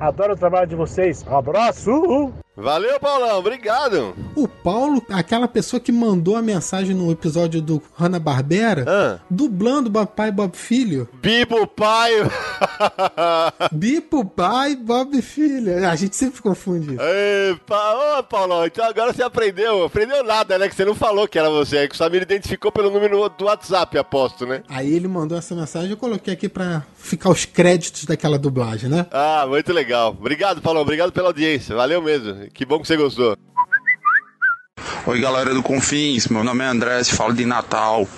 Adoro o trabalho de vocês. Abraço! Valeu, Paulão, obrigado. O Paulo, aquela pessoa que mandou a mensagem no episódio do Hanna-Barbera, ah. dublando Bob Pai Bob Filho. Bibo Pai. Bibo Pai Bob Filho. A gente sempre confunde. Epa, ô, Paulão, então agora você aprendeu. Aprendeu nada, né? Que você não falou que era você. É que o Samir identificou pelo número do WhatsApp, aposto, né? Aí ele mandou essa mensagem, eu coloquei aqui pra ficar os créditos daquela dublagem, né? Ah, muito legal. Obrigado, Paulão. Obrigado pela audiência. Valeu mesmo. Que bom que você gostou. Oi, galera do Confins. Meu nome é André, falo de Natal.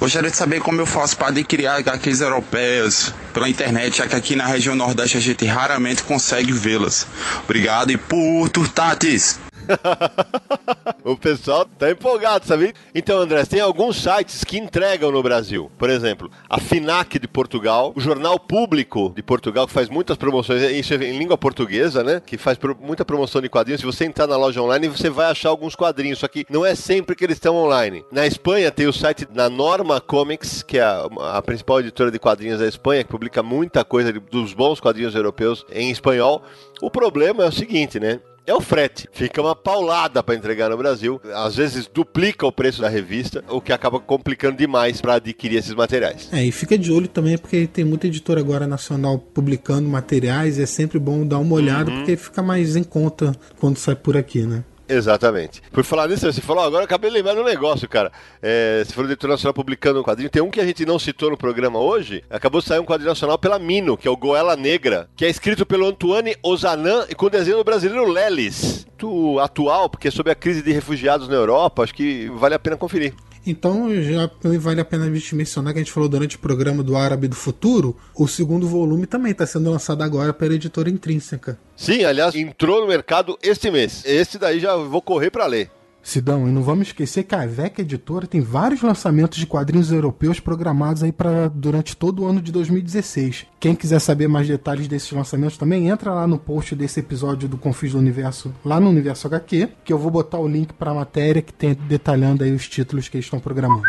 Gostaria de saber como eu faço para adquirir HQs europeias pela internet, já que aqui na região Nordeste a gente raramente consegue vê-las. Obrigado e por Tatis! o pessoal tá empolgado, sabe? Então, André, tem alguns sites que entregam no Brasil. Por exemplo, a FINAC de Portugal, o Jornal Público de Portugal, que faz muitas promoções, isso é em língua portuguesa, né? Que faz muita promoção de quadrinhos. Se você entrar na loja online, você vai achar alguns quadrinhos, só que não é sempre que eles estão online. Na Espanha tem o site da Norma Comics, que é a, a principal editora de quadrinhos da Espanha, que publica muita coisa dos bons quadrinhos europeus em espanhol. O problema é o seguinte, né? É o frete. Fica uma paulada para entregar no Brasil. Às vezes duplica o preço da revista, o que acaba complicando demais para adquirir esses materiais. É, e fica de olho também, porque tem muita editora agora nacional publicando materiais. E é sempre bom dar uma olhada, uhum. porque fica mais em conta quando sai por aqui, né? Exatamente. Por falar nisso, você falou, agora eu acabei de lembrar um negócio, cara. É, você falou do Editor Nacional publicando um quadrinho. Tem um que a gente não citou no programa hoje. Acabou de sair um quadrinho nacional pela Mino, que é o Goela Negra, que é escrito pelo Antoine Ozanan e com desenho do brasileiro Lelis. Muito atual, porque é sobre a crise de refugiados na Europa. Acho que vale a pena conferir. Então já vale a pena a gente mencionar que a gente falou durante o programa do Árabe do Futuro, o segundo volume também está sendo lançado agora pela editora Intrínseca. Sim, aliás, entrou no mercado este mês. Esse daí já vou correr para ler. Sidão, e não vamos esquecer que a VEC Editora tem vários lançamentos de quadrinhos europeus programados aí para durante todo o ano de 2016. Quem quiser saber mais detalhes desses lançamentos também, entra lá no post desse episódio do Confis do Universo, lá no Universo HQ, que eu vou botar o link para a matéria que tem detalhando aí os títulos que eles estão programando.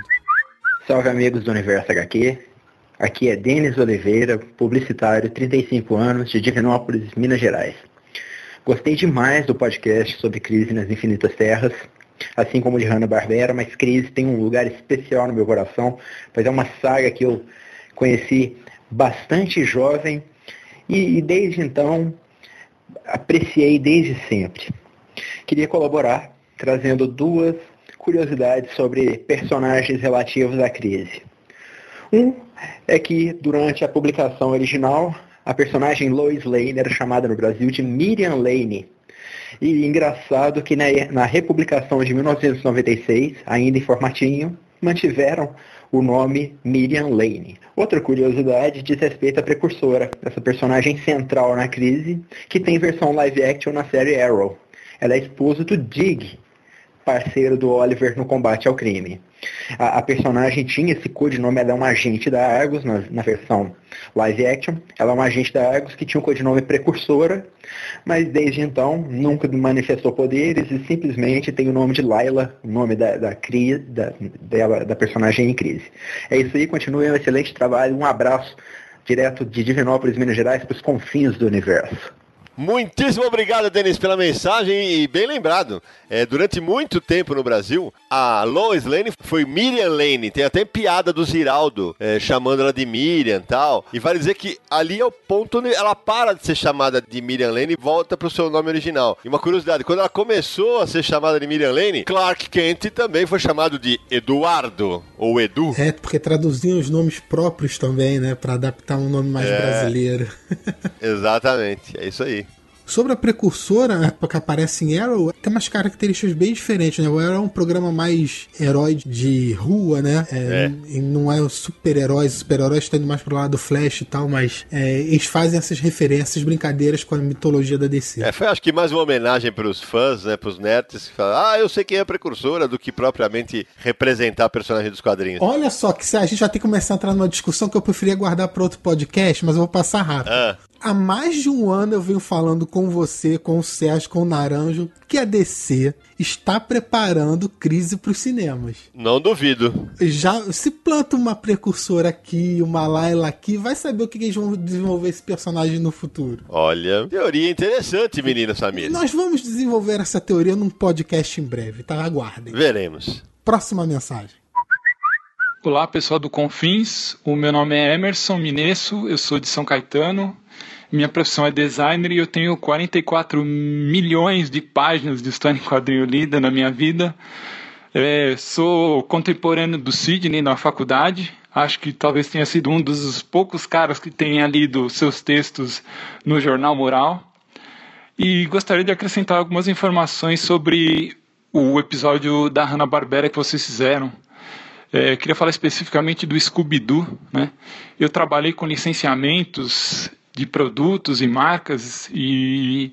Salve amigos do Universo HQ. Aqui é Denis Oliveira, publicitário, 35 anos, de Divinópolis, Minas Gerais. Gostei demais do podcast sobre crise nas infinitas terras assim como de Hanna-Barbera, mas Crise tem um lugar especial no meu coração, pois é uma saga que eu conheci bastante jovem e, e desde então apreciei desde sempre. Queria colaborar trazendo duas curiosidades sobre personagens relativos à crise. Um é que durante a publicação original, a personagem Lois Lane era chamada no Brasil de Miriam Lane, e engraçado que na, na republicação de 1996, ainda em formatinho, mantiveram o nome Miriam Lane. Outra curiosidade diz respeito à precursora, essa personagem central na crise, que tem versão live action na série Arrow. Ela é esposa do Dig, parceiro do Oliver no combate ao crime. A, a personagem tinha esse codinome, ela é uma agente da Argus na, na, versão live action. Ela é uma agente da Argus que tinha um codinome precursora, mas desde então nunca manifestou poderes e simplesmente tem o nome de Layla, o nome da, da, cria, da, dela, da personagem em crise. É isso aí, continue um excelente trabalho, um abraço direto de Divinópolis, Minas Gerais, para os confins do universo. Muitíssimo obrigado, Denis, pela mensagem e bem lembrado. É, durante muito tempo no Brasil, a Lois Lane foi Miriam Lane. Tem até piada do Ziraldo é, chamando ela de Miriam e tal. E vai dizer que ali é o ponto onde ela para de ser chamada de Miriam Lane e volta pro seu nome original. E uma curiosidade, quando ela começou a ser chamada de Miriam Lane, Clark Kent também foi chamado de Eduardo ou Edu. É, porque traduziam os nomes próprios também, né? Para adaptar um nome mais é, brasileiro. exatamente, é isso aí. Sobre a precursora, que aparece em Arrow, tem umas características bem diferentes, né? O Arrow é um programa mais herói de rua, né? É, é. Não é super-heróis, super-heróis estão indo mais pro lado do Flash e tal, mas é, eles fazem essas referências, brincadeiras com a mitologia da DC. É, foi acho que mais uma homenagem pros fãs, né? Pros nerds, que falam, ah, eu sei quem é a precursora, do que propriamente representar a personagem dos quadrinhos. Olha só, que a gente vai ter que começar a entrar numa discussão que eu preferia guardar para outro podcast, mas eu vou passar rápido. Ah há mais de um ano eu venho falando com você, com o Sérgio, com o Naranjo, que a DC está preparando crise para os cinemas. Não duvido. Já se planta uma precursora aqui, uma Layla aqui, vai saber o que eles vão desenvolver esse personagem no futuro. Olha, teoria interessante, menina Samir. Nós vamos desenvolver essa teoria num podcast em breve, tá? Aguardem. Veremos. Próxima mensagem. Olá, pessoal do Confins. O meu nome é Emerson Minesso, eu sou de São Caetano, minha profissão é designer e eu tenho 44 milhões de páginas de história em quadrinho lida na minha vida. É, sou contemporâneo do Sidney na faculdade. Acho que talvez tenha sido um dos poucos caras que tenha lido seus textos no Jornal Moral. E gostaria de acrescentar algumas informações sobre o episódio da Hanna-Barbera que vocês fizeram. É, queria falar especificamente do Scooby-Doo. Né? Eu trabalhei com licenciamentos de produtos e marcas e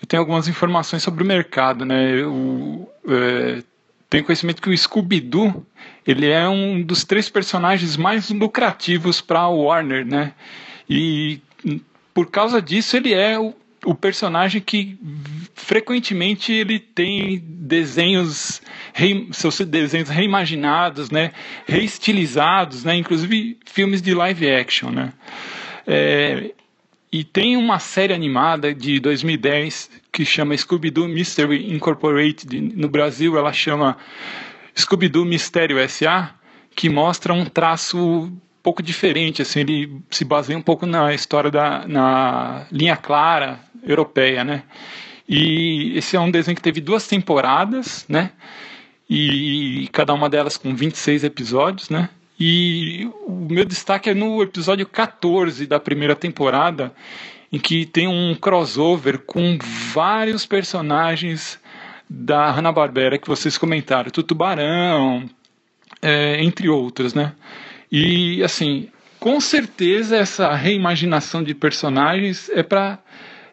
eu tenho algumas informações sobre o mercado, né? Eu é, tenho conhecimento que o Scooby-Doo ele é um dos três personagens mais lucrativos para a Warner, né? E por causa disso ele é o, o personagem que frequentemente ele tem desenhos seus desenhos reimaginados, né? Reestilizados, né? Inclusive filmes de live action, né? É, e tem uma série animada de 2010 que chama Scooby-Doo Mystery Incorporated. No Brasil ela chama Scooby-Doo Mistério S.A., que mostra um traço um pouco diferente. Assim, ele se baseia um pouco na história da na linha clara europeia, né? E esse é um desenho que teve duas temporadas, né? E cada uma delas com 26 episódios, né? E o meu destaque é no episódio 14 da primeira temporada, em que tem um crossover com vários personagens da Hanna-Barbera que vocês comentaram, Tutubarão, é, entre outros, né? E assim, com certeza essa reimaginação de personagens é para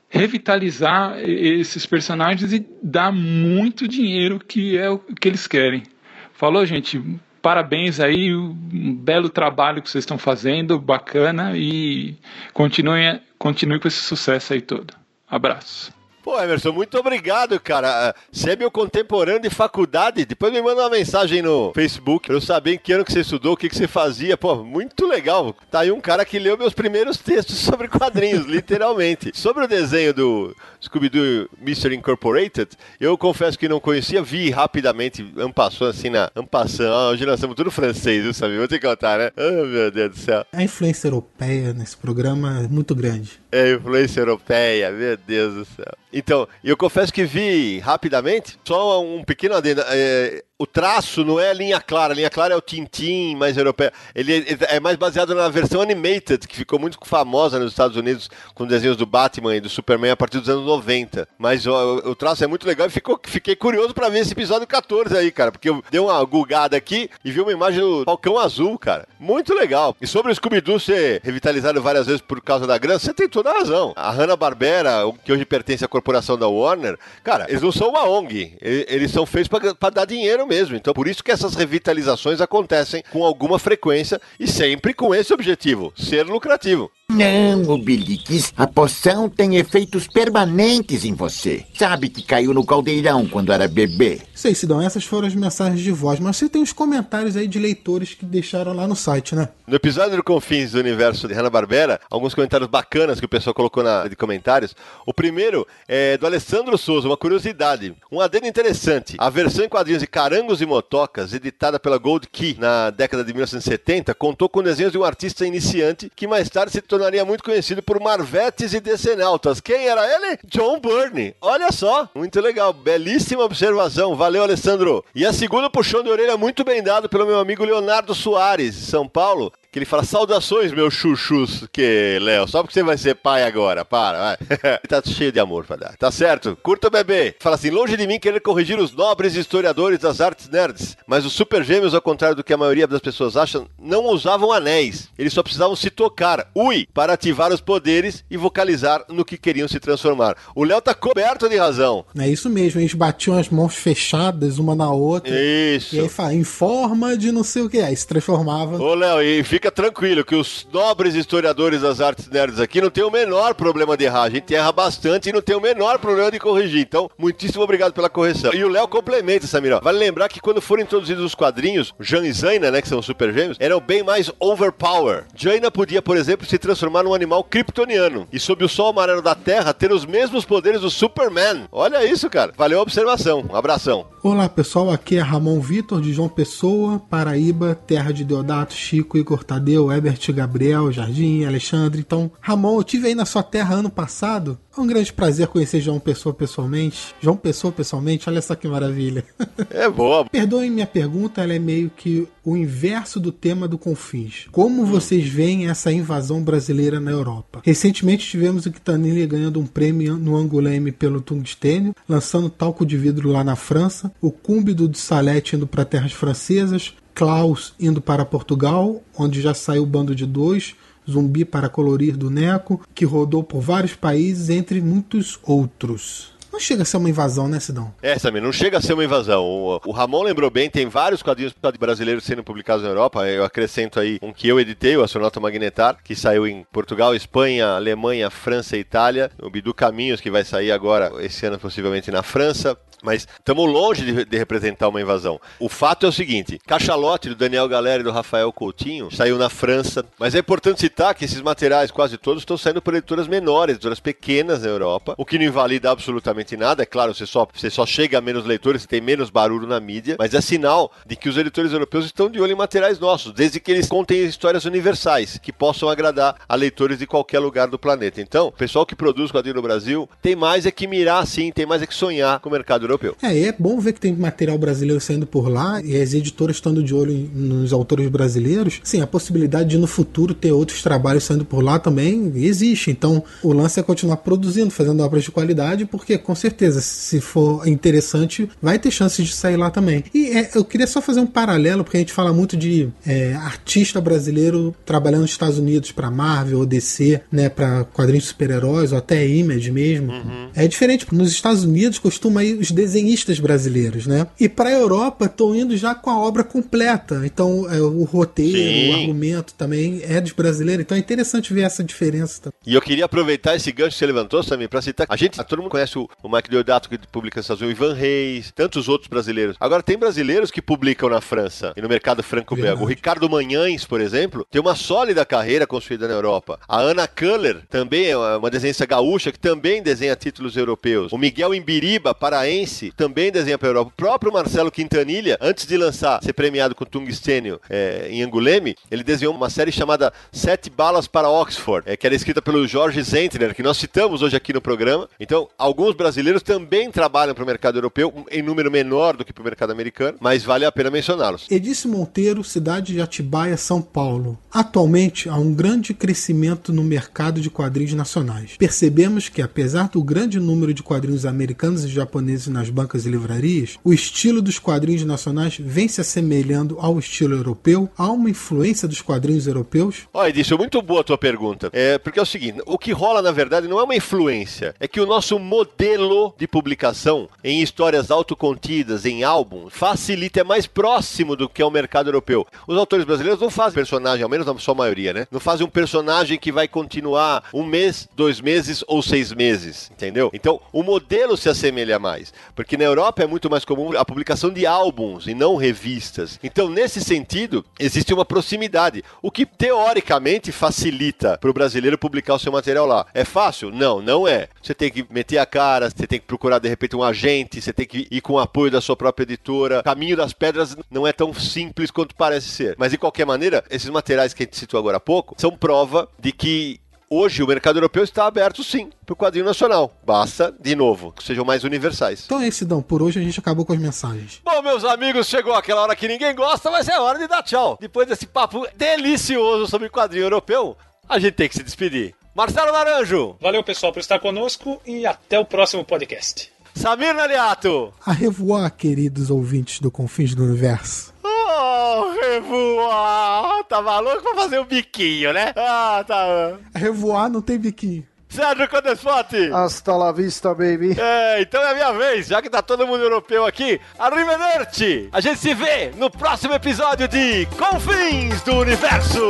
revitalizar esses personagens e dar muito dinheiro que é o que eles querem. Falou, gente? Parabéns aí, um belo trabalho que vocês estão fazendo, bacana e continue, continue com esse sucesso aí todo. Abraço. Pô, Emerson, muito obrigado, cara. Você é meu contemporâneo de faculdade. Depois me manda uma mensagem no Facebook pra eu saber em que ano que você estudou, o que, que você fazia. Pô, muito legal. Tá aí um cara que leu meus primeiros textos sobre quadrinhos, literalmente. Sobre o desenho do Scooby-Doo Mystery Incorporated, eu confesso que não conhecia, vi rapidamente, passou assim na ampassão. Ah, hoje nós estamos tudo francês, viu, sabe? Vou te contar, né? Oh, meu Deus do céu. A influência europeia nesse programa é muito grande. É, influência europeia, meu Deus do céu. Então, eu confesso que vi rapidamente, só um pequeno adendo. É, o traço não é a linha clara, a linha clara é o Tintin mais europeu. Ele é mais baseado na versão animated, que ficou muito famosa nos Estados Unidos com desenhos do Batman e do Superman a partir dos anos 90. Mas o, o traço é muito legal e ficou, fiquei curioso para ver esse episódio 14 aí, cara, porque eu dei uma gulgada aqui e vi uma imagem do Falcão Azul, cara. Muito legal. E sobre o Scooby-Doo ser revitalizado várias vezes por causa da grana, você tem toda a razão. A Hanna-Barbera, que hoje pertence à corporação da Warner, cara, eles não são uma ONG. Eles são feitos para dar dinheiro mesmo. Então, por isso que essas revitalizações acontecem com alguma frequência e sempre com esse objetivo: ser lucrativo. Não, Obelix. A poção tem efeitos permanentes em você. Sabe que caiu no caldeirão quando era bebê. Sei, Sidão, essas foram as mensagens de voz, mas você tem uns comentários aí de leitores que deixaram lá no site, né? No episódio do Confins do Universo de Hanna-Barbera, alguns comentários bacanas que o pessoal colocou na de comentários. O primeiro é do Alessandro Souza, uma curiosidade. Um adendo interessante. A versão em quadrinhos de Carangos e Motocas, editada pela Gold Key na década de 1970, contou com desenhos de um artista iniciante que mais tarde se tornou tornaria muito conhecido por Marvetes e Decenautas. Quem era ele? John Byrne. Olha só, muito legal, belíssima observação. Valeu, Alessandro. E a segunda puxão de orelha muito bem dado pelo meu amigo Leonardo Soares, de São Paulo, que ele fala, saudações, meus chuchus, que, Léo, só porque você vai ser pai agora, para, vai. tá cheio de amor pra dar, tá certo? Curta o bebê. Fala assim, longe de mim querer corrigir os nobres historiadores das artes nerds, mas os super gêmeos, ao contrário do que a maioria das pessoas acham, não usavam anéis. Eles só precisavam se tocar, ui, para ativar os poderes e vocalizar no que queriam se transformar. O Léo tá coberto de razão. É isso mesmo, eles batiam as mãos fechadas uma na outra. Isso. E aí fala, em forma de não sei o que, aí se transformava. Ô, Léo, e fica fica tranquilo que os nobres historiadores das artes nerds aqui não tem o menor problema de errar. A gente erra bastante e não tem o menor problema de corrigir. Então, muitíssimo obrigado pela correção. E o Léo complementa, Samir. Vale lembrar que quando foram introduzidos os quadrinhos, Jan e Zaina, né, que são super gêmeos, eram bem mais overpower. Jaina podia, por exemplo, se transformar num animal kryptoniano e sob o sol amarelo da Terra ter os mesmos poderes do Superman. Olha isso, cara. Valeu a observação. Um abração. Olá, pessoal. Aqui é Ramon Vitor de João Pessoa, Paraíba, terra de Deodato, Chico e Cortado Tadeu, Herbert Gabriel, Jardim, Alexandre. Então, Ramon, eu tive aí na sua terra ano passado. É um grande prazer conhecer João Pessoa pessoalmente. João Pessoa pessoalmente, olha só que maravilha. É boa. Perdoem minha pergunta, ela é meio que o inverso do tema do Confins. Como vocês veem essa invasão brasileira na Europa? Recentemente tivemos o Kitanilha ganhando um prêmio no Anguleme pelo tungstênio, lançando talco de vidro lá na França, o Cúmbido de Salete indo para terras francesas, Klaus indo para Portugal, onde já saiu o bando de dois, Zumbi para Colorir do Neco, que rodou por vários países, entre muitos outros. Não chega a ser uma invasão, né, Sidão? É, Samir, não chega a ser uma invasão. O, o, Ramon lembrou bem, tem vários quadrinhos brasileiros sendo publicados na Europa. Eu acrescento aí um que eu editei, o Astronauta Magnetar, que saiu em Portugal, Espanha, Alemanha, França e Itália. O Bidu Caminhos, que vai sair agora, esse ano possivelmente na França. Mas estamos longe de, de, representar uma invasão. O fato é o seguinte: Cachalote do Daniel Galera e do Rafael Coutinho saiu na França. Mas é importante citar que esses materiais, quase todos, estão saindo por editoras menores, editoras pequenas na Europa, o que não invalida absolutamente nada. É claro, você só, você só chega a menos leitores, você tem menos barulho na mídia, mas é sinal de que os editores europeus estão de olho em materiais nossos, desde que eles contem histórias universais, que possam agradar a leitores de qualquer lugar do planeta. Então, o pessoal que produz quadrinho no Brasil tem mais é que mirar sim, tem mais é que sonhar com o mercado europeu. É, e é bom ver que tem material brasileiro saindo por lá e as editoras estando de olho nos autores brasileiros. Sim, a possibilidade de no futuro ter outros trabalhos saindo por lá também existe. Então, o lance é continuar produzindo, fazendo obras de qualidade, porque com certeza, se for interessante, vai ter chances de sair lá também. E é, eu queria só fazer um paralelo, porque a gente fala muito de é, artista brasileiro trabalhando nos Estados Unidos para Marvel ou DC, né, para quadrinhos de super-heróis ou até Image mesmo. Uhum. É diferente, porque nos Estados Unidos costuma ir os desenhistas brasileiros, né? E para a Europa estão indo já com a obra completa. Então, é, o roteiro, Sim. o argumento também é dos brasileiros. Então é interessante ver essa diferença. Também. E eu queria aproveitar esse gancho que você levantou, também para citar. A gente, todo mundo conhece o, o Mike Deodato, que publica nos Estados Unidos, o Ivan Reis, tantos outros brasileiros. Agora, tem brasileiros que publicam na França e no mercado franco-belga. O Ricardo Manhães, por exemplo, tem uma sólida carreira construída na Europa. A Ana Köhler também é uma desenhista gaúcha que também desenha títulos europeus. O Miguel Imbiriba, paraense, também desenha para a Europa. O próprio Marcelo Quintanilha, antes de lançar, ser premiado com Tungstênio é, em Anguleme, ele desenhou uma série chamada Sete Balas para Oxford, é, que era escrita pelo Jorge Zentner, que nós citamos hoje aqui no programa. Então, alguns brasileiros também trabalham para o mercado europeu, em número menor do que para o mercado americano, mas vale a pena mencioná-los. Edice Monteiro, cidade de Atibaia, São Paulo. Atualmente há um grande crescimento no mercado de quadrinhos nacionais. Percebemos que, apesar do grande número de quadrinhos americanos e japoneses nas bancas e livrarias, o estilo dos quadrinhos nacionais vem se assemelhando ao estilo europeu? Há uma influência dos quadrinhos europeus? Olha, Edson, muito boa a tua pergunta. É, porque é o seguinte, o que rola, na verdade, não é uma influência, é que o nosso modelo de publicação em histórias autocontidas, em álbum, facilita, é mais próximo do que é o mercado europeu. Os autores brasileiros não fazem personagem, ao menos na sua maioria, né? Não fazem um personagem que vai continuar um mês, dois meses ou seis meses, entendeu? Então, o modelo se assemelha mais. Porque na Europa é muito mais comum a publicação de álbuns e não revistas. Então, nesse sentido, existe uma proximidade, o que teoricamente facilita para o brasileiro publicar o seu material lá. É fácil? Não, não é. Você tem que meter a cara, você tem que procurar de repente um agente, você tem que ir com o apoio da sua própria editora. O caminho das pedras não é tão simples quanto parece ser. Mas de qualquer maneira, esses materiais que a gente citou agora há pouco são prova de que Hoje o mercado europeu está aberto sim para o quadrinho nacional. Basta, de novo, que sejam mais universais. Então é isso, Dão. Por hoje a gente acabou com as mensagens. Bom, meus amigos, chegou aquela hora que ninguém gosta, mas é hora de dar tchau. Depois desse papo delicioso sobre quadrinho europeu, a gente tem que se despedir. Marcelo Naranjo. Valeu, pessoal, por estar conosco e até o próximo podcast. Samir Naliato. A revoar, queridos ouvintes do Confins do Universo. Oh, revoar! Tá maluco pra fazer um biquinho, né? Ah, tá. Revoar não tem biquinho. Sérgio Codesfote! Hasta la vista, baby! É, então é a minha vez, já que tá todo mundo europeu aqui. Arrivederci! A gente se vê no próximo episódio de Confins do Universo!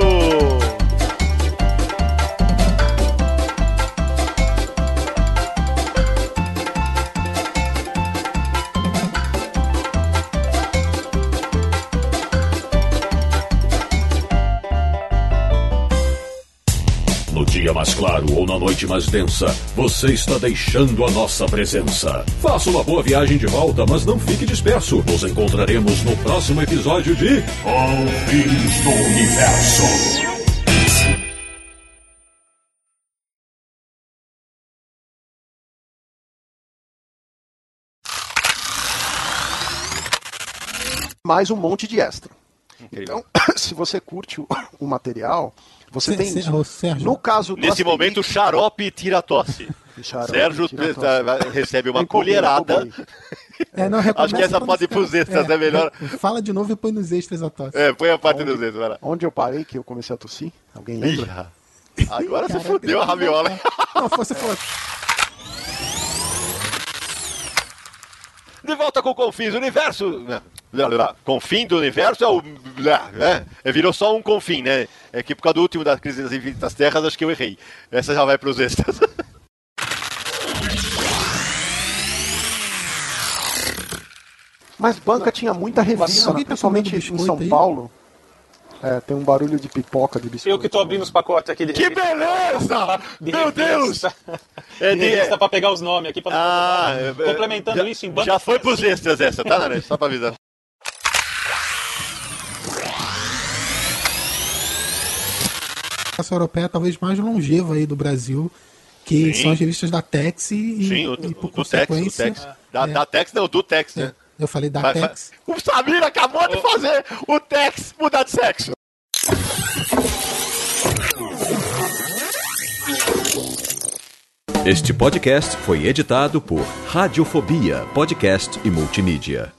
Mais claro ou na noite mais densa, você está deixando a nossa presença. Faça uma boa viagem de volta, mas não fique disperso. Nos encontraremos no próximo episódio de Confins do Universo. mais um monte de extra. Incrível. Então, se você curte o, o material, você tem Sérgio, Sérgio. No caso do Nesse momento, xarope tira tosse. Xarope Sérgio tira tá- recebe uma colherada. É, não, Acho que essa pode ir você- pros extras, é melhor. Fala de novo e põe nos extras a tosse. É, põe a parte dos extras, vai lá. Onde eu parei que eu comecei a tossir? Alguém Ih, lembra? Agora você fudeu a raviola. Não, você falou. De volta com Confins do Universo. Confim do Universo é o. É, é, virou só um confim, né? É que por causa do último da crise das infinitas terras, acho que eu errei. Essa já vai pros extras. Mas banca tinha muita revista, Alguém tá principalmente em São aí? Paulo. É, tem um barulho de pipoca de biscoito. Eu que tô abrindo os pacotes aqui de Que beleza! de Meu revista. É de revista pra pegar os nomes aqui. Pra Ah, falar. é- Complementando já, isso em banda. Já foi pros extras essa, tá, Naranjo? Só pra avisar. Essa europeia talvez mais longeva aí do Brasil, que Sim. são as revistas da Tex e, Sim, o, e por o, do Tex, o consequência... Tex. Da, é, da Tex não, do Tex, né? Eu falei da Vai- vai- Tex. O Samir acabou de fazer o Tex mudar de sexo. Este podcast foi editado por Radiofobia, podcast e multimídia.